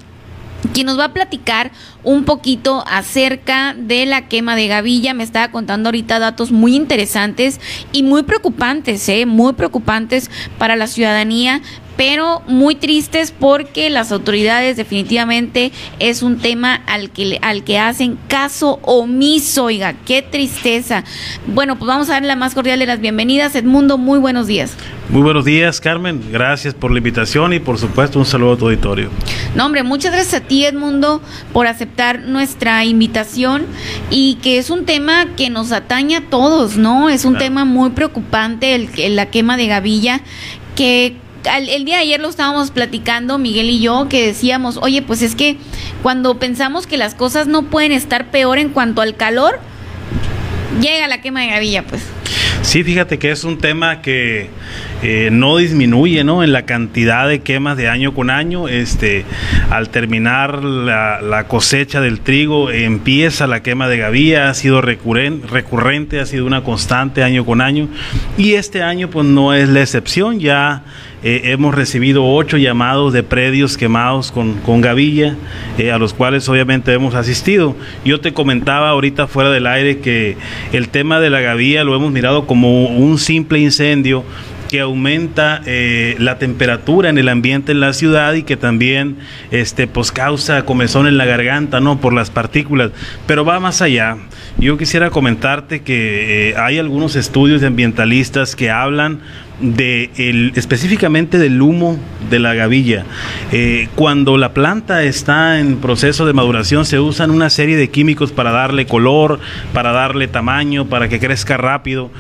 quien nos va a platicar un poquito acerca de la quema de gavilla. Me estaba contando ahorita datos muy interesantes y muy preocupantes, ¿eh? muy preocupantes para la ciudadanía, pero muy tristes porque las autoridades definitivamente es un tema al que, al que hacen caso omiso, oiga, qué tristeza. Bueno, pues vamos a darle la más cordial de las bienvenidas. Edmundo, muy buenos días. Muy buenos días, Carmen. Gracias por la invitación y por supuesto un saludo a tu auditorio. No, hombre, muchas gracias a ti, Edmundo, por aceptar nuestra invitación y que es un tema que nos atañe a todos, ¿no? Es un tema muy preocupante el, la quema de gavilla que el día de ayer lo estábamos platicando, Miguel y yo, que decíamos, oye, pues es que cuando pensamos que las cosas no pueden estar peor en cuanto al calor, llega la quema de gavilla, pues. Sí, fíjate que es un tema que eh, no disminuye, ¿no? En la cantidad de quemas de año con año. Este, al terminar la, cosecha del trigo, empieza la quema de gavilla, ha sido recurrente, ha sido una constante año con año. Y este año, pues no es la excepción, ya eh, hemos recibido ocho llamados de predios quemados con, con gavilla, eh, a los cuales obviamente hemos asistido. Yo te comentaba ahorita fuera del aire que el tema de la gavilla lo hemos mirado como un simple incendio que aumenta eh, la temperatura en el ambiente en la ciudad y que también este pues causa comezón en la garganta no por las partículas. Pero va más allá. Yo quisiera comentarte que hay algunos estudios de ambientalistas que hablan de el, específicamente del humo de la gavilla. Eh, cuando la planta está en proceso de maduración se usan una serie de químicos para darle color, para darle tamaño, para que crezca rápido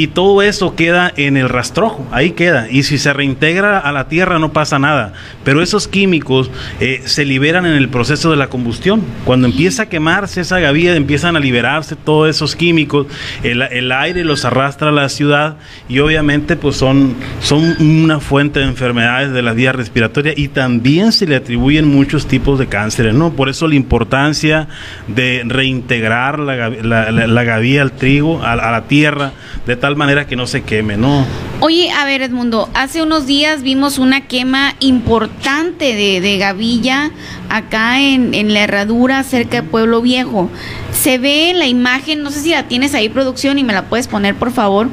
y todo eso queda en el rastrojo, ahí queda. Y si se reintegra a la tierra no pasa nada. Pero esos químicos eh, se liberan en el proceso de la combustión. Cuando empieza a quemarse esa gavilla, empiezan a liberarse todos esos químicos, el, aire los arrastra a la ciudad y obviamente pues son, son una fuente de enfermedades de la vía respiratoria y también se le atribuyen muchos tipos de cánceres, ¿no? Por eso la importancia de reintegrar la, la, gavilla al trigo, a, a la tierra, de tal manera que no se queme, ¿no? Oye, a ver, Edmundo, hace unos días vimos una quema importante de, de gavilla acá en, en, la herradura cerca de Pueblo Viejo. Se ve la imagen, no sé si la tienes ahí, producción, y me la puedes poner, por favor.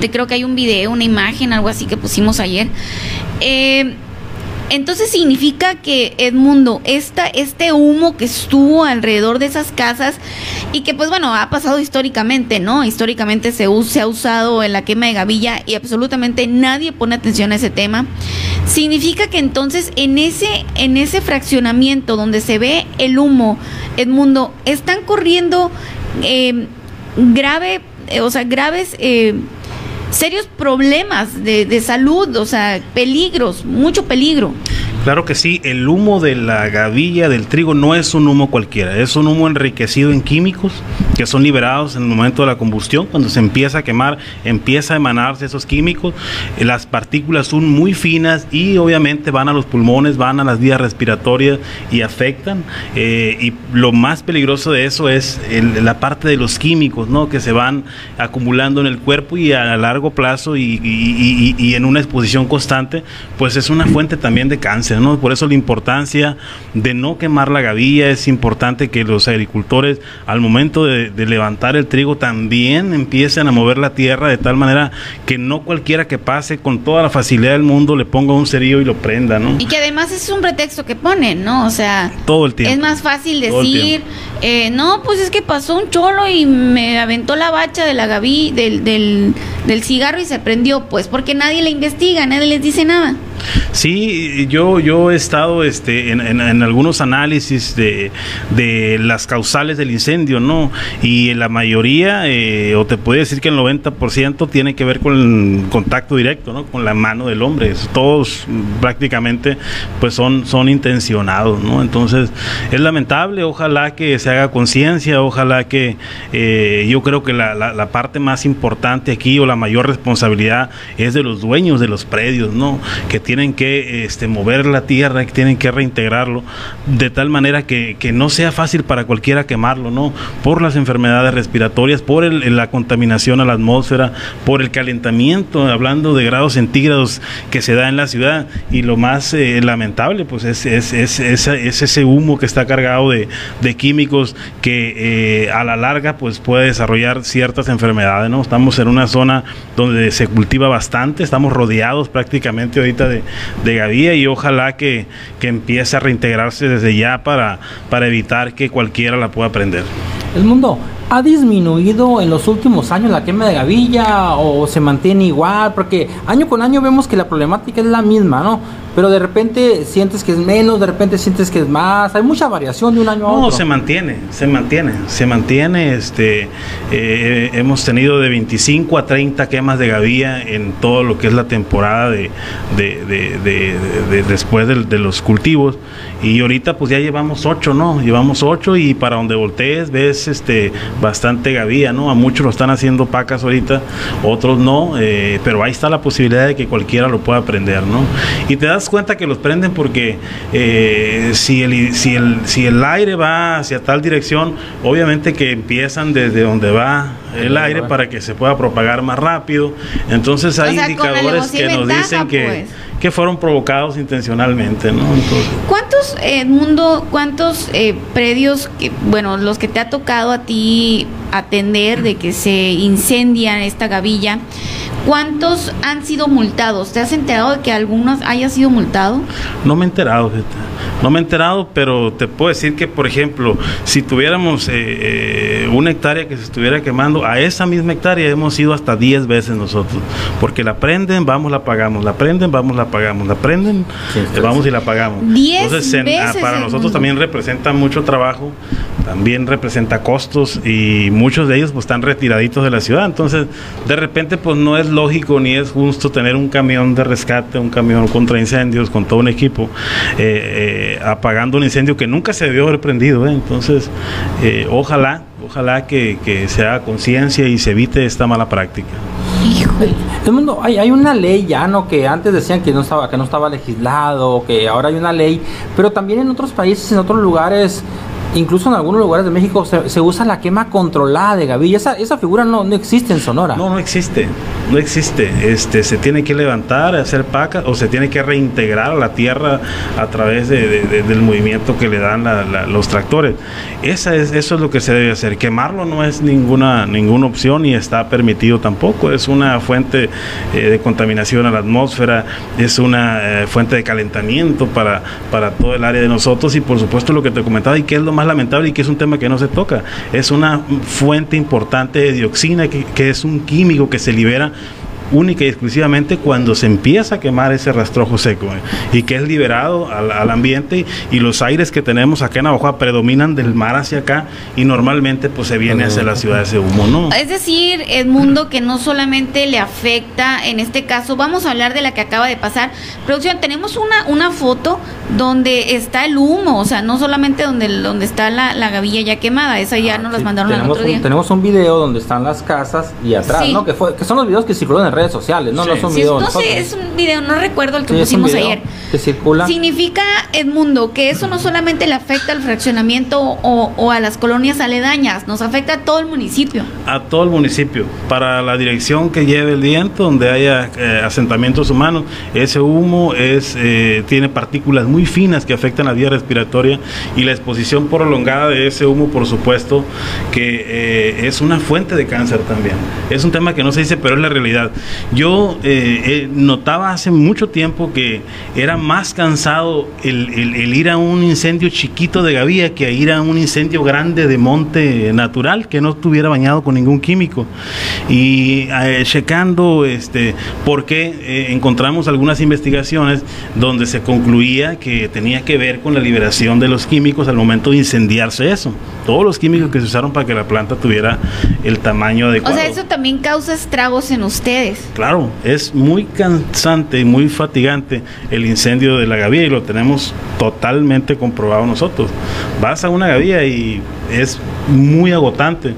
Te creo que hay un video, una imagen, algo así que pusimos ayer. Eh, entonces significa que Edmundo, esta, este humo que estuvo alrededor de esas casas y que pues bueno, ha pasado históricamente, ¿no? Históricamente se, se ha usado en la quema de gavilla y absolutamente nadie pone atención a ese tema. Significa que entonces en ese, en ese fraccionamiento donde se ve el humo, Edmundo, están corriendo eh, grave, eh, o sea, graves... Eh, serios problemas de, de salud, o sea, peligros, mucho peligro. Claro que sí, el humo de la gavilla del trigo no es un humo cualquiera, es un humo enriquecido en químicos que son liberados en el momento de la combustión, cuando se empieza a quemar, empieza a emanarse esos químicos, eh, las partículas son muy finas y obviamente van a los pulmones, van a las vías respiratorias y afectan. Eh, y lo más peligroso de eso es la parte de los químicos, ¿no? Que se van acumulando en el cuerpo y a largo plazo y, y en una exposición constante, pues es una fuente también de cáncer. ¿No? Por eso la importancia de no quemar la gavilla, es importante que los agricultores al momento de, de levantar el trigo también empiecen a mover la tierra de tal manera que no cualquiera que pase con toda la facilidad del mundo le ponga un cerillo y lo prenda, ¿no? Y que además es un pretexto que ponen, ¿no? O sea, Todo el tiempo. es más fácil decir, eh, no, pues es que pasó un cholo y me aventó la bacha de la gaví, del, del, del cigarro y se prendió, pues porque nadie le investiga, nadie les dice nada. Sí, yo, yo he estado este, en, en- en algunos análisis de, de las causales del incendio, ¿no? Y la mayoría, eh, o te puedo decir que el 90% tiene que ver con el contacto directo, ¿no? Con la mano del hombre. Todos prácticamente pues son, son intencionados, ¿no? Entonces es lamentable, ojalá que se haga conciencia, ojalá que eh, yo creo que la, la- la parte más importante aquí o la mayor responsabilidad es de los dueños de los predios, ¿no? Que tienen que este, mover la tierra, que tienen que reintegrarlo de tal manera que, no sea fácil para cualquiera quemarlo, ¿no? Por las enfermedades respiratorias, por el- la contaminación a la atmósfera, por el calentamiento, hablando de grados centígrados que se da en la ciudad y lo más eh, lamentable pues es, es, es- es- es ese humo que está cargado de, de químicos que eh, a la larga pues puede desarrollar ciertas enfermedades, ¿no? Estamos en una zona donde se cultiva bastante, estamos rodeados prácticamente ahorita de, de gavilla y ojalá que, que empiece a reintegrarse desde ya para, para evitar que cualquiera la pueda prender. El mundo ha disminuido en los últimos años la quema de gavilla o se mantiene igual, porque año con año vemos que la problemática es la misma, ¿no? Pero de repente sientes que es menos, de repente sientes que es más, hay mucha variación de un año a No, otro. se mantiene, se mantiene, se mantiene. Este, eh, hemos tenido de 25 a 30 quemas de gavilla en todo lo que es la temporada de, de- de- de- de- después de, los cultivos. Y ahorita pues ya llevamos 8, ¿no? Llevamos 8 y para donde voltees ves este, bastante gavilla, ¿no? A muchos lo están haciendo pacas ahorita, otros no, eh, pero ahí está la posibilidad de que cualquiera lo pueda prender, ¿no? Y te das cuenta que los prenden porque eh, si, el, si, el, si el aire va hacia tal dirección, obviamente que empiezan desde donde va el aire para que se pueda propagar más rápido. Entonces hay sea, indicadores que nos ventaja, dicen que, pues. Que fueron provocados intencionalmente, ¿no? Entonces, ¿Cuántos, eh, Mundo, cuántos eh, predios, que, bueno, los que te ha tocado a ti atender de que se incendia esta gavilla, cuántos han sido multados? ¿Te has enterado de que algunos haya sido multado? No me he enterado, no me he enterado, pero te puedo decir que, por ejemplo, si tuviéramos eh, eh, una hectárea que se estuviera quemando, a esa misma hectárea hemos ido hasta 10 veces nosotros, porque la prenden, vamos, la pagamos, la prenden, vamos, la pagamos, la prenden, eh, vamos y la pagamos. 10 Entonces, en- ah, veces para nosotros mundo. también representa mucho trabajo, también representa costos y muchos de ellos pues están retiraditos de la ciudad. Entonces, de repente pues no es lógico ni es justo tener un camión de rescate, un camión contra incendios con todo un equipo eh, eh, apagando un incendio que nunca se debió haber prendido. ¿eh? Entonces, eh, ojalá, ojalá que, que se haga conciencia y se evite esta mala práctica. El mundo, hay, hay una ley ya, ¿no? Que antes decían que no estaba, que no estaba legislado, que ahora hay una ley, pero también en otros países, en otros lugares, incluso en algunos lugares de México, se, se usa la quema controlada de gavilla. Esa, esa figura no, no existe en Sonora. No, no existe, no existe. Este, se tiene que levantar, hacer pacas o se tiene que reintegrar la tierra a través de- de- de- del movimiento que le dan los tractores. Esa es, eso es lo que se debe hacer. Quemarlo no es ninguna, ninguna opción y está permitido tampoco. Es una fuente eh, de contaminación a la atmósfera, es una eh, fuente de calentamiento para, para todo el área de nosotros y por supuesto lo que te comentaba y que es lo más lamentable y que es un tema que no se toca. Es una fuente importante de dioxina que, que es un químico que se libera única y exclusivamente cuando se empieza a quemar ese rastrojo seco eh, y que es liberado al, al ambiente y los aires que tenemos acá en Navajo predominan del mar hacia acá y normalmente pues se viene hacia la ciudad ese humo, ¿no? Es decir, Edmundo, que no solamente le afecta, en este caso, vamos a hablar de la que acaba de pasar. Producción, tenemos una, una foto donde está el humo, o sea, no solamente donde, donde está la, la gavilla ya quemada, esa ya nos las Sí, mandaron otro un, día. tenemos un video donde están las casas y atrás, Sí. ¿no? Que, fue, que son los videos que circularon en redes sociales, no, no es un Sí, video. de no sé, es un video, no recuerdo el que Sí, pusimos ayer. que circula. Significa, Edmundo, que eso no solamente le afecta al fraccionamiento o, o a las colonias aledañas, nos afecta a todo el municipio. a todo el municipio para la dirección que lleve el viento donde haya eh, asentamientos humanos ese humo es eh, tiene partículas muy finas que afectan la vía respiratoria y la exposición prolongada de ese humo por supuesto que eh, es una fuente de cáncer también es un tema que no se dice pero es la realidad yo eh, eh, notaba hace mucho tiempo que era más cansado el, ir a un incendio chiquito de gavía que ir a un incendio grande de monte natural que no estuviera bañado con ningún químico. Y eh, checando este por qué eh, encontramos algunas investigaciones donde se concluía que tenía que ver con la liberación de los químicos al momento de incendiarse eso. Todos los químicos que se usaron para que la planta tuviera el tamaño O adecuado sea, eso también causa estragos en ustedes. Claro, es muy cansante y muy fatigante el incendio de la gavía y lo tenemos totalmente comprobado nosotros. Vas a una gavía y es muy agotante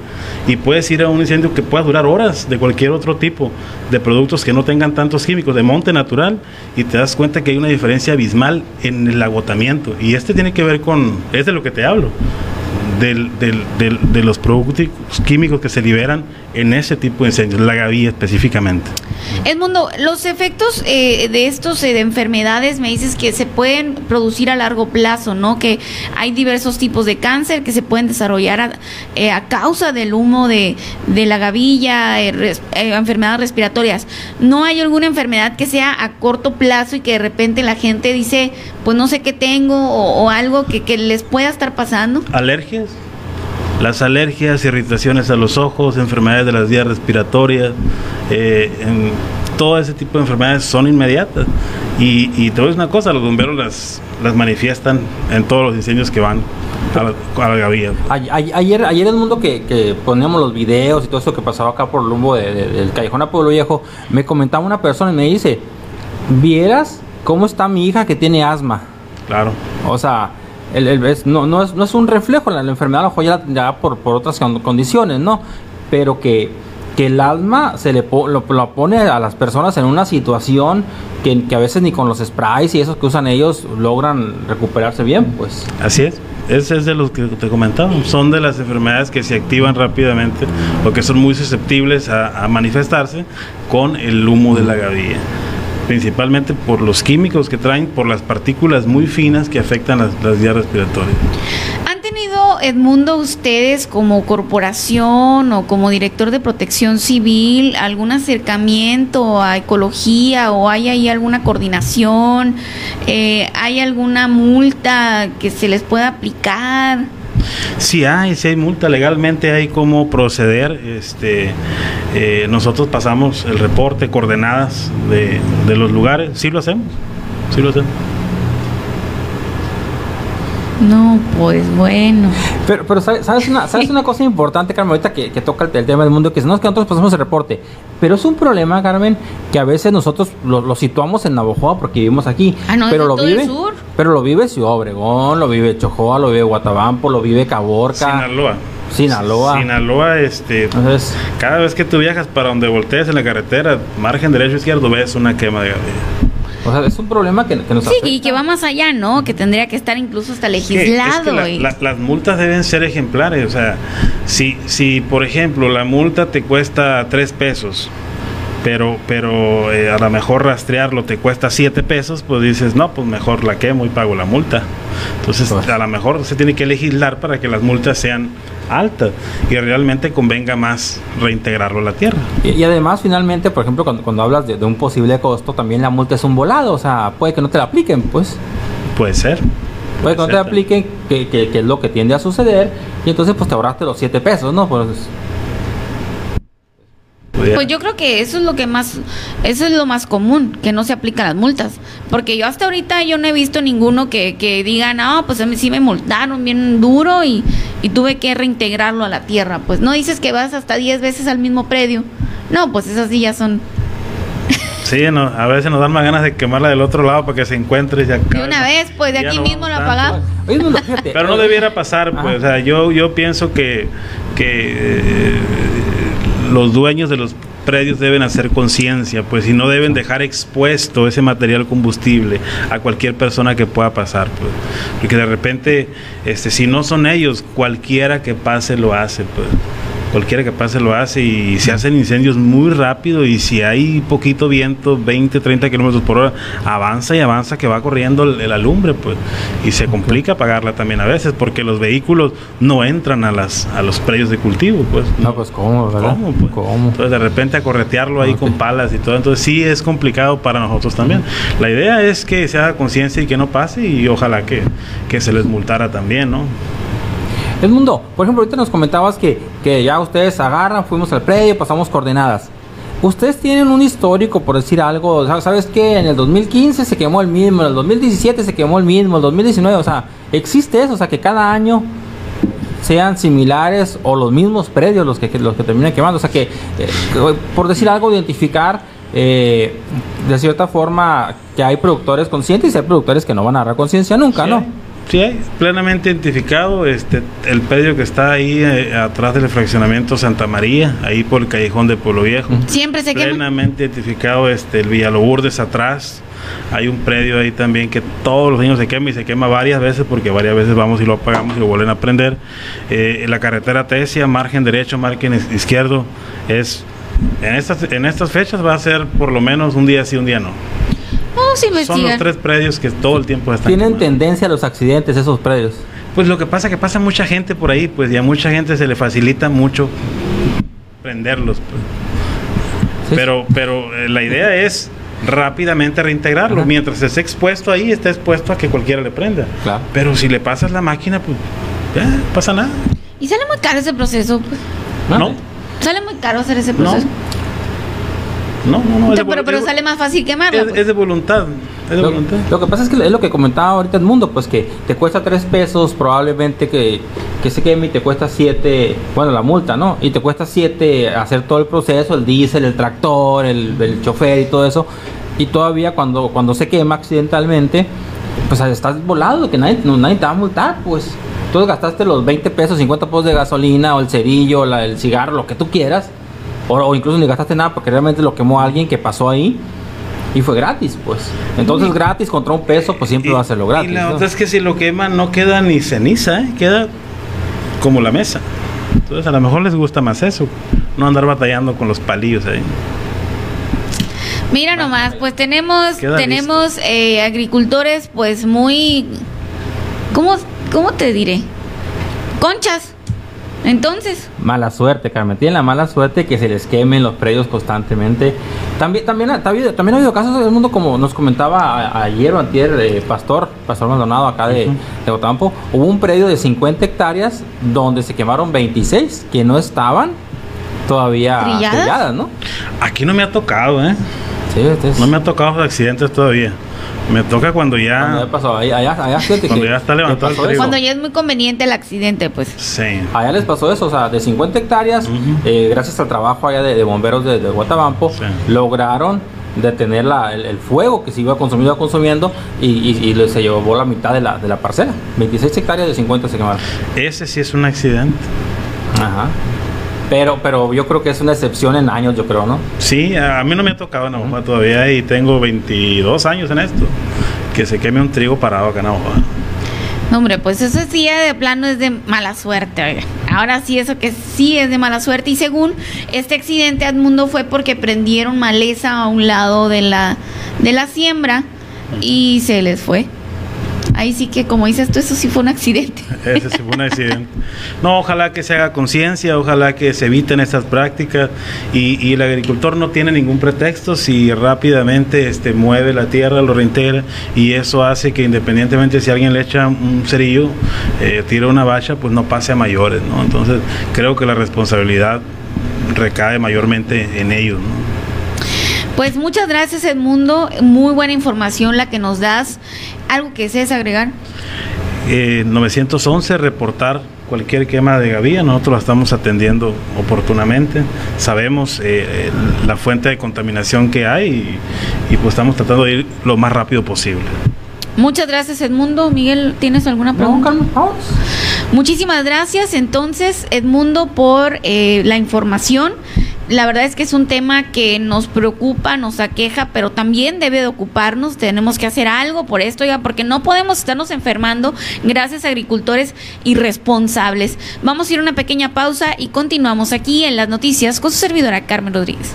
y puedes ir a un incendio que pueda durar horas de cualquier otro tipo de productos que no tengan tantos químicos de monte natural y te das cuenta que hay una diferencia abismal en el agotamiento y este tiene que ver con, es de lo que te hablo del, del- del- de los productos químicos que se liberan en ese tipo de incendios, la gavía específicamente. Edmundo, los efectos eh, de estos eh, de enfermedades me dices que se pueden producir a largo plazo, ¿no? Que hay diversos tipos de cáncer que se pueden desarrollar a, eh, a causa del humo de, de la gavilla, eh, res- eh, enfermedades respiratorias. ¿No hay alguna enfermedad que sea a corto plazo y que de repente la gente dice, pues no sé qué tengo o, o algo que, que les pueda estar pasando? Alergias. Las alergias, irritaciones a los ojos, enfermedades de las vías respiratorias, eh, en- todo ese tipo de enfermedades son inmediatas. Y, y te voy a decir una cosa, los bomberos las, las manifiestan en todos los incendios que van a la, a la gavilla. Ay- ay- Ayer, ayer en el mundo que, que poníamos los videos y todo eso que pasaba acá por el rumbo de- de- del Callejón a Pueblo Viejo, me comentaba una persona y me dice, ¿vieras cómo está mi hija que tiene asma? Claro. O sea, el, es- no, no, es, un reflejo, la, enfermedad a lo mejor ya tendrá por, otras con- condiciones, ¿no? Pero que, el asma se le po- lo, pone a las personas en una situación que, que a veces ni con los sprays y esos que usan ellos logran recuperarse bien, pues. Así es. Ese es de los que te comentaba. Son de las enfermedades que se activan rápidamente o que son muy susceptibles a, a manifestarse con el humo de la gavilla. Principalmente por los químicos que traen, por las partículas muy finas que afectan las, vías respiratorias. ¿Han tenido, Edmundo, ustedes como corporación o como director de protección civil algún acercamiento a ecología o hay ahí alguna coordinación? Eh, ¿Hay alguna multa que se les pueda aplicar? Si hay, si hay multa legalmente, hay cómo proceder. Este, eh, nosotros pasamos el reporte, coordenadas de, de los lugares. Sí lo hacemos, sí lo hacemos. No, pues bueno. Pero, pero ¿sabes, sabes una, ¿sabes una cosa importante, Carmen? Ahorita que, que toca el, el tema del mundo, que no es que nosotros pasamos el reporte, pero es un problema, Carmen, que a veces nosotros lo, lo situamos en Navojoa porque vivimos aquí. Ah, no, pero lo todo el vive, sur. Pero lo vive Ciudad Obregón, lo vive Chojoa, lo vive Guatabampo, lo vive Caborca. Sinaloa. Sinaloa. Sinaloa, este, Entonces, cada vez que tú viajas para donde voltees en la carretera, margen derecho izquierdo, ves una quema de gavilla. O sea, es un problema que, que nos Sí, y que va más allá, ¿no? Que tendría que estar incluso hasta Que- es que legislado. la- y- la- las multas deben ser ejemplares. O sea, si, si por ejemplo la multa te cuesta tres pesos, pero, pero eh, a lo mejor rastrearlo te cuesta siete pesos, pues dices, no, pues mejor la quemo y pago la multa. Entonces, Pues. a lo mejor se tiene que legislar para que las multas sean altas y realmente convenga más reintegrarlo a la tierra. Y, y además, finalmente, por ejemplo, cuando, cuando hablas de, de un posible costo, también la multa es un volado. O sea, puede que no te la apliquen, pues. Puede ser. Puede que no te apliquen, que, que- que es lo que tiende a suceder. Y entonces, pues te ahorraste los 7 pesos, ¿no? Pues. Pues yo creo que eso es lo que más, eso es lo más común, que no se aplican las multas. Porque yo hasta ahorita yo no he visto ninguno que, que diga, no, pues a mí sí me multaron bien duro y, y tuve que reintegrarlo a la tierra. Pues no dices que vas hasta 10 veces al mismo predio. No, pues esas sí ya son Sí, no, a veces nos dan más ganas de quemarla del otro lado para que se encuentre. y se de acabe. una vez, pues de Ya aquí no mismo la tanto. pagamos. Oye, Mundo, fíjate. Pero no debiera pasar, pues, o sea, yo, yo pienso que, que eh, los dueños de los predios deben hacer conciencia, pues, y no deben dejar expuesto ese material combustible a cualquier persona que pueda pasar, pues, porque de repente, este, si no son ellos, cualquiera que pase lo hace, pues cualquiera que pase lo hace y se hacen incendios muy rápido y si hay poquito viento, 20, 30 kilómetros por hora, avanza y avanza que va corriendo el alumbre, pues, y se complica apagarla también a veces porque los vehículos no entran a las a los predios de cultivo, pues. No, pues cómo, ¿verdad? ¿Cómo, pues? ¿Cómo? Entonces de repente a corretearlo ahí con palas y todo, entonces sí es complicado para nosotros también. La idea es que se haga conciencia y que no pase y ojalá que, que se les multara también, ¿no? Edmundo, por ejemplo, ahorita nos comentabas que, que ya ustedes agarran, fuimos al predio, pasamos coordenadas. Ustedes tienen un histórico, por decir algo, o sea, ¿sabes qué? En el 2015 se quemó el mismo, en el 2017 se quemó el mismo, en el 2019, o sea, existe eso, o sea, que cada año sean similares o los mismos predios los que, que- los que terminan quemando, o sea, que, eh, por decir algo, identificar eh, de cierta forma que hay productores conscientes y hay productores que no van a agarrar conciencia nunca, Sí ¿no? Sí, hay, plenamente identificado este el predio que está ahí eh, atrás del fraccionamiento Santa María, ahí por el callejón de Pueblo Viejo. Siempre se quema. Plenamente identificado este el Villalobures atrás. Hay un predio ahí también que todos los años se quema y se quema varias veces porque varias veces vamos y lo apagamos y lo vuelven a prender. Eh, la carretera Tesia, margen derecho, margen izquierdo, es en estas, en estas fechas va a ser por lo menos un día sí, un día no. Vamos a Son los investigar. tres predios que todo el tiempo están Tienen quemando. tendencia a los accidentes esos predios. Pues lo que pasa es que pasa mucha gente por ahí, pues y a mucha gente se le facilita mucho prenderlos. pues. Sí. Pero, pero eh, la idea es rápidamente reintegrarlo. Ajá. Mientras esté expuesto ahí, está expuesto a que cualquiera le prenda. Claro. Pero si le pasas la máquina, pues ya, pasa nada. Y sale muy caro ese proceso. pues. No, Sale muy caro hacer ese proceso. No, no, no. es de pero pero es- sale más fácil quemarla. es, pues. es de voluntad. Es de Lo, voluntad. lo que pasa es que es lo que comentaba ahorita el mundo, pues que te cuesta tres pesos probablemente que, que se queme y te cuesta siete, bueno, la multa, ¿no? Y te cuesta siete hacer todo el proceso, el diésel, el tractor, el, el chofer y todo eso. Y todavía cuando, cuando se quema accidentalmente, pues estás volado, que nadie, no, nadie te va a multar, pues. Entonces gastaste los 20 pesos, 50 pesos de gasolina o el cerillo, la- el cigarro, lo que tú quieras. O, o incluso ni gastaste nada porque realmente lo quemó alguien que pasó ahí. Y fue gratis, pues. Entonces, gratis contra un peso, pues siempre Y- va a ser lo gratis. Y la ¿no? otra es que si lo queman no queda ni ceniza, ¿eh? queda como la mesa. Entonces a lo mejor les gusta más eso, no andar batallando con los palillos ahí. Mira nomás, pues tenemos Queda tenemos eh, agricultores pues muy ¿cómo, ¿cómo te diré? Conchas. Entonces, Mala suerte, Carmen. Tienen la mala suerte que se les quemen los predios constantemente. También, también, ha, también, también ha habido casos del mundo, como nos comentaba ayer o antier, eh, Pastor, Pastor Maldonado, acá de, de Otampo. Hubo un predio de 50 hectáreas donde se quemaron 26 que no estaban todavía ¿Trilladas? trilladas, ¿no? Aquí no me ha tocado, ¿eh? Sí, este es- No me ha tocado los accidentes todavía. Me toca cuando cuando ya ya... pasó, allá, allá, allá, fíjate Cuando que- ya está que levantado el trigo. cuando ya es muy conveniente el accidente, pues. Sí. Allá les pasó eso, o sea, de 50 hectáreas, eh, gracias al trabajo allá de, de bomberos de, de Guatabampo, Sí. lograron detener la- el, el fuego que se iba consumiendo, consumiendo y, y- y le- se llevó la mitad de la, de la parcela. 26 hectáreas de 50 se quemaron. Ese sí es un accidente. Ajá. Pero, pero yo creo que es una excepción en años, yo creo, ¿no? Sí, a mí no me ha tocado en Navajo todavía y tengo 22 años en esto. Que se queme un trigo parado acá en Navajo. No, hombre, pues eso sí ya de plano es de mala suerte. oiga. Ahora sí, eso que sí es de mala suerte. Y según este accidente, Edmundo fue porque prendieron maleza a un lado de la, de la siembra y se les fue. Ahí sí que, como dices tú, eso sí fue un accidente. Ese sí fue un accidente. No, ojalá que se haga conciencia, ojalá que se eviten estas prácticas y, y el agricultor no tiene ningún pretexto si rápidamente este, mueve la tierra, lo reintegra y eso hace que independientemente si alguien le echa un cerillo, eh, tira una bacha, pues no pase a mayores, ¿no? Entonces creo que la responsabilidad recae mayormente en ellos, ¿no? Pues muchas gracias, Edmundo. Muy buena información la que nos das. ¿Algo que desees agregar? Eh, 911, reportar cualquier quema de gavilla, nosotros la estamos atendiendo oportunamente, sabemos eh, la fuente de contaminación que hay y, y, pues estamos tratando de ir lo más rápido posible. Muchas gracias, Edmundo. Miguel, ¿tienes alguna No, pregunta? Vamos. Muchísimas gracias entonces Edmundo por eh, la información. La verdad es que es un tema que nos preocupa, nos aqueja, pero también debe de ocuparnos. Tenemos que hacer algo por esto, ya, porque no podemos estarnos enfermando gracias a agricultores irresponsables. Vamos a ir a una pequeña pausa y continuamos aquí en las noticias con su servidora Carmen Rodríguez.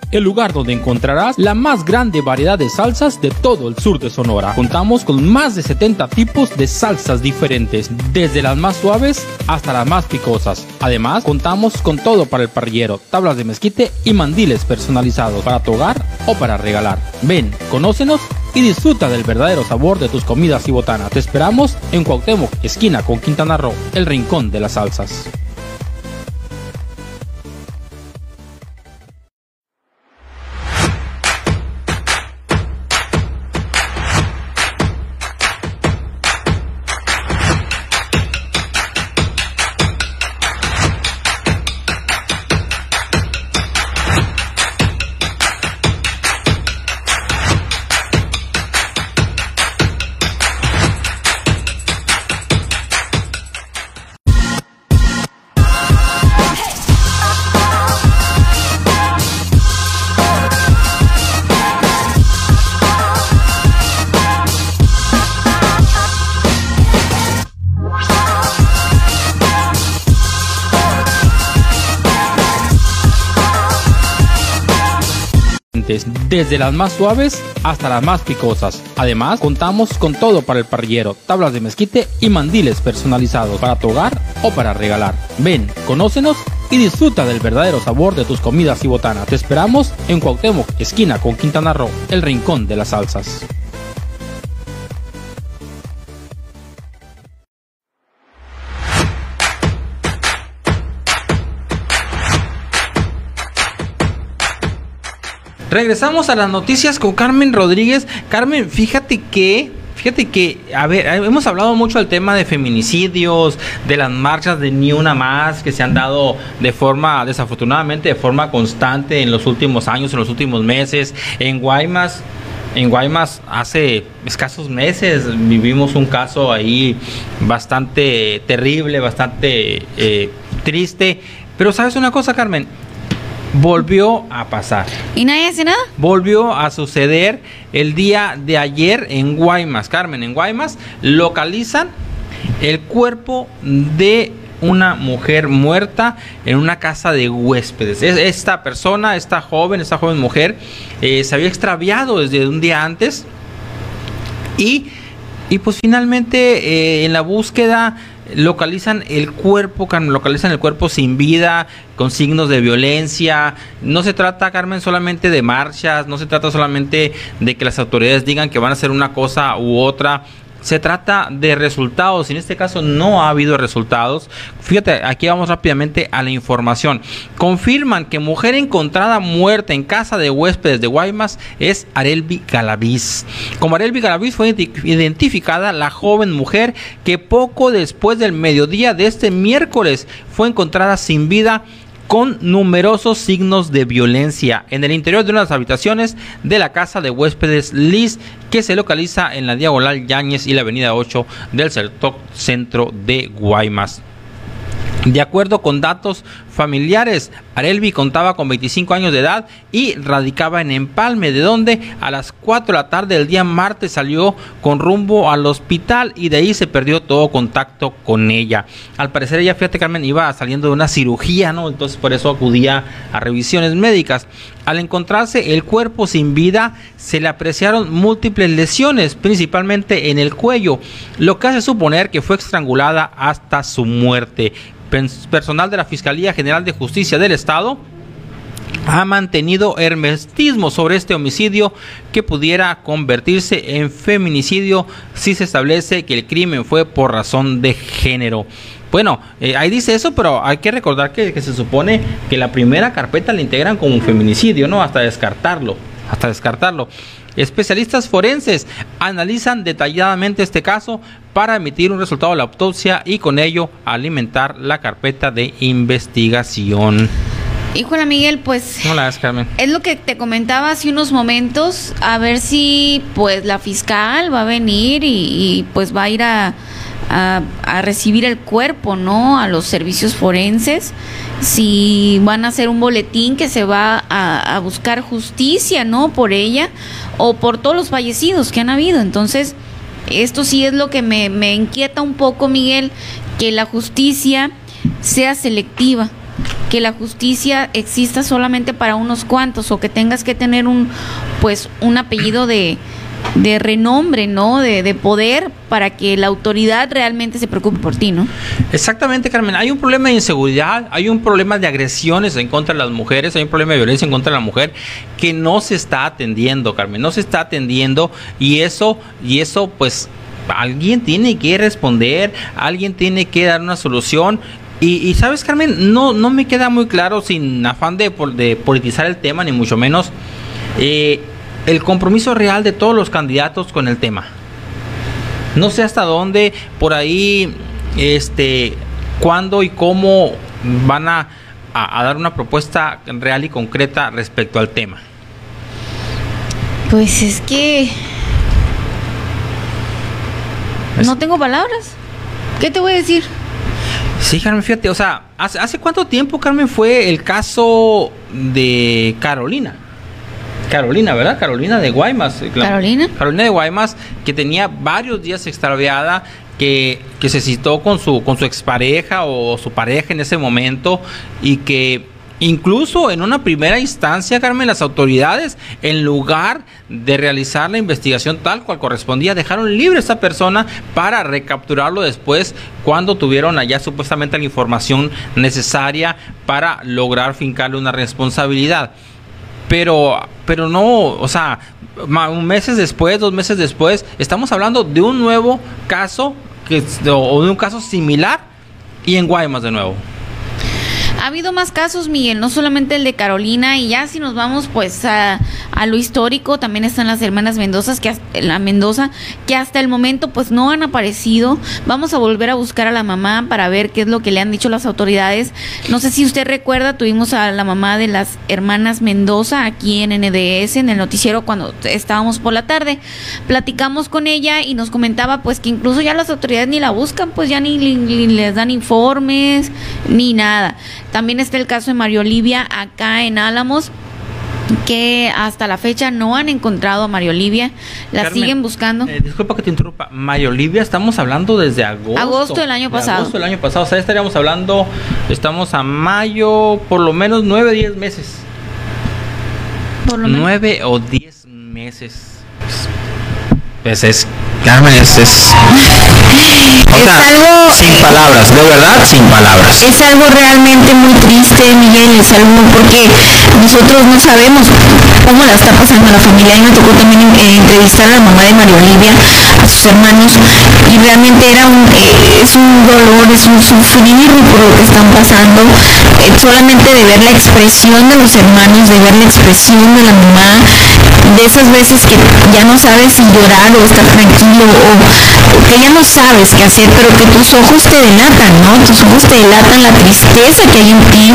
el lugar donde encontrarás la más grande variedad de salsas de todo el sur de Sonora. Contamos con más de 70 tipos de salsas diferentes, desde las más suaves hasta las más picosas. Además, contamos con todo para el parrillero, tablas de mezquite y mandiles personalizados para tu hogar o para regalar. Ven, conócenos y disfruta del verdadero sabor de tus comidas y botanas. Te esperamos en Cuauhtémoc, esquina con Quintana Roo, el Rincón de las Salsas. Desde las más suaves hasta las más picosas. Además, contamos con todo para el parrillero, tablas de mezquite y mandiles personalizados para tu hogar o para regalar. Ven, conócenos y disfruta del verdadero sabor de tus comidas y botanas. Te esperamos en Cuauhtémoc, esquina con Quintana Roo, el rincón de las salsas. Regresamos a las noticias con Carmen Rodríguez. Carmen, fíjate que Fíjate que, a ver, hemos hablado mucho del tema de feminicidios, de las marchas de Ni Una Más que se han dado de forma, desafortunadamente, de forma constante en los últimos años, en los últimos meses. En Guaymas, en Guaymas hace escasos meses vivimos un caso ahí bastante terrible, bastante eh, triste. Pero sabes una cosa, Carmen, volvió a pasar. ¿Y nadie hace nada? Volvió a suceder el día de ayer en Guaymas. Carmen, en Guaymas localizan el cuerpo de una mujer muerta en una casa de huéspedes. Esta persona, esta joven, esta joven mujer, eh, se había extraviado desde un día antes y, y pues finalmente eh, en la búsqueda localizan el cuerpo, Carmen, localizan el cuerpo sin vida, con signos de violencia. No se trata, Carmen, solamente de marchas, no se trata solamente de que las autoridades digan que van a hacer una cosa u otra se trata de resultados. En este caso no ha habido resultados. Fíjate, aquí vamos rápidamente a la información. Confirman que mujer encontrada muerta en casa de huéspedes de Guaymas es Arelvi Galaviz. Como Arelvi Galaviz fue identificada la joven mujer que poco después del mediodía de este miércoles fue encontrada sin vida con numerosos signos de violencia en el interior de una de las habitaciones de la casa de huéspedes Liz, que se localiza en la diagonal Yáñez y la avenida 8 del sector centro de Guaymas. De acuerdo con datos familiares, Arelvi contaba con 25 años de edad y radicaba en Empalme, de donde a las 4 de la tarde del día martes salió con rumbo al hospital y de ahí se perdió todo contacto con ella. Al parecer ella, fíjate Carmen, iba saliendo de una cirugía, ¿no? Entonces por eso acudía a revisiones médicas. Al encontrarse el cuerpo sin vida, se le apreciaron múltiples lesiones, principalmente en el cuello, lo que hace suponer que fue estrangulada hasta su muerte personal de la Fiscalía General de Justicia del Estado ha mantenido hermetismo sobre este homicidio que pudiera convertirse en feminicidio si se establece que el crimen fue por razón de género. Bueno, eh, ahí dice eso, pero hay que recordar que, que, se supone que la primera carpeta la integran como un feminicidio, ¿no? Hasta descartarlo, hasta descartarlo. Especialistas forenses analizan detalladamente este caso para emitir un resultado de la autopsia y con ello alimentar la carpeta de investigación. Híjole, Miguel, pues Hola, Carmen. es lo que te comentaba hace unos momentos, a ver si pues la fiscal va a venir y, y pues va a ir a, a, recibir el cuerpo, ¿no? A los servicios forenses, si van a hacer un boletín que se va a, a buscar justicia, ¿no? Por ella o por todos los fallecidos que han habido. Entonces, esto sí es lo que me, me inquieta un poco, Miguel, que la justicia sea selectiva que la justicia exista solamente para unos cuantos o que tengas que tener un pues un apellido de, de renombre, ¿no? De, de, poder para que la autoridad realmente se preocupe por ti, ¿no? Exactamente, Carmen. Hay un problema de inseguridad, hay un problema de agresiones en contra de las mujeres, hay un problema de violencia en contra de la mujer que no se está atendiendo, Carmen, no se está atendiendo y eso, y eso pues alguien tiene que responder, alguien tiene que dar una solución y, y, sabes, Carmen, no, no me queda muy claro, sin afán de, de politizar el tema, ni mucho menos, eh, el compromiso real de todos los candidatos con el tema. No sé hasta dónde, por ahí, este, cuándo y cómo van a, a, a dar una propuesta real y concreta respecto al tema. Pues es que no tengo palabras. ¿Qué te voy a decir? Sí, Carmen, fíjate, o sea, ¿hace, ¿hace cuánto tiempo, Carmen, fue el caso de Carolina? Carolina, ¿verdad? Carolina de Guaymas. Carolina. Carolina de Guaymas, que tenía varios días extraviada, que, que se citó con su, con su expareja o su pareja en ese momento y que Incluso en una primera instancia, Carmen, las autoridades, en lugar de realizar la investigación tal cual correspondía, dejaron libre a esta persona para recapturarlo después cuando tuvieron allá supuestamente la información necesaria para lograr fincarle una responsabilidad. Pero, pero no, o sea, meses después, dos meses después, estamos hablando de un nuevo caso que, o de un caso similar y en Guaymas de nuevo. Ha habido más casos, Miguel, no solamente el de Carolina, y ya si nos vamos pues a, lo histórico, también están las hermanas Mendoza, que la Mendoza, que hasta el momento pues no han aparecido. Vamos a volver a buscar a la mamá para ver qué es lo que le han dicho las autoridades. No sé si usted recuerda, tuvimos a la mamá de las hermanas Mendoza aquí en NDS, en el noticiero cuando estábamos por la tarde. Platicamos con ella y nos comentaba pues que incluso ya las autoridades ni la buscan, pues ya ni, ni les dan informes, ni nada. También está el caso de Mario Olivia acá en Álamos que hasta la fecha no han encontrado a Mario Olivia, la Carmen, siguen buscando. Eh, disculpa que te interrumpa, Mario Olivia, estamos hablando desde agosto. Agosto del año pasado. Agosto del año pasado, o sea, estaríamos hablando, estamos a mayo, por lo menos nueve, diez meses. Por lo nueve menos. o diez meses. Pues es Carmen es, es, o sea, es algo sin palabras, de verdad sin palabras. Es algo realmente muy triste, Miguel, es algo porque nosotros no sabemos cómo la está pasando la familia. Y me tocó también eh, entrevistar a la mamá de María Olivia, a sus hermanos, y realmente era un, eh, es un dolor, es un sufrir por lo que están pasando. Eh, solamente de ver la expresión de los hermanos, de ver la expresión de la mamá, de esas veces que ya no sabes si llorar o estar tranquilo o que ya no sabes qué hacer, pero que tus ojos te delatan, ¿no? Tus ojos te delatan la tristeza que hay en ti,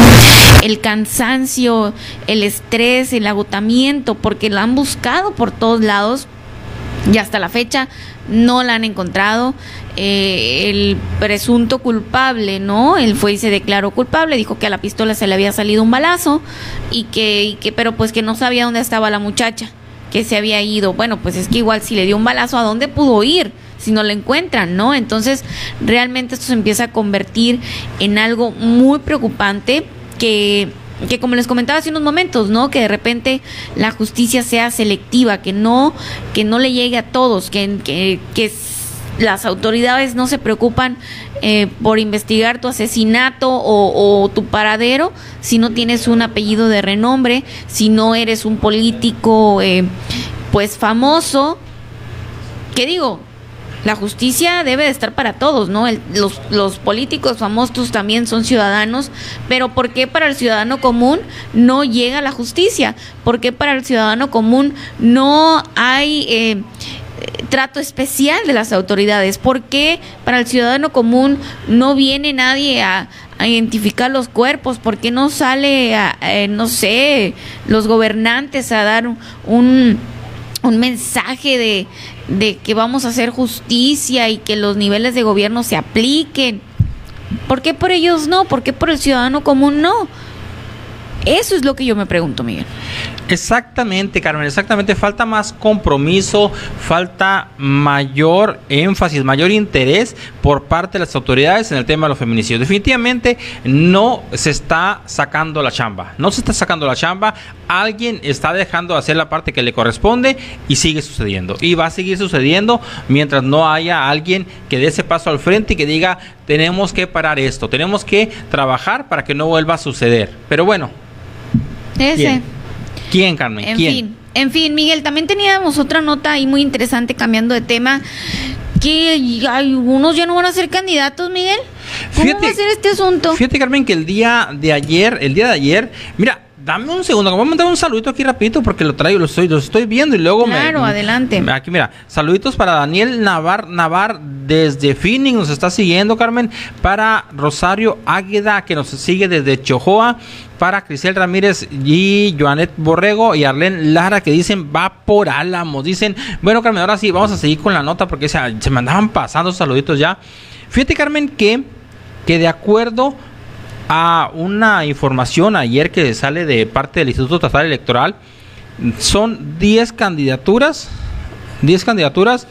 el cansancio, el estrés, el agotamiento, porque la han buscado por todos lados y hasta la fecha no la han encontrado. Eh, el presunto culpable, ¿no? Él fue y se declaró culpable, dijo que a la pistola se le había salido un balazo y que, y que pero pues que no sabía dónde estaba la muchacha, que se había ido. Bueno, pues es que igual si le dio un balazo, ¿a dónde pudo ir? Si no la encuentran, ¿no? Entonces, realmente esto se empieza a convertir en algo muy preocupante que que como les comentaba hace unos momentos, ¿no? Que de repente la justicia sea selectiva, que no, que no le llegue a todos, que, que, las autoridades no se preocupan eh, por investigar tu asesinato o, tu paradero si no tienes un apellido de renombre, si no eres un político eh, pues famoso. ¿Qué digo? La justicia debe de estar para todos, ¿no? los, políticos famosos también son ciudadanos, pero ¿por qué para el ciudadano común no llega la justicia? ¿Por qué para el ciudadano común no hay... Eh, trato especial de las autoridades? ¿Por qué para el ciudadano común no viene nadie a, identificar los cuerpos? ¿Por qué no sale, a, eh, no sé, los gobernantes a dar un mensaje de, de que vamos a hacer justicia y que los niveles de gobierno se apliquen. ¿Por qué por ellos no? ¿Por qué por el ciudadano común no? Eso es lo que yo me pregunto, Miguel. Exactamente, Carmen, exactamente. Falta más compromiso, falta mayor énfasis, mayor interés por parte de las autoridades en el tema de los feminicidios. Definitivamente no se está sacando la chamba, no se está sacando la chamba. Alguien está dejando de hacer la parte que le corresponde y sigue sucediendo. Y va a seguir sucediendo mientras no haya alguien que dé ese paso al frente y que diga, tenemos que parar esto, tenemos que trabajar para que no vuelva a suceder. Pero bueno, ese. ¿Quién, Carmen? En ¿Quién? fin, en fin, Miguel, también teníamos otra nota ahí muy interesante cambiando de tema. Que algunos ya no van a ser candidatos, Miguel. ¿Cómo va a ser este asunto? Fíjate, Carmen, que el día de ayer, el día de ayer, mira, dame un segundo, voy a mandar un saludito aquí rapidito porque lo traigo, lo estoy, lo estoy viendo y luego me... Claro, adelante. Aquí, mira, saluditos para Daniel Navar, Navar desde Phoenix, nos está siguiendo, Carmen, para Rosario Águeda, que nos sigue desde Chojoa, para Crisel Ramírez y Joanet Borrego y Arlen Lara que dicen va por Álamos. Dicen, bueno Carmen, ahora sí, vamos a seguir con la nota porque se, se me andaban pasando saluditos ya. Fíjate Carmen que, que de acuerdo a una información ayer que sale de parte del Instituto Estatal Electoral, son 10 candidaturas, 10 candidaturas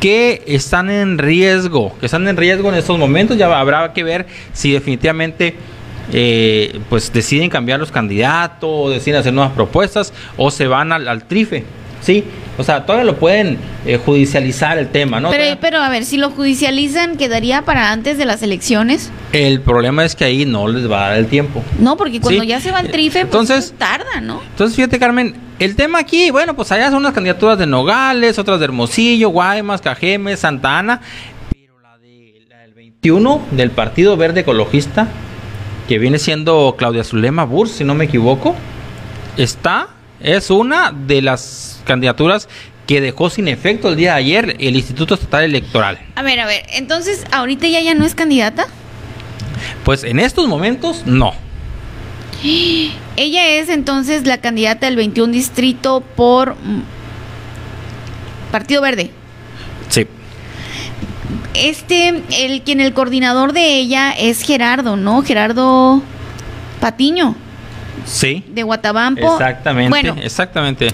que están en riesgo, que están en riesgo en estos momentos. Ya habrá que ver si definitivamente eh, pues deciden cambiar los candidatos, deciden hacer nuevas propuestas o se van al, trife. Sí, o sea, todavía lo pueden eh, judicializar el tema, ¿no? Pero, pero a ver, si lo judicializan, ¿quedaría para antes de las elecciones? El problema es que ahí no les va a dar el tiempo. No, porque cuando ya se va al trife, pues entonces, tarda, ¿no? Entonces, fíjate, Carmen, el tema aquí, bueno, pues allá son unas candidaturas de Nogales, otras de Hermosillo, Guaymas, Cajeme, Santa Ana, pero la, de, la del 21 del Partido Verde Ecologista que viene siendo Claudia Zulema Burs, si no me equivoco, está, es una de las candidaturas que dejó sin efecto el día de ayer el Instituto Estatal Electoral. A ver, a ver, entonces, ¿ahorita ya ya no es candidata? Pues en estos momentos, no. Ella es entonces la candidata del 21 distrito por Partido Verde. Sí este, el quien el coordinador de ella es Gerardo, ¿no? Gerardo Patiño. Sí. De Guatabampo. Exactamente. Bueno, exactamente.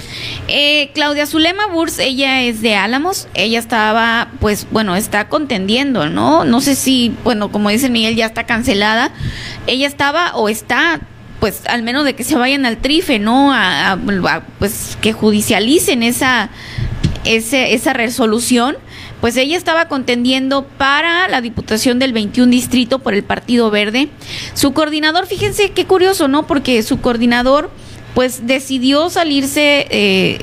Eh, Claudia Zulema Burs, ella es de Álamos. Ella estaba, pues, bueno, está contendiendo, ¿no? No sé si, bueno, como dice Miguel, ya está cancelada. Ella estaba o está, pues, al menos de que se vayan al trife, ¿no? A, pues, que judicialicen esa, ese, esa resolución pues ella estaba contendiendo para la diputación del 21 distrito por el Partido Verde. Su coordinador, fíjense qué curioso, ¿no? Porque su coordinador pues decidió salirse eh,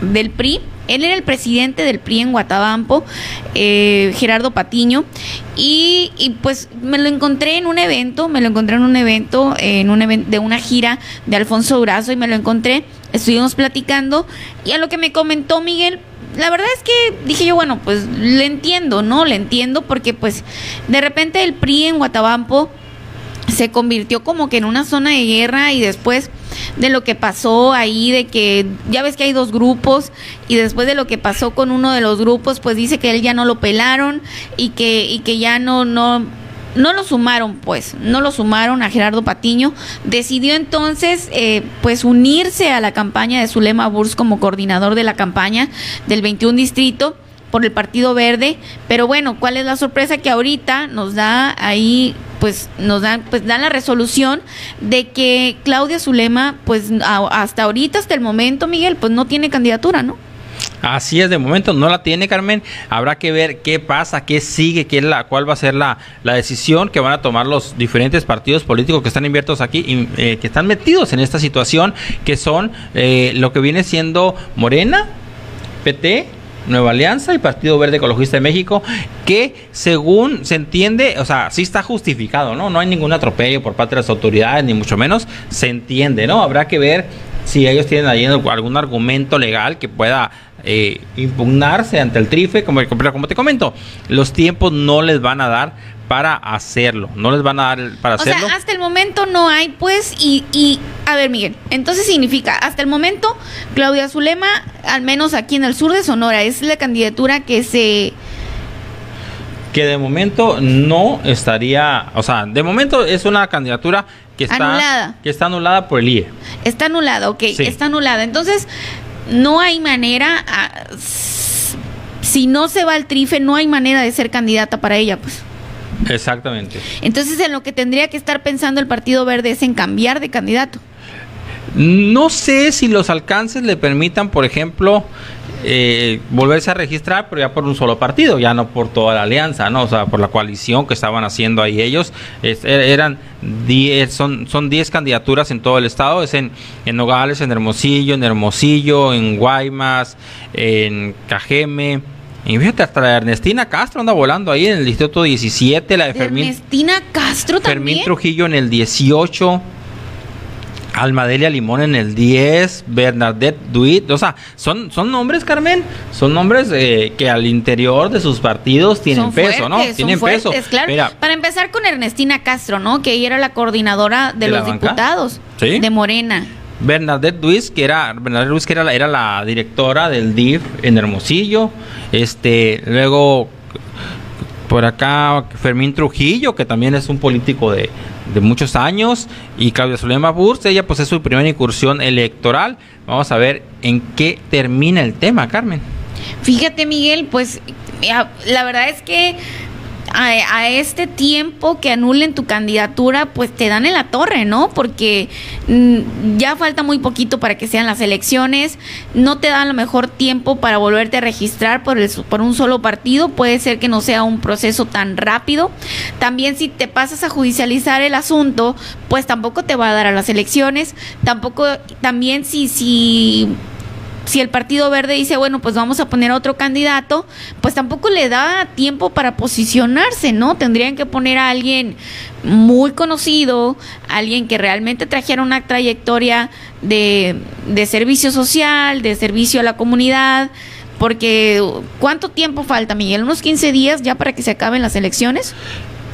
del PRI. Él era el presidente del PRI en Guatabampo, eh, Gerardo Patiño, y, pues me lo encontré en un evento, me lo encontré en un evento, en un evento de una gira de Alfonso Durazo y me lo encontré, estuvimos platicando y a lo que me comentó Miguel, la verdad es que dije yo, bueno, pues le entiendo, ¿no? Le entiendo porque pues de repente el PRI en Guatabampo se convirtió como que en una zona de guerra y después de lo que pasó ahí, de que ya ves que hay dos grupos y después de lo que pasó con uno de los grupos, pues dice que él ya no lo pelaron y que, y que ya no, no, no lo sumaron, pues, no lo sumaron a Gerardo Patiño. Decidió entonces, eh, pues, unirse a la campaña de Zulema Burs como coordinador de la campaña del 21 distrito por el Partido Verde, pero bueno, ¿cuál es la sorpresa que ahorita nos da ahí pues nos dan pues dan la resolución de que Claudia Zulema pues hasta ahorita hasta el momento Miguel pues no tiene candidatura, ¿no? Así es, de momento no la tiene Carmen. Habrá que ver qué pasa, qué sigue, qué la, cuál va a ser la, la decisión que van a tomar los diferentes partidos políticos que están inviertos aquí y eh, que están metidos en esta situación, que son eh, lo que viene siendo Morena, PT, Nueva Alianza y Partido Verde Ecologista de México, que según se entiende, o sea, sí está justificado, ¿no? No hay ningún atropello por parte de las autoridades, ni mucho menos, se entiende, ¿no? Habrá que ver si ellos tienen ahí algún argumento legal que pueda eh, impugnarse ante el trife, como, como te comento, los tiempos no les van a dar para hacerlo, no les van a dar para hacerlo. O sea, hasta el momento no hay, pues, y, y, a ver, Miguel, entonces significa, hasta el momento, Claudia Zulema, al menos aquí en el sur de Sonora, es la candidatura que se... Que de momento no estaría, o sea, de momento es una candidatura que está anulada, que está anulada por el IE. Está anulada, ok, está anulada. Entonces, no hay manera, ah, si no se va al trife, no hay manera de ser candidata para ella, pues. Exactamente. Entonces, en lo que tendría que estar pensando el Partido Verde es en cambiar de candidato. No sé si los alcances le permitan, por ejemplo, eh, volverse a registrar, pero ya por un solo partido, ya no por toda la alianza, ¿no? O sea, por la coalición que estaban haciendo ahí ellos. Er, eran 10, son, son 10 candidaturas en todo el estado, es en, en Nogales, en Hermosillo, en Hermosillo, en Guaymas, en Cajeme y fíjate, hasta la Ernestina Castro anda volando ahí en el distrito 17, la de, Fermín. Ernestina Castro también. Fermín Trujillo en el 18. Almadelia Limón en el 10, Bernadette Duit, o sea, son, son nombres, Carmen, son nombres eh, que al interior de sus partidos tienen peso, ¿no? Tienen peso. Claro. Para empezar con Ernestina Castro, ¿no? Que ella era la coordinadora de, los diputados de Morena. Bernadette Luis, que era Bernadette Luis, que era la, era la directora del DIF en Hermosillo. Este, luego por acá Fermín Trujillo, que también es un político de, de muchos años, y Claudia Zulema Burs, ella pues es su primera incursión electoral. Vamos a ver en qué termina el tema, Carmen. Fíjate, Miguel, pues la verdad es que a, este tiempo que anulen tu candidatura, pues te dan en la torre, ¿no? Porque mm, ya falta muy poquito para que sean las elecciones, no te dan lo mejor tiempo para volverte a registrar por, el, por un solo partido, puede ser que no sea un proceso tan rápido. También si te pasas a judicializar el asunto, pues tampoco te va a dar a las elecciones, tampoco, también si, si si el Partido Verde dice, bueno, pues vamos a poner otro candidato, pues tampoco le da tiempo para posicionarse, ¿no? Tendrían que poner a alguien muy conocido, alguien que realmente trajera una trayectoria de, de servicio social, de servicio a la comunidad, porque ¿cuánto tiempo falta, Miguel? ¿Unos 15 días ya para que se acaben las elecciones?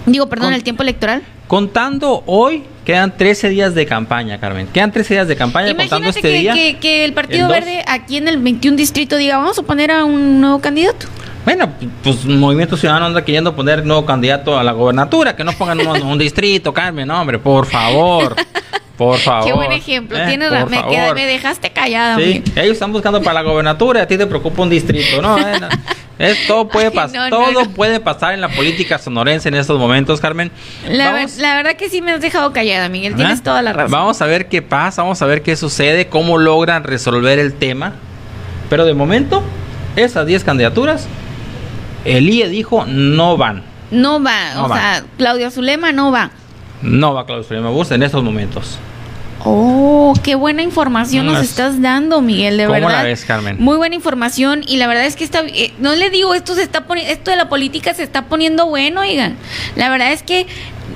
Digo, perdón, el tiempo electoral. Contando hoy, quedan 13 días de campaña, Carmen. Quedan 13 días de campaña contando este que, día. Que, que el Partido Verde aquí en el 21 distrito diga, vamos a poner a un nuevo candidato. Bueno, pues Movimiento Ciudadano anda queriendo poner nuevo candidato a la gobernatura, que no pongan un, un distrito, Carmen, hombre, por favor. Por favor. Qué buen ejemplo. Eh, Tienes me, me, dejaste callada. Sí, ellos están buscando para la gobernatura y a ti te preocupa un distrito, ¿no? Es, todo puede pasar, todo puede pasar en la política sonorense en estos momentos, Carmen. La, verdad que sí me has dejado callada, Miguel. Tienes toda la razón. Vamos a ver qué pasa, vamos a ver qué sucede, cómo logran resolver el tema. Pero de momento, esas 10 candidaturas, el IE dijo no van. No va, o sea, Claudia Zulema no va. No va Claudia Zulema Bus en estos momentos. Oh, qué buena información nos estás dando, Miguel, de verdad. ¿Cómo la ves, Carmen? Muy buena información y la verdad es que está, eh, no le digo, esto se está poniendo, esto de la política se está poniendo bueno, oigan. La verdad es que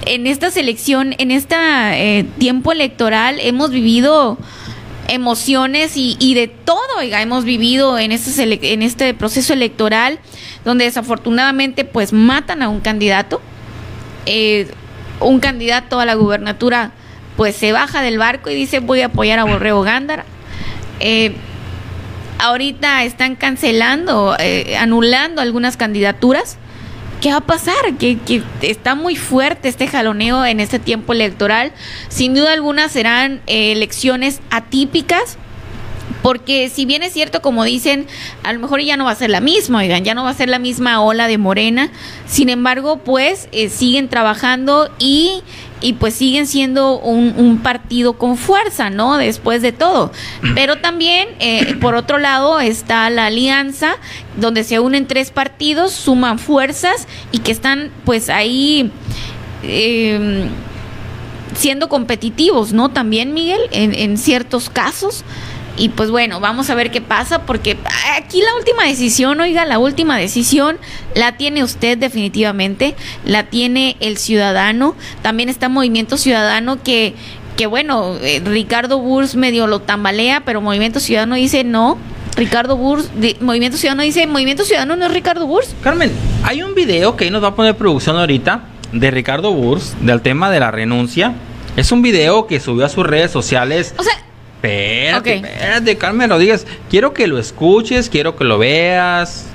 en esta selección, en este tiempo electoral, hemos vivido emociones y, de todo, oiga, hemos vivido en este, en este proceso electoral donde desafortunadamente pues matan a un candidato. Eh, un candidato a la gubernatura pues se baja del barco y dice voy a apoyar a Borrego Gándara. Eh, ahorita están cancelando, eh, anulando algunas candidaturas. ¿Qué va a pasar? Que, está muy fuerte este jaloneo en este tiempo electoral. Sin duda alguna serán eh, elecciones atípicas porque si bien es cierto, como dicen, a lo mejor ya no va a ser la misma, oigan, ya no va a ser la misma ola de Morena, sin embargo, pues siguen trabajando y, y pues siguen siendo un, un, partido con fuerza, ¿no? Después de todo. Pero también, eh, por otro lado, está la alianza, donde se unen tres partidos, suman fuerzas y que están pues ahí... Eh, siendo competitivos, ¿no? También, Miguel, en, en ciertos casos. Y pues bueno, vamos a ver qué pasa, porque aquí la última decisión, oiga, la última decisión la tiene usted definitivamente, la tiene el ciudadano. También está Movimiento Ciudadano que, que bueno, eh, Ricardo Burs medio lo tambalea, pero Movimiento Ciudadano dice no. Ricardo Burs, de, Movimiento Ciudadano dice, Movimiento Ciudadano no es Ricardo Burs. Carmen, hay un video que ahí nos va a poner producción ahorita de Ricardo Burs del tema de la renuncia. Es un video que subió a sus redes sociales. O sea, Espérate, okay. espérate, Carmen Rodríguez. Quiero que lo escuches, quiero que lo veas.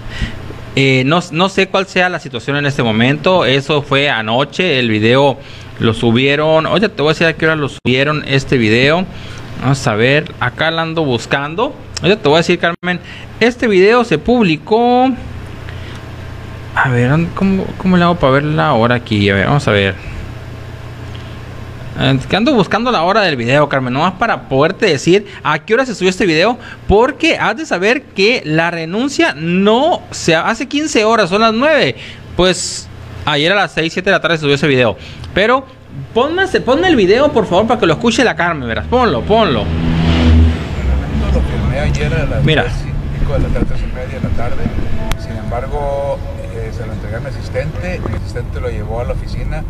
Eh, no, no, sé cuál sea la situación en este momento. Eso fue anoche. El video lo subieron. Oye, te voy a decir a qué hora lo subieron este video. Vamos a ver. Acá la ando buscando. Oye, te voy a decir, Carmen. Este video se publicó. A ver, ¿cómo, cómo le hago para ver la hora aquí? A ver, vamos a ver. Que ando buscando la hora del video, Carmen, nomás para poderte decir a qué hora se subió este video, porque has de saber que la renuncia no se hace 15 horas, son las 9. Pues ayer a las 6, 7 de la tarde se subió ese video. Pero ponme, ponme el video, por favor, para que lo escuche la Carmen, verás. Ponlo, ponlo. Las Mira. 5 de la tarde, 3 y media de la tarde. Sin embargo, eh, se lo entregué a mi asistente. Mi asistente lo llevó a la oficina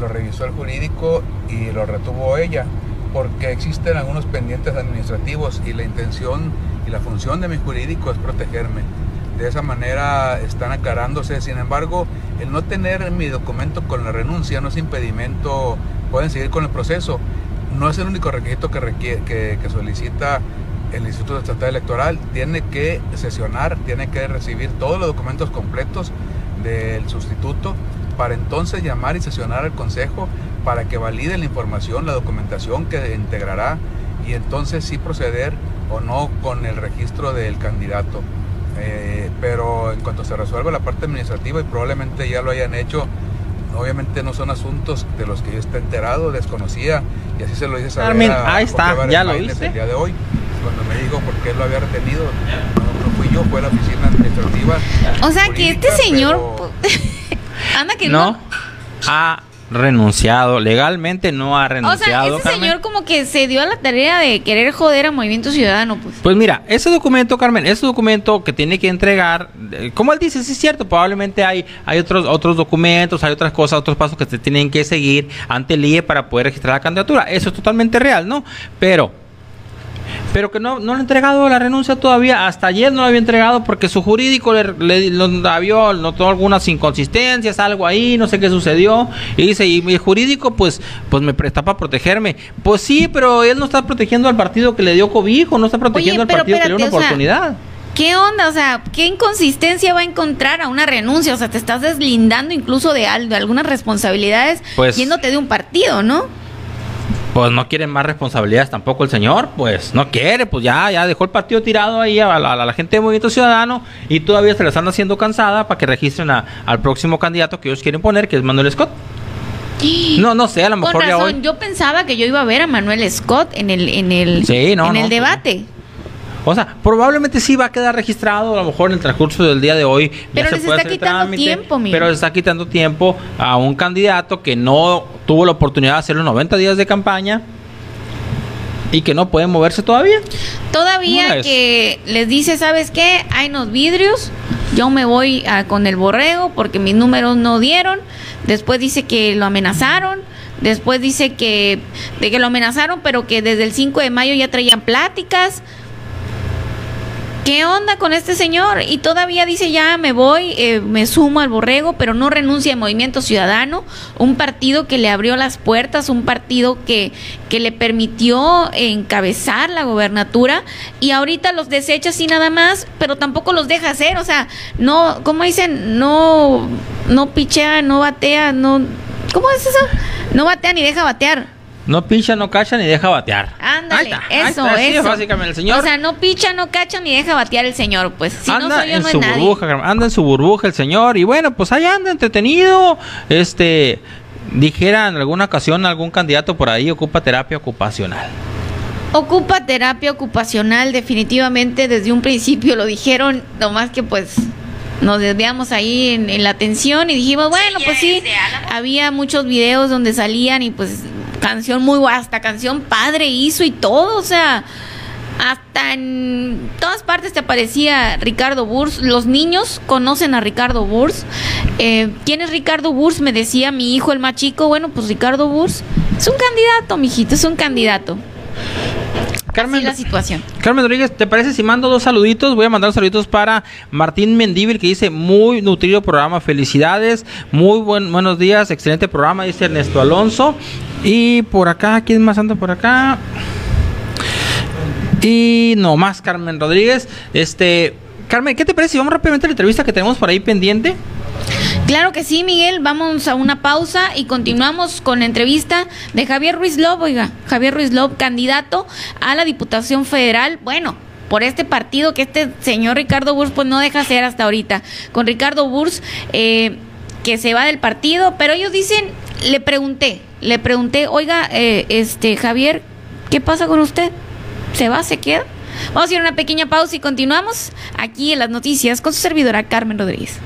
lo revisó el jurídico y lo retuvo ella, porque existen algunos pendientes administrativos y la intención y la función de mi jurídico es protegerme. De esa manera están aclarándose. Sin embargo, el no tener mi documento con la renuncia no es impedimento, pueden seguir con el proceso. No es el único requisito que, que, solicita el Instituto Estatal Electoral. Tiene que sesionar, tiene que recibir todos los documentos completos del sustituto para entonces llamar y sesionar al Consejo para que valide la información, la documentación que integrará y entonces sí proceder o no con el registro del candidato. Eh, pero en cuanto se resuelva la parte administrativa y probablemente ya lo hayan hecho, obviamente no son asuntos de los que yo esté enterado, desconocía y así se lo dice Carmen, ahí está, ya lo hice. El día de hoy, cuando me dijo por qué lo había retenido, no, no fui yo, fue la oficina administrativa. O sea que este señor... Pero... Anda que no. no. Ha renunciado. Legalmente no ha renunciado. O sea, ese señor como que se dio a la tarea de querer joder a Movimiento Ciudadano, pues. Pues mira, ese documento, Carmen, ese documento que tiene que entregar, eh, como él dice, sí es cierto, probablemente hay, hay otros, otros documentos, hay otras cosas, otros pasos que se tienen que seguir ante el IE para poder registrar la candidatura. Eso es totalmente real, ¿no? Pero pero que no, no le ha entregado la renuncia todavía. Hasta ayer no lo había entregado porque su jurídico le, le, le había, notó algunas inconsistencias, algo ahí, no sé qué sucedió. Y dice, y mi jurídico, pues, pues me presta para protegerme. Pues sí, pero él no está protegiendo al partido que le dio cobijo, no está protegiendo Oye, al partido espérate, que le dio una sea, oportunidad. ¿Qué onda? O sea, ¿qué inconsistencia va a encontrar a una renuncia? O sea, te estás deslindando incluso de, de algunas responsabilidades Pues- yéndote de un partido, ¿no? Pues no quiere más responsabilidades tampoco el señor, pues no quiere, pues ya, ya dejó el partido tirado ahí a la, a la gente de Movimiento Ciudadano y todavía se les anda haciendo cansada para que registren a- al próximo candidato que ellos quieren poner, que es Manuel Scott. No, no sé, a lo mejor Con ya razón, hoy. yo pensaba que yo iba a ver a Manuel Scott en el, en el, Sí, no, en no, el pues, debate. O sea, probablemente sí va a quedar registrado a lo mejor en el transcurso del día de hoy. ya Pero se les puede está hacer quitando tiempo, mira. Pero les está quitando tiempo a un candidato que no tuvo la oportunidad de hacer los 90 días de campaña y que no puede moverse todavía. Todavía que les dice, ¿sabes qué? Hay unos vidrios, yo me voy a- con el borrego porque mis números no dieron. Después dice que lo amenazaron. Después dice que, de que lo amenazaron, pero que desde el 5 de mayo ya traían pláticas. ¿Qué onda con este señor? Y todavía dice ya me voy, eh, me sumo al borrego, pero no renuncia a Movimiento Ciudadano, un partido que le abrió las puertas, un partido que, que le permitió encabezar la gobernatura y ahorita los desecha así nada más, pero tampoco los deja hacer, o sea, no, ¿cómo dicen? No, no pichea, no batea, no, ¿cómo es eso? No batea ni deja batear. No pincha, no cacha ni deja batear. Ándale, está, eso, está, eso. básicamente el señor. O sea, no picha, no cacha ni deja batear el señor, pues. Si no soy yo, en no su es burbuja, anda en su burbuja el señor y bueno, pues ahí anda entretenido. Este, dijera en alguna ocasión algún candidato por ahí ocupa terapia ocupacional. Ocupa terapia ocupacional, definitivamente desde un principio lo dijeron, nomás que pues nos desviamos ahí en, en la atención y dijimos, bueno, pues sí, había muchos videos donde salían y pues canción muy guay, hasta canción padre hizo y todo, o sea, hasta en todas partes te aparecía Ricardo Burs. Los niños conocen a Ricardo Burs. Eh, ¿Quién es Ricardo Burs? Me decía mi hijo, el más chico. Bueno, pues Ricardo Burs es un candidato, mijito, es un candidato. Carmen, Así la situación. Carmen Rodríguez, ¿te parece si mando dos saluditos? Voy a mandar saluditos para Martín Mendíbil que dice muy nutrido programa, felicidades, muy buen, buenos días, excelente programa, dice Ernesto Alonso. Y por acá, ¿quién más anda por acá? Y no más, Carmen Rodríguez. Este, Carmen, ¿qué te parece si vamos rápidamente a la entrevista que tenemos por ahí pendiente? Claro que sí, Miguel. Vamos a una pausa y continuamos con la entrevista de Javier Ruiz Lob. Oiga, Javier Ruiz Lob, candidato a la Diputación Federal. Bueno, por este partido que este señor Ricardo Burs pues no deja hacer hasta ahorita. Con Ricardo Burs eh, que se va del partido, pero ellos dicen, le pregunté, le pregunté, oiga, eh, este Javier, ¿qué pasa con usted? ¿Se va? ¿Se queda? Vamos a ir a una pequeña pausa y continuamos aquí en las noticias con su servidora Carmen Rodríguez.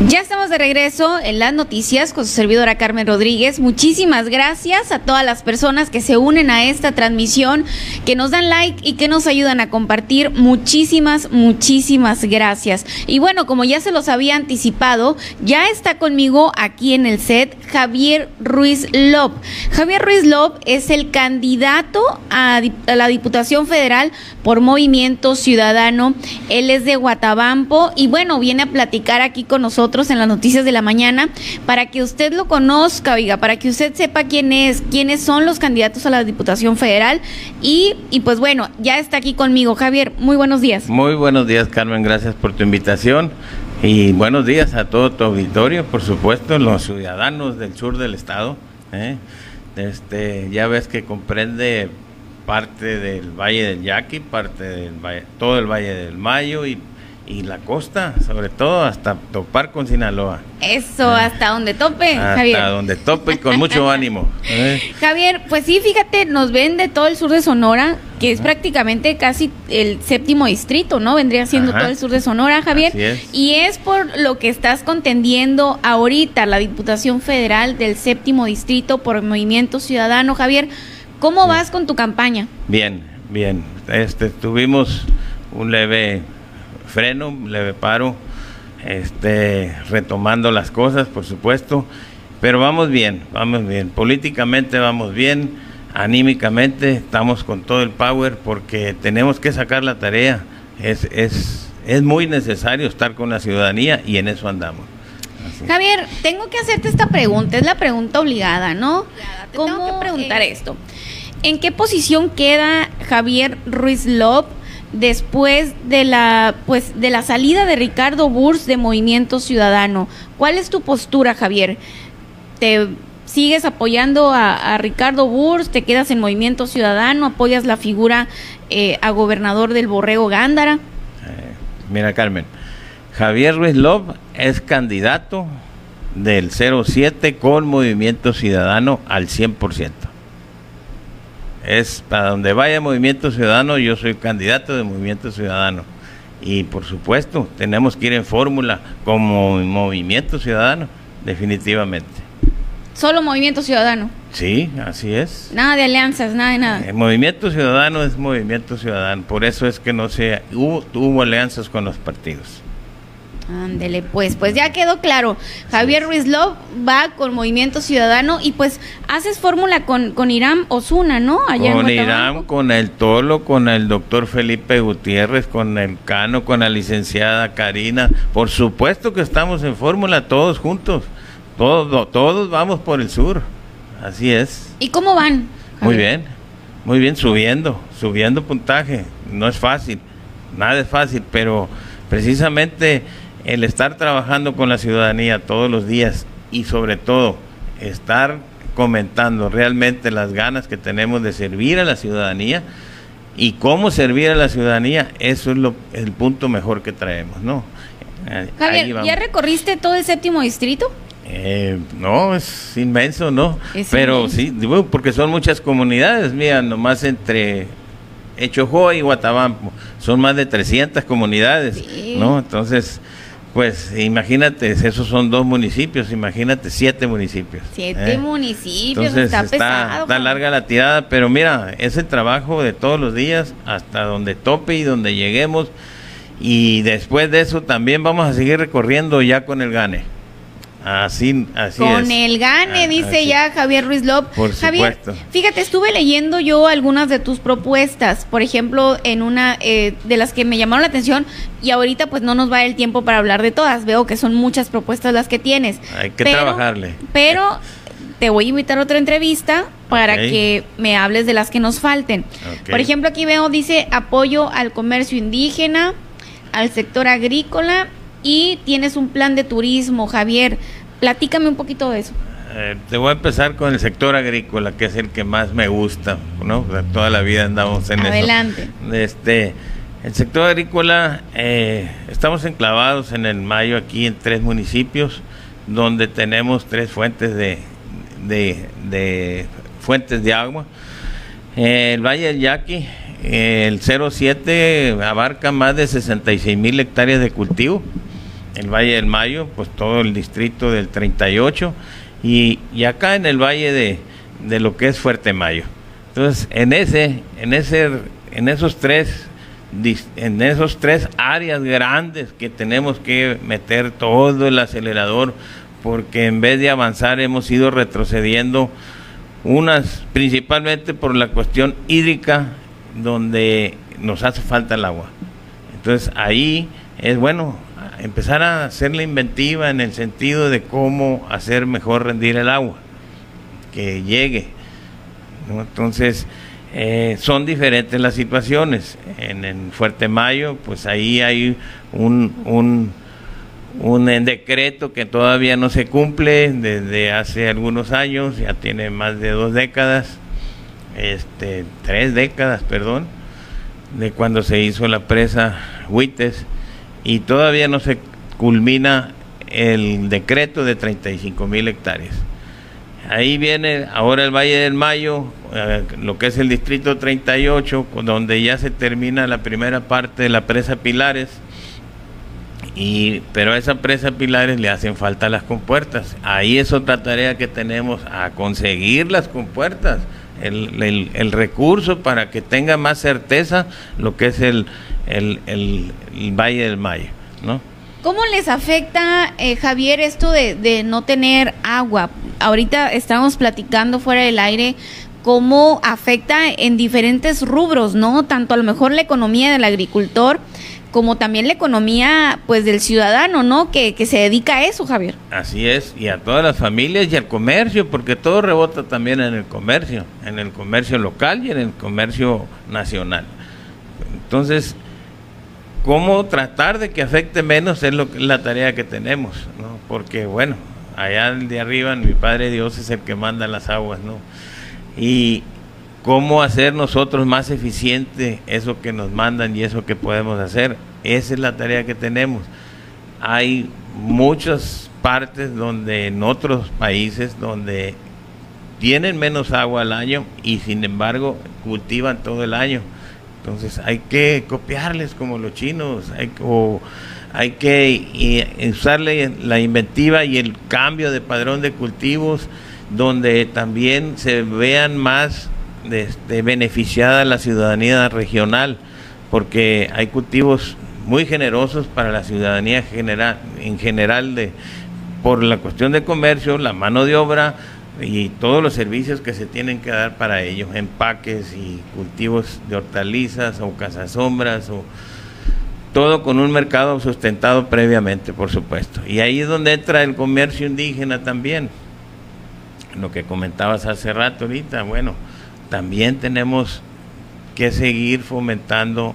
Ya estamos de regreso en las noticias con su servidora Carmen Rodríguez. Muchísimas gracias a todas las personas que se unen a esta transmisión, que nos dan like y que nos ayudan a compartir. Muchísimas, muchísimas gracias. Y bueno, como ya se los había anticipado, ya está conmigo aquí en el set Javier Ruiz Lob. Javier Ruiz Lob es el candidato a, la Diputación Federal por Movimiento Ciudadano. Él es de Guatabampo y bueno, viene a platicar aquí con nosotros en las noticias de la mañana para que usted lo conozca, oiga, para que usted sepa quién es, quiénes son los candidatos a la Diputación Federal y, y pues bueno, ya está aquí conmigo. Javier, muy buenos días. Muy buenos días, Carmen. Gracias por tu invitación. Y buenos días a todo tu auditorio, por supuesto, los ciudadanos del sur del estado. ¿eh? Este, ya ves que comprende parte del Valle del Yaqui, parte del todo el Valle del Mayo y, y la costa, sobre todo hasta topar con Sinaloa. Eso, hasta donde tope, Hasta Javier. donde tope y con mucho ánimo. ¿eh? Javier, pues sí, fíjate, nos ven de todo el sur de Sonora, que es prácticamente casi el séptimo distrito, ¿no? Vendría siendo Ajá. todo el sur de Sonora, Javier. Así es. Y es por lo que estás contendiendo ahorita la Diputación Federal del séptimo distrito por Movimiento Ciudadano. Javier, ¿cómo vas con tu campaña? Bien, bien. Este, tuvimos un leve freno, leve paro, este, retomando las cosas, por supuesto, pero vamos bien, vamos bien. Políticamente vamos bien, anímicamente estamos con todo el power porque tenemos que sacar la tarea. Es, es, es muy necesario estar con la ciudadanía y en eso andamos. Javier, tengo que hacerte esta pregunta, es la pregunta obligada, ¿no? ¿Cómo tengo que preguntar esto? ¿En qué posición queda Javier Ruiz Lob después de la pues de la salida de Ricardo Burs de Movimiento Ciudadano? ¿Cuál es tu postura, Javier? ¿Te sigues apoyando a, Ricardo Burs? ¿Te quedas en Movimiento Ciudadano? ¿Apoyas la figura eh, a gobernador del Borrego Gándara? Mira, Carmen, Javier Ruiz Lob es candidato del 07 con Movimiento Ciudadano al 100%. Es para donde vaya Movimiento Ciudadano, yo soy candidato de Movimiento Ciudadano. Y por supuesto, tenemos que ir en fórmula como Movimiento Ciudadano, definitivamente. Solo Movimiento Ciudadano. Sí, así es. Nada de alianzas, nada de nada. El movimiento ciudadano es movimiento ciudadano, por eso es que no se hubo, hubo alianzas con los partidos. Ándele, pues, pues ya quedó claro. Javier Ruiz Love va con Movimiento Ciudadano y pues haces fórmula con, con Irán Osuna, ¿no? Allá con Irán, con el Tolo, con el doctor Felipe Gutiérrez, con el Cano, con la licenciada Karina. Por supuesto que estamos en fórmula todos juntos. Todos, todos vamos por el sur. Así es. ¿Y cómo van? Muy bien, muy bien, subiendo, subiendo puntaje. No es fácil, nada es fácil, pero precisamente el estar trabajando con la ciudadanía todos los días y sobre todo estar comentando realmente las ganas que tenemos de servir a la ciudadanía y cómo servir a la ciudadanía, eso es lo, el punto mejor que traemos, ¿no? Javier, ¿ya recorriste todo el séptimo distrito? Eh, no, es inmenso, ¿no? Pero sí, porque son muchas comunidades, mira, nomás entre Echojoa y Guatabampo, son más de 300 comunidades, ¿no? Entonces, pues imagínate, esos son dos municipios, imagínate siete municipios. Siete ¿eh? municipios, está, pesado. Está larga la tirada, pero mira, es el trabajo de todos los días hasta donde tope y donde lleguemos. Y después de eso también vamos a seguir recorriendo ya con el GANE. Así, así Con el gane, ah, dice ya Javier Ruiz López. Por Javier, fíjate, estuve leyendo yo algunas de tus propuestas, por ejemplo, en una eh, de las que me llamaron la atención y ahorita pues no nos va el tiempo para hablar de todas. Veo que son muchas propuestas las que tienes. Hay que trabajarle. Pero te voy a invitar a otra entrevista para que me hables de las que nos falten. Por ejemplo, aquí veo, dice apoyo al comercio indígena, al sector agrícola y tienes un plan de turismo, Javier. Platícame un poquito de eso. Eh, te voy a empezar con el sector agrícola, que es el que más me gusta, ¿no? Toda la vida andamos en Adelante. eso. Adelante. Este, el sector agrícola, eh, estamos enclavados en el Mayo aquí en tres municipios, donde tenemos tres fuentes de, de, fuentes de agua. el Valle del Yaqui, el 07 abarca más de 66 mil hectáreas de cultivo el Valle del Mayo, pues todo el distrito del 38 y, y acá en el Valle de, de, lo que es Fuerte Mayo. Entonces, en ese, en ese, en esos tres, en esos tres áreas grandes que tenemos que meter todo el acelerador, porque en vez de avanzar hemos ido retrocediendo unas principalmente por la cuestión hídrica donde nos hace falta el agua. Entonces ahí es bueno empezar a hacer la inventiva en el sentido de cómo hacer mejor rendir el agua, que llegue. Entonces, eh, son diferentes las situaciones. En, en, Fuerte Mayo, pues ahí hay un, un, un decreto que todavía no se cumple desde hace algunos años, ya tiene más de dos décadas, este, tres décadas, perdón, de cuando se hizo la presa Huites y todavía no se culmina el decreto de 35 mil hectáreas. Ahí viene ahora el Valle del Mayo, eh, lo que es el distrito 38, donde ya se termina la primera parte de la presa Pilares. Y, pero a esa presa Pilares le hacen falta las compuertas. Ahí es otra tarea que tenemos a conseguir las compuertas, el, el recurso para que tenga más certeza lo que es el, el, el, Valle del Mayo, ¿no? ¿Cómo les afecta, eh, Javier, esto de, de, no tener agua? Ahorita estamos platicando fuera del aire cómo afecta en diferentes rubros, ¿no? Tanto a lo mejor la economía del agricultor como también la economía pues del ciudadano, ¿no? Que, que se dedica a eso, Javier. Así es, y a todas las familias y al comercio, porque todo rebota también en el comercio, en el comercio local y en el comercio nacional. Entonces, cómo tratar de que afecte menos es lo, la tarea que tenemos, ¿no? Porque, bueno, allá de arriba, mi Padre Dios es el que manda las aguas, ¿no? Y cómo hacer nosotros más eficiente eso que nos mandan y eso que podemos hacer. Esa es la tarea que tenemos. Hay muchos partes donde en otros países donde tienen menos agua al año y sin embargo cultivan todo el año. Entonces hay que copiarles como los chinos, hay, o hay que usarle la inventiva y el cambio de padrón de cultivos donde también se vean más este, beneficiada la ciudadanía regional, porque hay cultivos muy generosos para la ciudadanía general, en general de, por la cuestión de comercio, la mano de obra y todos los servicios que se tienen que dar para ellos, empaques y cultivos de hortalizas o cazasombras o todo con un mercado sustentado previamente, por supuesto. Y ahí es donde entra el comercio indígena también. Lo que comentabas hace rato ahorita, bueno, también tenemos que seguir fomentando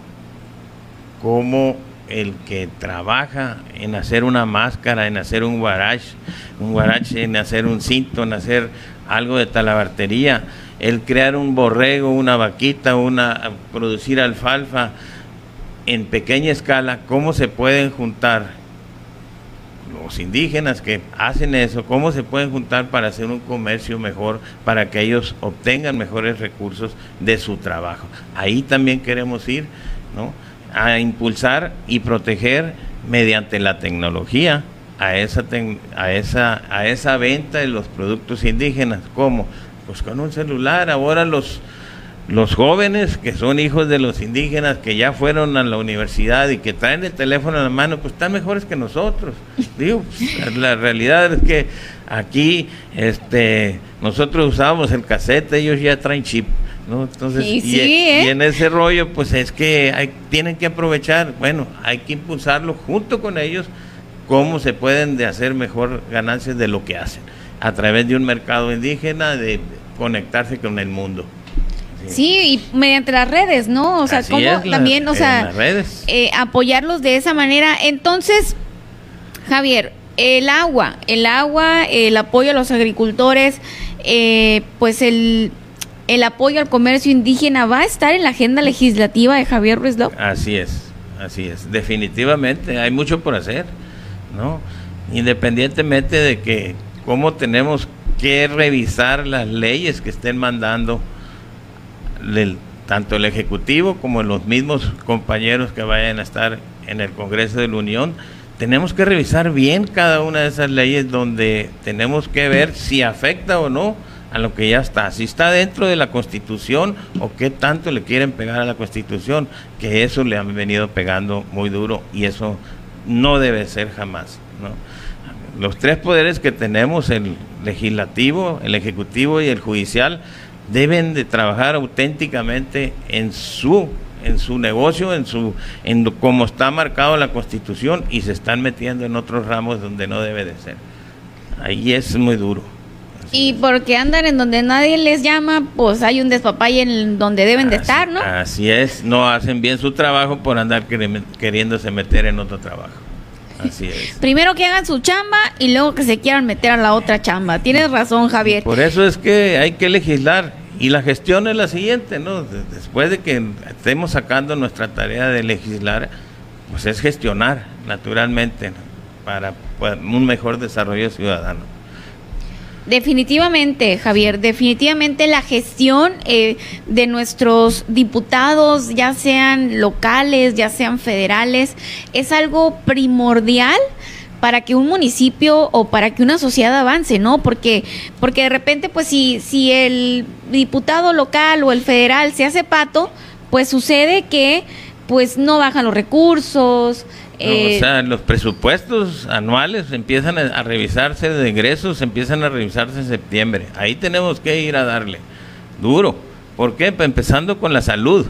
cómo el que trabaja en hacer una máscara, en hacer un guarache, un guarache, en hacer un cinto, en hacer algo de talabartería, el crear un borrego, una vaquita, una producir alfalfa en pequeña escala, cómo se pueden juntar los indígenas que hacen eso, cómo se pueden juntar para hacer un comercio mejor, para que ellos obtengan mejores recursos de su trabajo. Ahí también queremos ir, ¿no? A impulsar y proteger mediante la tecnología a esa, a esa, a esa venta de los productos indígenas. ¿Cómo? Pues con un celular. Ahora los, los jóvenes que son hijos de los indígenas que ya fueron a la universidad y que traen el teléfono en la mano, pues están mejores que nosotros. Digo, pues, la realidad es que aquí este, nosotros usábamos el cassette, ellos ya traen chip. Entonces, y, ¿eh? en ese rollo, pues es que hay, tienen que aprovechar, bueno, hay que impulsarlo junto con ellos, cómo se pueden de hacer mejor ganancias de lo que hacen, a través de un mercado indígena, de conectarse con el mundo. Sí, y mediante las redes, ¿no? O sea, cómo también, o sea, eh, apoyarlos de esa manera. Entonces, Javier, el agua, el agua, el apoyo a los agricultores, eh, pues el el apoyo al comercio indígena va a estar en la agenda legislativa de Javier Ruiz Así es, así es. Definitivamente hay mucho por hacer, ¿no? Independientemente de que cómo tenemos que revisar las leyes que estén mandando tanto el Ejecutivo como los mismos compañeros que vayan a estar en el Congreso de la Unión, tenemos que revisar bien cada una de esas leyes donde tenemos que ver si afecta o no a lo que ya está. Si está dentro de la Constitución o qué tanto le quieren pegar a la Constitución, que eso le han venido pegando muy duro y eso no debe ser jamás. Los tres poderes que tenemos, el legislativo, el ejecutivo y el judicial, deben de trabajar auténticamente en su en su negocio, en su en como está marcado la Constitución y se están metiendo en otros ramos donde no debe de ser. Ahí es muy duro y porque andan en donde nadie les llama, pues hay un despapay en donde deben de estar, ¿no? Así es, no hacen bien su trabajo por andar queriéndose meter en otro trabajo. Así es. Primero que hagan su chamba y luego que se quieran meter a la otra chamba. Tienes razón, Javier. Por eso es que hay que legislar. Y la gestión es la siguiente, ¿no? Después de que estemos sacando nuestra tarea de legislar, pues es gestionar, naturalmente, para un mejor desarrollo ciudadano. Definitivamente, Javier, definitivamente la gestión eh, de nuestros diputados, ya sean locales, ya sean federales, es algo primordial para que un municipio o para que una sociedad avance, ¿no? Porque porque de repente pues si si el diputado local o el federal se hace pato, pues sucede que pues no bajan los recursos, o eh, sea, los presupuestos anuales empiezan a, revisarse de ingresos, empiezan a revisarse en septiembre. Ahí tenemos que ir a darle duro. ¿Por qué? Pues empezando con la salud.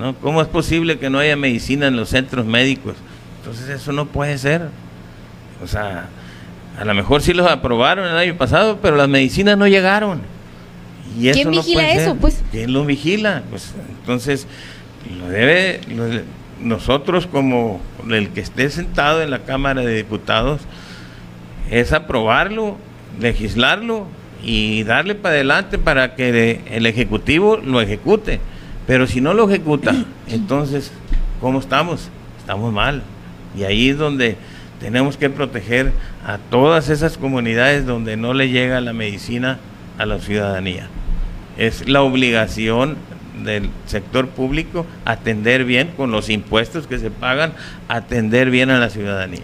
¿no? ¿Cómo es posible que no haya medicina en los centros médicos? Entonces eso no puede ser. O sea, a lo mejor sí los aprobaron el año pasado, pero las medicinas no llegaron. Y eso ¿Quién vigila eso? Pues? ¿Quién lo vigila? Pues entonces lo debe, nosotros como el que esté sentado en la Cámara de Diputados es aprobarlo, legislarlo y darle para adelante para que el Ejecutivo lo ejecute. Pero si no lo ejecuta, entonces, ¿cómo estamos? Estamos mal. Y ahí es donde tenemos que proteger a todas esas comunidades donde no le llega la medicina a la ciudadanía. Es la obligación del sector público atender bien con los impuestos que se pagan, atender bien a la ciudadanía.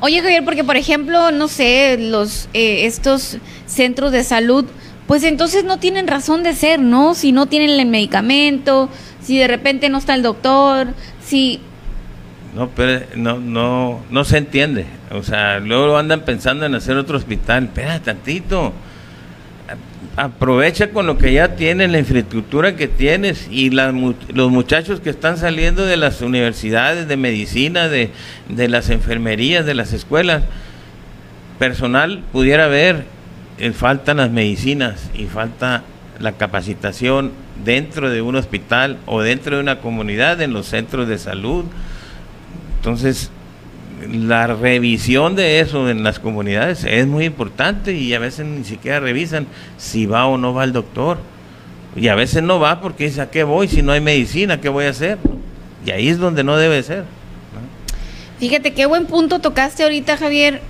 Oye Javier, porque por ejemplo, no sé, los eh, estos centros de salud, pues entonces no tienen razón de ser, ¿no? Si no tienen el medicamento, si de repente no está el doctor, si no, pero no, no, no se entiende. O sea, luego andan pensando en hacer otro hospital. Espera tantito. Aprovecha con lo que ya tienes, la infraestructura que tienes y los muchachos que están saliendo de las universidades de medicina, de, de las enfermerías, de las escuelas. Personal pudiera ver, eh, faltan las medicinas y falta la capacitación dentro de un hospital o dentro de una comunidad, en los centros de salud entonces, la revisión de eso en las comunidades es muy importante y a veces ni siquiera revisan si va o no va el doctor. Y a veces no va porque dice, ¿a qué voy? Si no hay medicina, ¿qué voy a hacer? Y ahí es donde no debe ser. Fíjate qué buen punto tocaste ahorita, Javier.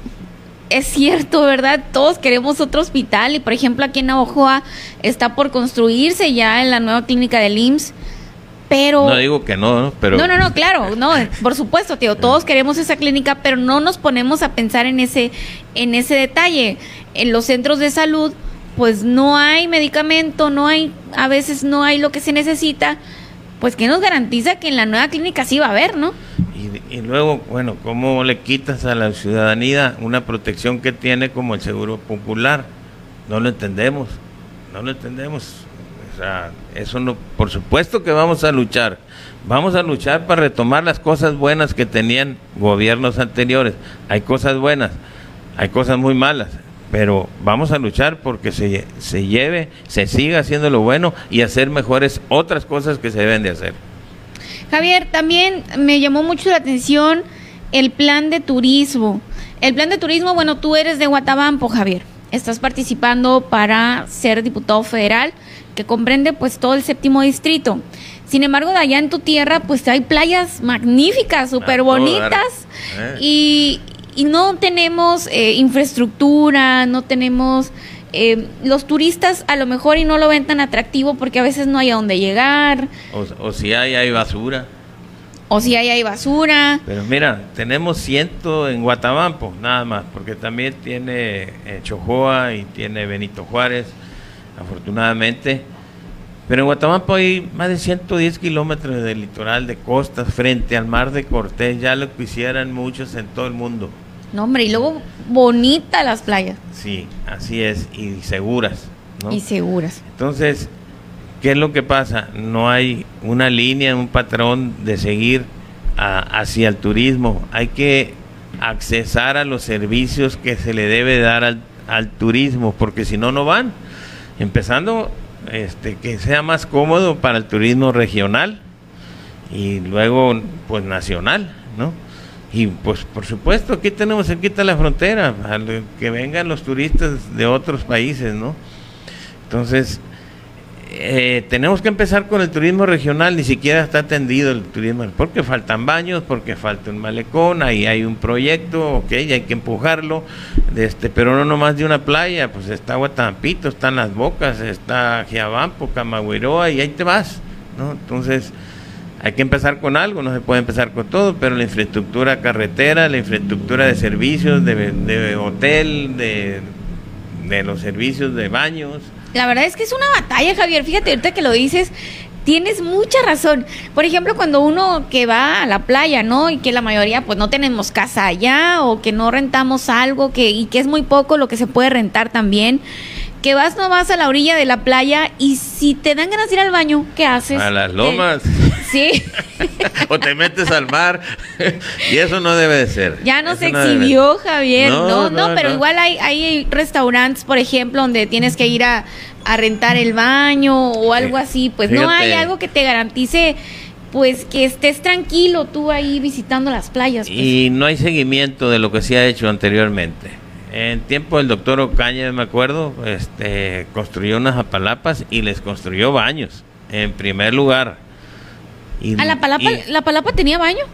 Es cierto, ¿verdad? Todos queremos otro hospital y por ejemplo aquí en Navajoa está por construirse ya en la nueva clínica del IMSS pero no digo que no, pero no no no claro no por supuesto tío todos queremos esa clínica pero no nos ponemos a pensar en ese en ese detalle. En los centros de salud pues no hay medicamento no hay a veces no hay lo que se necesita pues que nos garantiza que en la nueva clínica sí va a haber no y, y luego bueno cómo le quitas a la ciudadanía una protección que tiene como el seguro popular no lo entendemos no lo entendemos o sea, eso no, por supuesto que vamos a luchar. Vamos a luchar para retomar las cosas buenas que tenían gobiernos anteriores. Hay cosas buenas, hay cosas muy malas, pero vamos a luchar porque se, se lleve, se siga haciendo lo bueno y hacer mejores otras cosas que se deben de hacer. Javier, también me llamó mucho la atención el plan de turismo. El plan de turismo, bueno, tú eres de Guatabampo, Javier. Estás participando para ser diputado federal que comprende pues todo el séptimo distrito. Sin embargo, de allá en tu tierra pues hay playas magníficas, súper bonitas eh. y, y, no tenemos eh, infraestructura, no tenemos... Eh, los turistas a lo mejor y no lo ven tan atractivo porque a veces no hay a dónde llegar. O, si hay, hay basura. O si hay, hay basura. Pero mira, tenemos ciento en Guatabampo, nada más, porque también tiene Chojoa y tiene Benito Juárez afortunadamente. Pero en Guatemala hay más de 110 kilómetros de litoral de costas frente al mar de Cortés, ya lo quisieran muchos en todo el mundo. No, hombre, y luego bonitas las playas. Sí, así es, y seguras. Y seguras. Entonces, ¿qué es lo que pasa? No hay una línea, un patrón de seguir hacia el turismo. Hay que accesar a los servicios que se le debe dar al, al turismo, porque si no, no van empezando este, que sea más cómodo para el turismo regional y luego pues nacional, ¿no? Y pues por supuesto aquí tenemos cerquita la frontera, que vengan los turistas de otros países, ¿no? Entonces, eh, tenemos que empezar con el turismo regional, ni siquiera está atendido el turismo, porque faltan baños, porque falta un malecón, ahí hay un proyecto, ok, hay que empujarlo, este, pero no nomás de una playa, pues está Guatampito, están Las Bocas, está Giabampo, Camagüiroa, y ahí te vas, ¿no? Entonces, hay que empezar con algo, no se puede empezar con todo, pero la infraestructura carretera, la infraestructura de servicios, de, de hotel, de, de los servicios de baños, la verdad es que es una batalla, Javier. Fíjate, ahorita que lo dices, tienes mucha razón. Por ejemplo, cuando uno que va a la playa, ¿no? Y que la mayoría pues no tenemos casa allá o que no rentamos algo que y que es muy poco lo que se puede rentar también. Que vas no vas a la orilla de la playa y si te dan ganas de ir al baño, ¿qué haces? A las lomas. Sí. o te metes al mar. y eso no debe de ser. Ya no se exhibió, Javier. No, no, pero igual hay, hay restaurantes, por ejemplo, donde tienes que ir a, rentar el baño o algo así. Pues no hay algo que te garantice pues que estés tranquilo tú ahí visitando las playas. Pues. Y no hay seguimiento de lo que se ha hecho anteriormente. En tiempo del doctor Ocaña, me acuerdo, este, construyó unas apalapas y les construyó baños, en primer lugar. ¿A la palapa, la palapa tenía baño?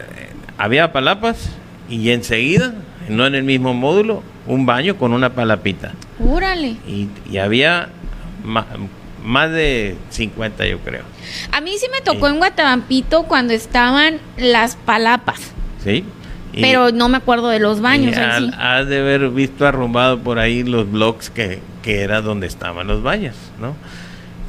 había palapas y enseguida, no en el mismo módulo, un baño con una palapita. Órale. Y, y había ma- más de 50, yo creo. A mí sí me tocó en Guatabampito cuando estaban las palapas, ¿Sí? Pero no me acuerdo de los baños al- sí. Has de haber visto arrumbado por ahí los blogs que, que era donde estaban los baños, ¿no?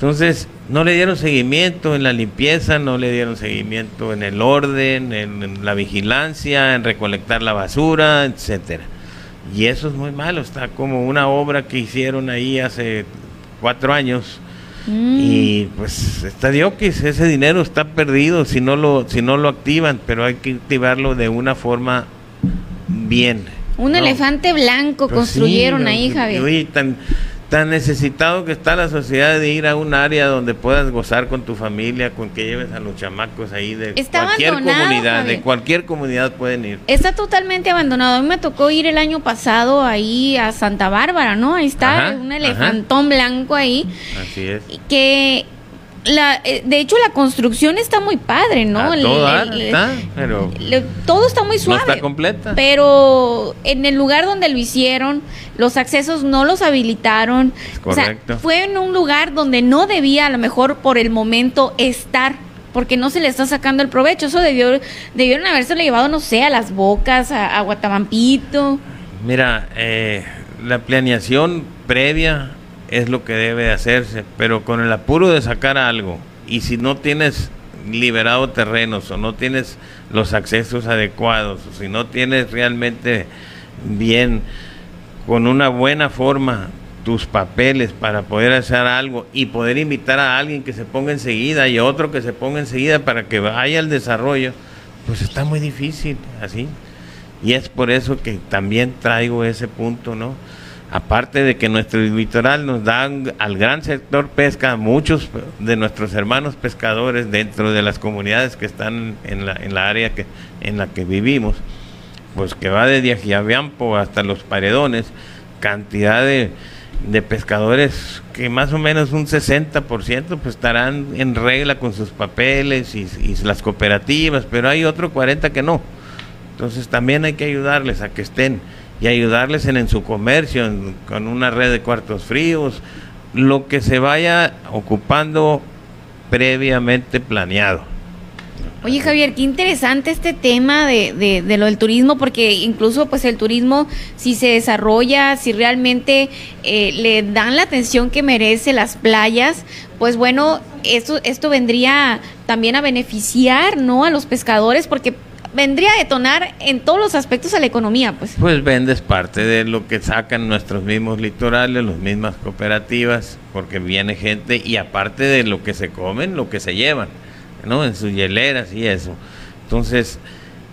Entonces, no le dieron seguimiento en la limpieza, no le dieron seguimiento en el orden, en, en la vigilancia, en recolectar la basura, etcétera. Y eso es muy malo, está como una obra que hicieron ahí hace cuatro años. Mm. Y pues está diokis, ese dinero está perdido si no lo si no lo activan, pero hay que activarlo de una forma bien. Un ¿no? elefante blanco Pues construyeron sí, ahí, Javier. oye, tan, tan necesitado que está la sociedad de ir a un área donde puedas gozar con tu familia, con que lleves a los chamacos ahí de Está cualquier comunidad, Javier. de cualquier comunidad pueden ir. Está totalmente abandonado. A mí me tocó ir el año pasado ahí a Santa Bárbara, ¿no? Ahí está Ajá, un ajá. elefantón blanco ahí. Así es. Que, la, eh, de hecho, la construcción está muy padre, ¿no? A El- todo el- está, pero le- todo está muy no suave. está completa. Pero en el lugar donde lo hicieron, los accesos no los habilitaron. O sea, correcto. fue en un lugar donde no debía, a lo mejor por el momento, estar. Porque no se le está sacando el provecho. Eso debió, debieron haberse llevado, no sé, a las bocas, a, a Guatabampito. Mira, eh, la planeación previa es lo que debe de hacerse, pero con el apuro de sacar algo, y si no tienes liberado terrenos o no tienes los accesos adecuados, o si no tienes realmente bien, con una buena forma, tus papeles para poder hacer algo y poder invitar a alguien que se ponga enseguida y otro que se ponga enseguida para que vaya al desarrollo, pues está muy difícil así. Y es por eso que también traigo ese punto, ¿no? Aparte de que nuestro litoral nos da al gran sector pesca, muchos de nuestros hermanos pescadores dentro de las comunidades que están en la, en la área que, en la que vivimos, pues que va desde Ajiabiampo hasta los paredones, cantidad de, de pescadores que más o menos un 60% pues estarán en regla con sus papeles y, y las cooperativas, pero hay otro 40 que no. Entonces también hay que ayudarles a que estén y ayudarles en, en su comercio, con una red de cuartos fríos, lo que se vaya ocupando previamente planeado. Oye Javier, qué interesante este tema de, de, de lo del turismo, porque incluso pues el turismo, si se desarrolla, si realmente eh, le dan la atención que merece las playas, pues bueno, esto, esto vendría también a beneficiar, ¿no? A los pescadores, porque vendría a detonar en todos los aspectos a la economía, pues. Pues vendes parte de lo que sacan nuestros mismos litorales, las mismas cooperativas, porque viene gente y aparte de lo que se comen, lo que se llevan, ¿no? En sus hieleras y eso. Entonces,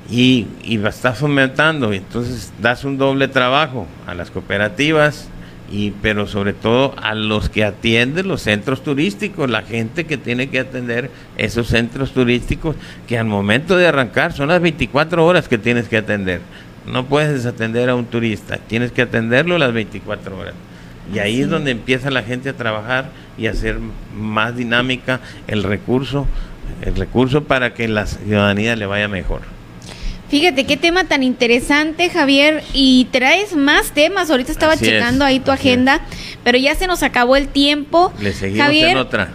y, y estás fomentando, y entonces das un doble trabajo a las cooperativas, y pero sobre todo a los que atienden los centros turísticos, la gente que tiene que atender esos centros turísticos, que al momento de arrancar son las 24 horas que tienes que atender. No puedes desatender a un turista, tienes que atenderlo las 24 horas. Y ahí es donde empieza la gente a trabajar y a hacer más dinámica el recurso, el recurso para que la ciudadanía le vaya mejor. Fíjate qué tema tan interesante, Javier, y traes más temas. Ahorita estaba Así es, checando ahí tu agenda, pero ya se nos acabó el tiempo. Le seguimos Javier, en otra.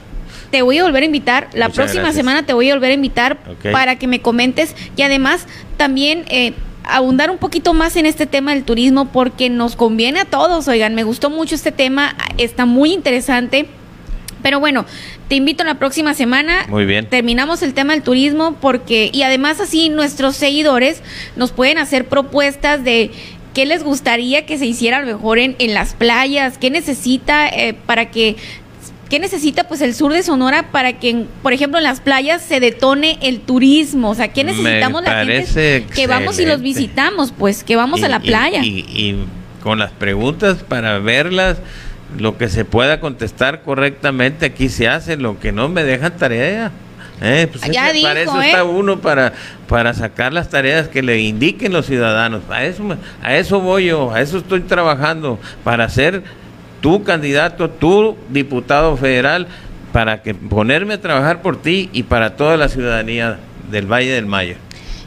te voy a volver a invitar. La Muchas próxima gracias. semana te voy a volver a invitar para que me comentes y además también eh, abundar un poquito más en este tema del turismo porque nos conviene a todos. Oigan, me gustó mucho este tema, está muy interesante. Pero bueno, te invito la próxima semana. Muy bien. Terminamos el tema del turismo porque, y además así nuestros seguidores nos pueden hacer propuestas de qué les gustaría que se hiciera a lo mejor en, en las playas, qué necesita eh, para que, qué necesita pues el sur de Sonora para que, por ejemplo, en las playas se detone el turismo, o sea, qué necesitamos la gente parece que vamos y los excelente. visitamos, pues, que vamos a la y- playa. Y, y con las preguntas para verlas, lo que se pueda contestar correctamente, aquí se hace, lo que no me dejan tarea. Eh, pues Ya para eso ¿eh? está uno, para, para sacar las tareas que le indiquen los ciudadanos. A eso, a eso voy yo, a eso estoy trabajando, para ser tu candidato, tu diputado federal, para que ponerme a trabajar por ti y para toda la ciudadanía del Valle del Mayo.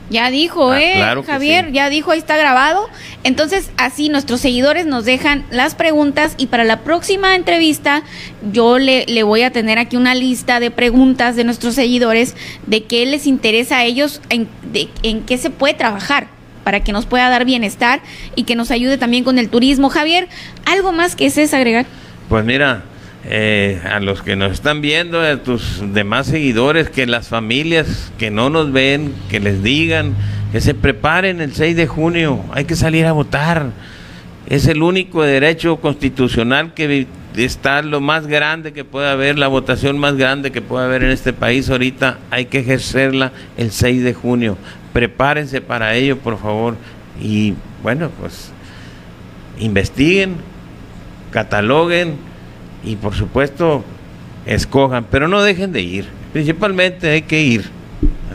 Ya dijo, Ah, ¿eh? claro Javier, sí. ya dijo, ahí está grabado. Entonces, así nuestros seguidores nos dejan las preguntas y para la próxima entrevista yo le, le voy a tener aquí una lista de preguntas de nuestros seguidores de qué les interesa a ellos, en, de, en qué se puede trabajar para que nos pueda dar bienestar y que nos ayude también con el turismo. Javier, ¿algo más que es agregar? Pues mira, eh, a los que nos están viendo, a tus demás seguidores, que las familias que no nos ven, que les digan, que se preparen el 6 de junio, hay que salir a votar. Es el único derecho constitucional que está lo más grande que puede haber, la votación más grande que puede haber en este país ahorita, hay que ejercerla el 6 de junio. Prepárense para ello, por favor. Y bueno, pues investiguen, cataloguen y por supuesto escojan, pero no dejen de ir. Principalmente hay que ir.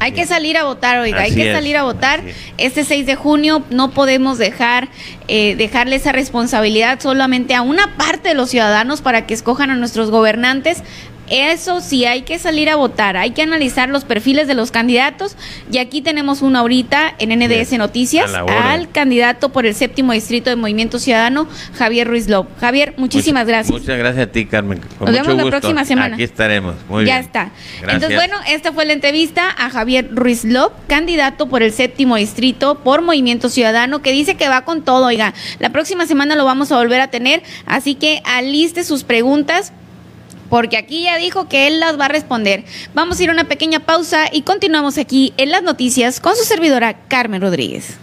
Hay que salir a votar, oiga, hay que es, salir a votar. es. Este 6 de junio no podemos dejar eh, dejarle esa responsabilidad solamente a una parte de los ciudadanos para que escojan a nuestros gobernantes. Eso sí, hay que salir a votar, hay que analizar los perfiles de los candidatos y aquí tenemos uno ahorita en NDS Bien, Noticias al candidato por el séptimo distrito de Movimiento Ciudadano, Javier Ruiz López. Javier, muchísimas gracias. Muchas gracias a ti, Carmen. Con Nos vemos la próxima semana. Aquí estaremos. Muy ya bien. está. Gracias. Entonces, bueno, esta fue la entrevista a Javier Ruiz Lop, candidato por el séptimo distrito por Movimiento Ciudadano, que dice que va con todo. Oiga, la próxima semana lo vamos a volver a tener, así que aliste sus preguntas. Porque aquí ya dijo que él las va a responder. Vamos a ir a una pequeña pausa y continuamos aquí en las noticias con su servidora Carmen Rodríguez.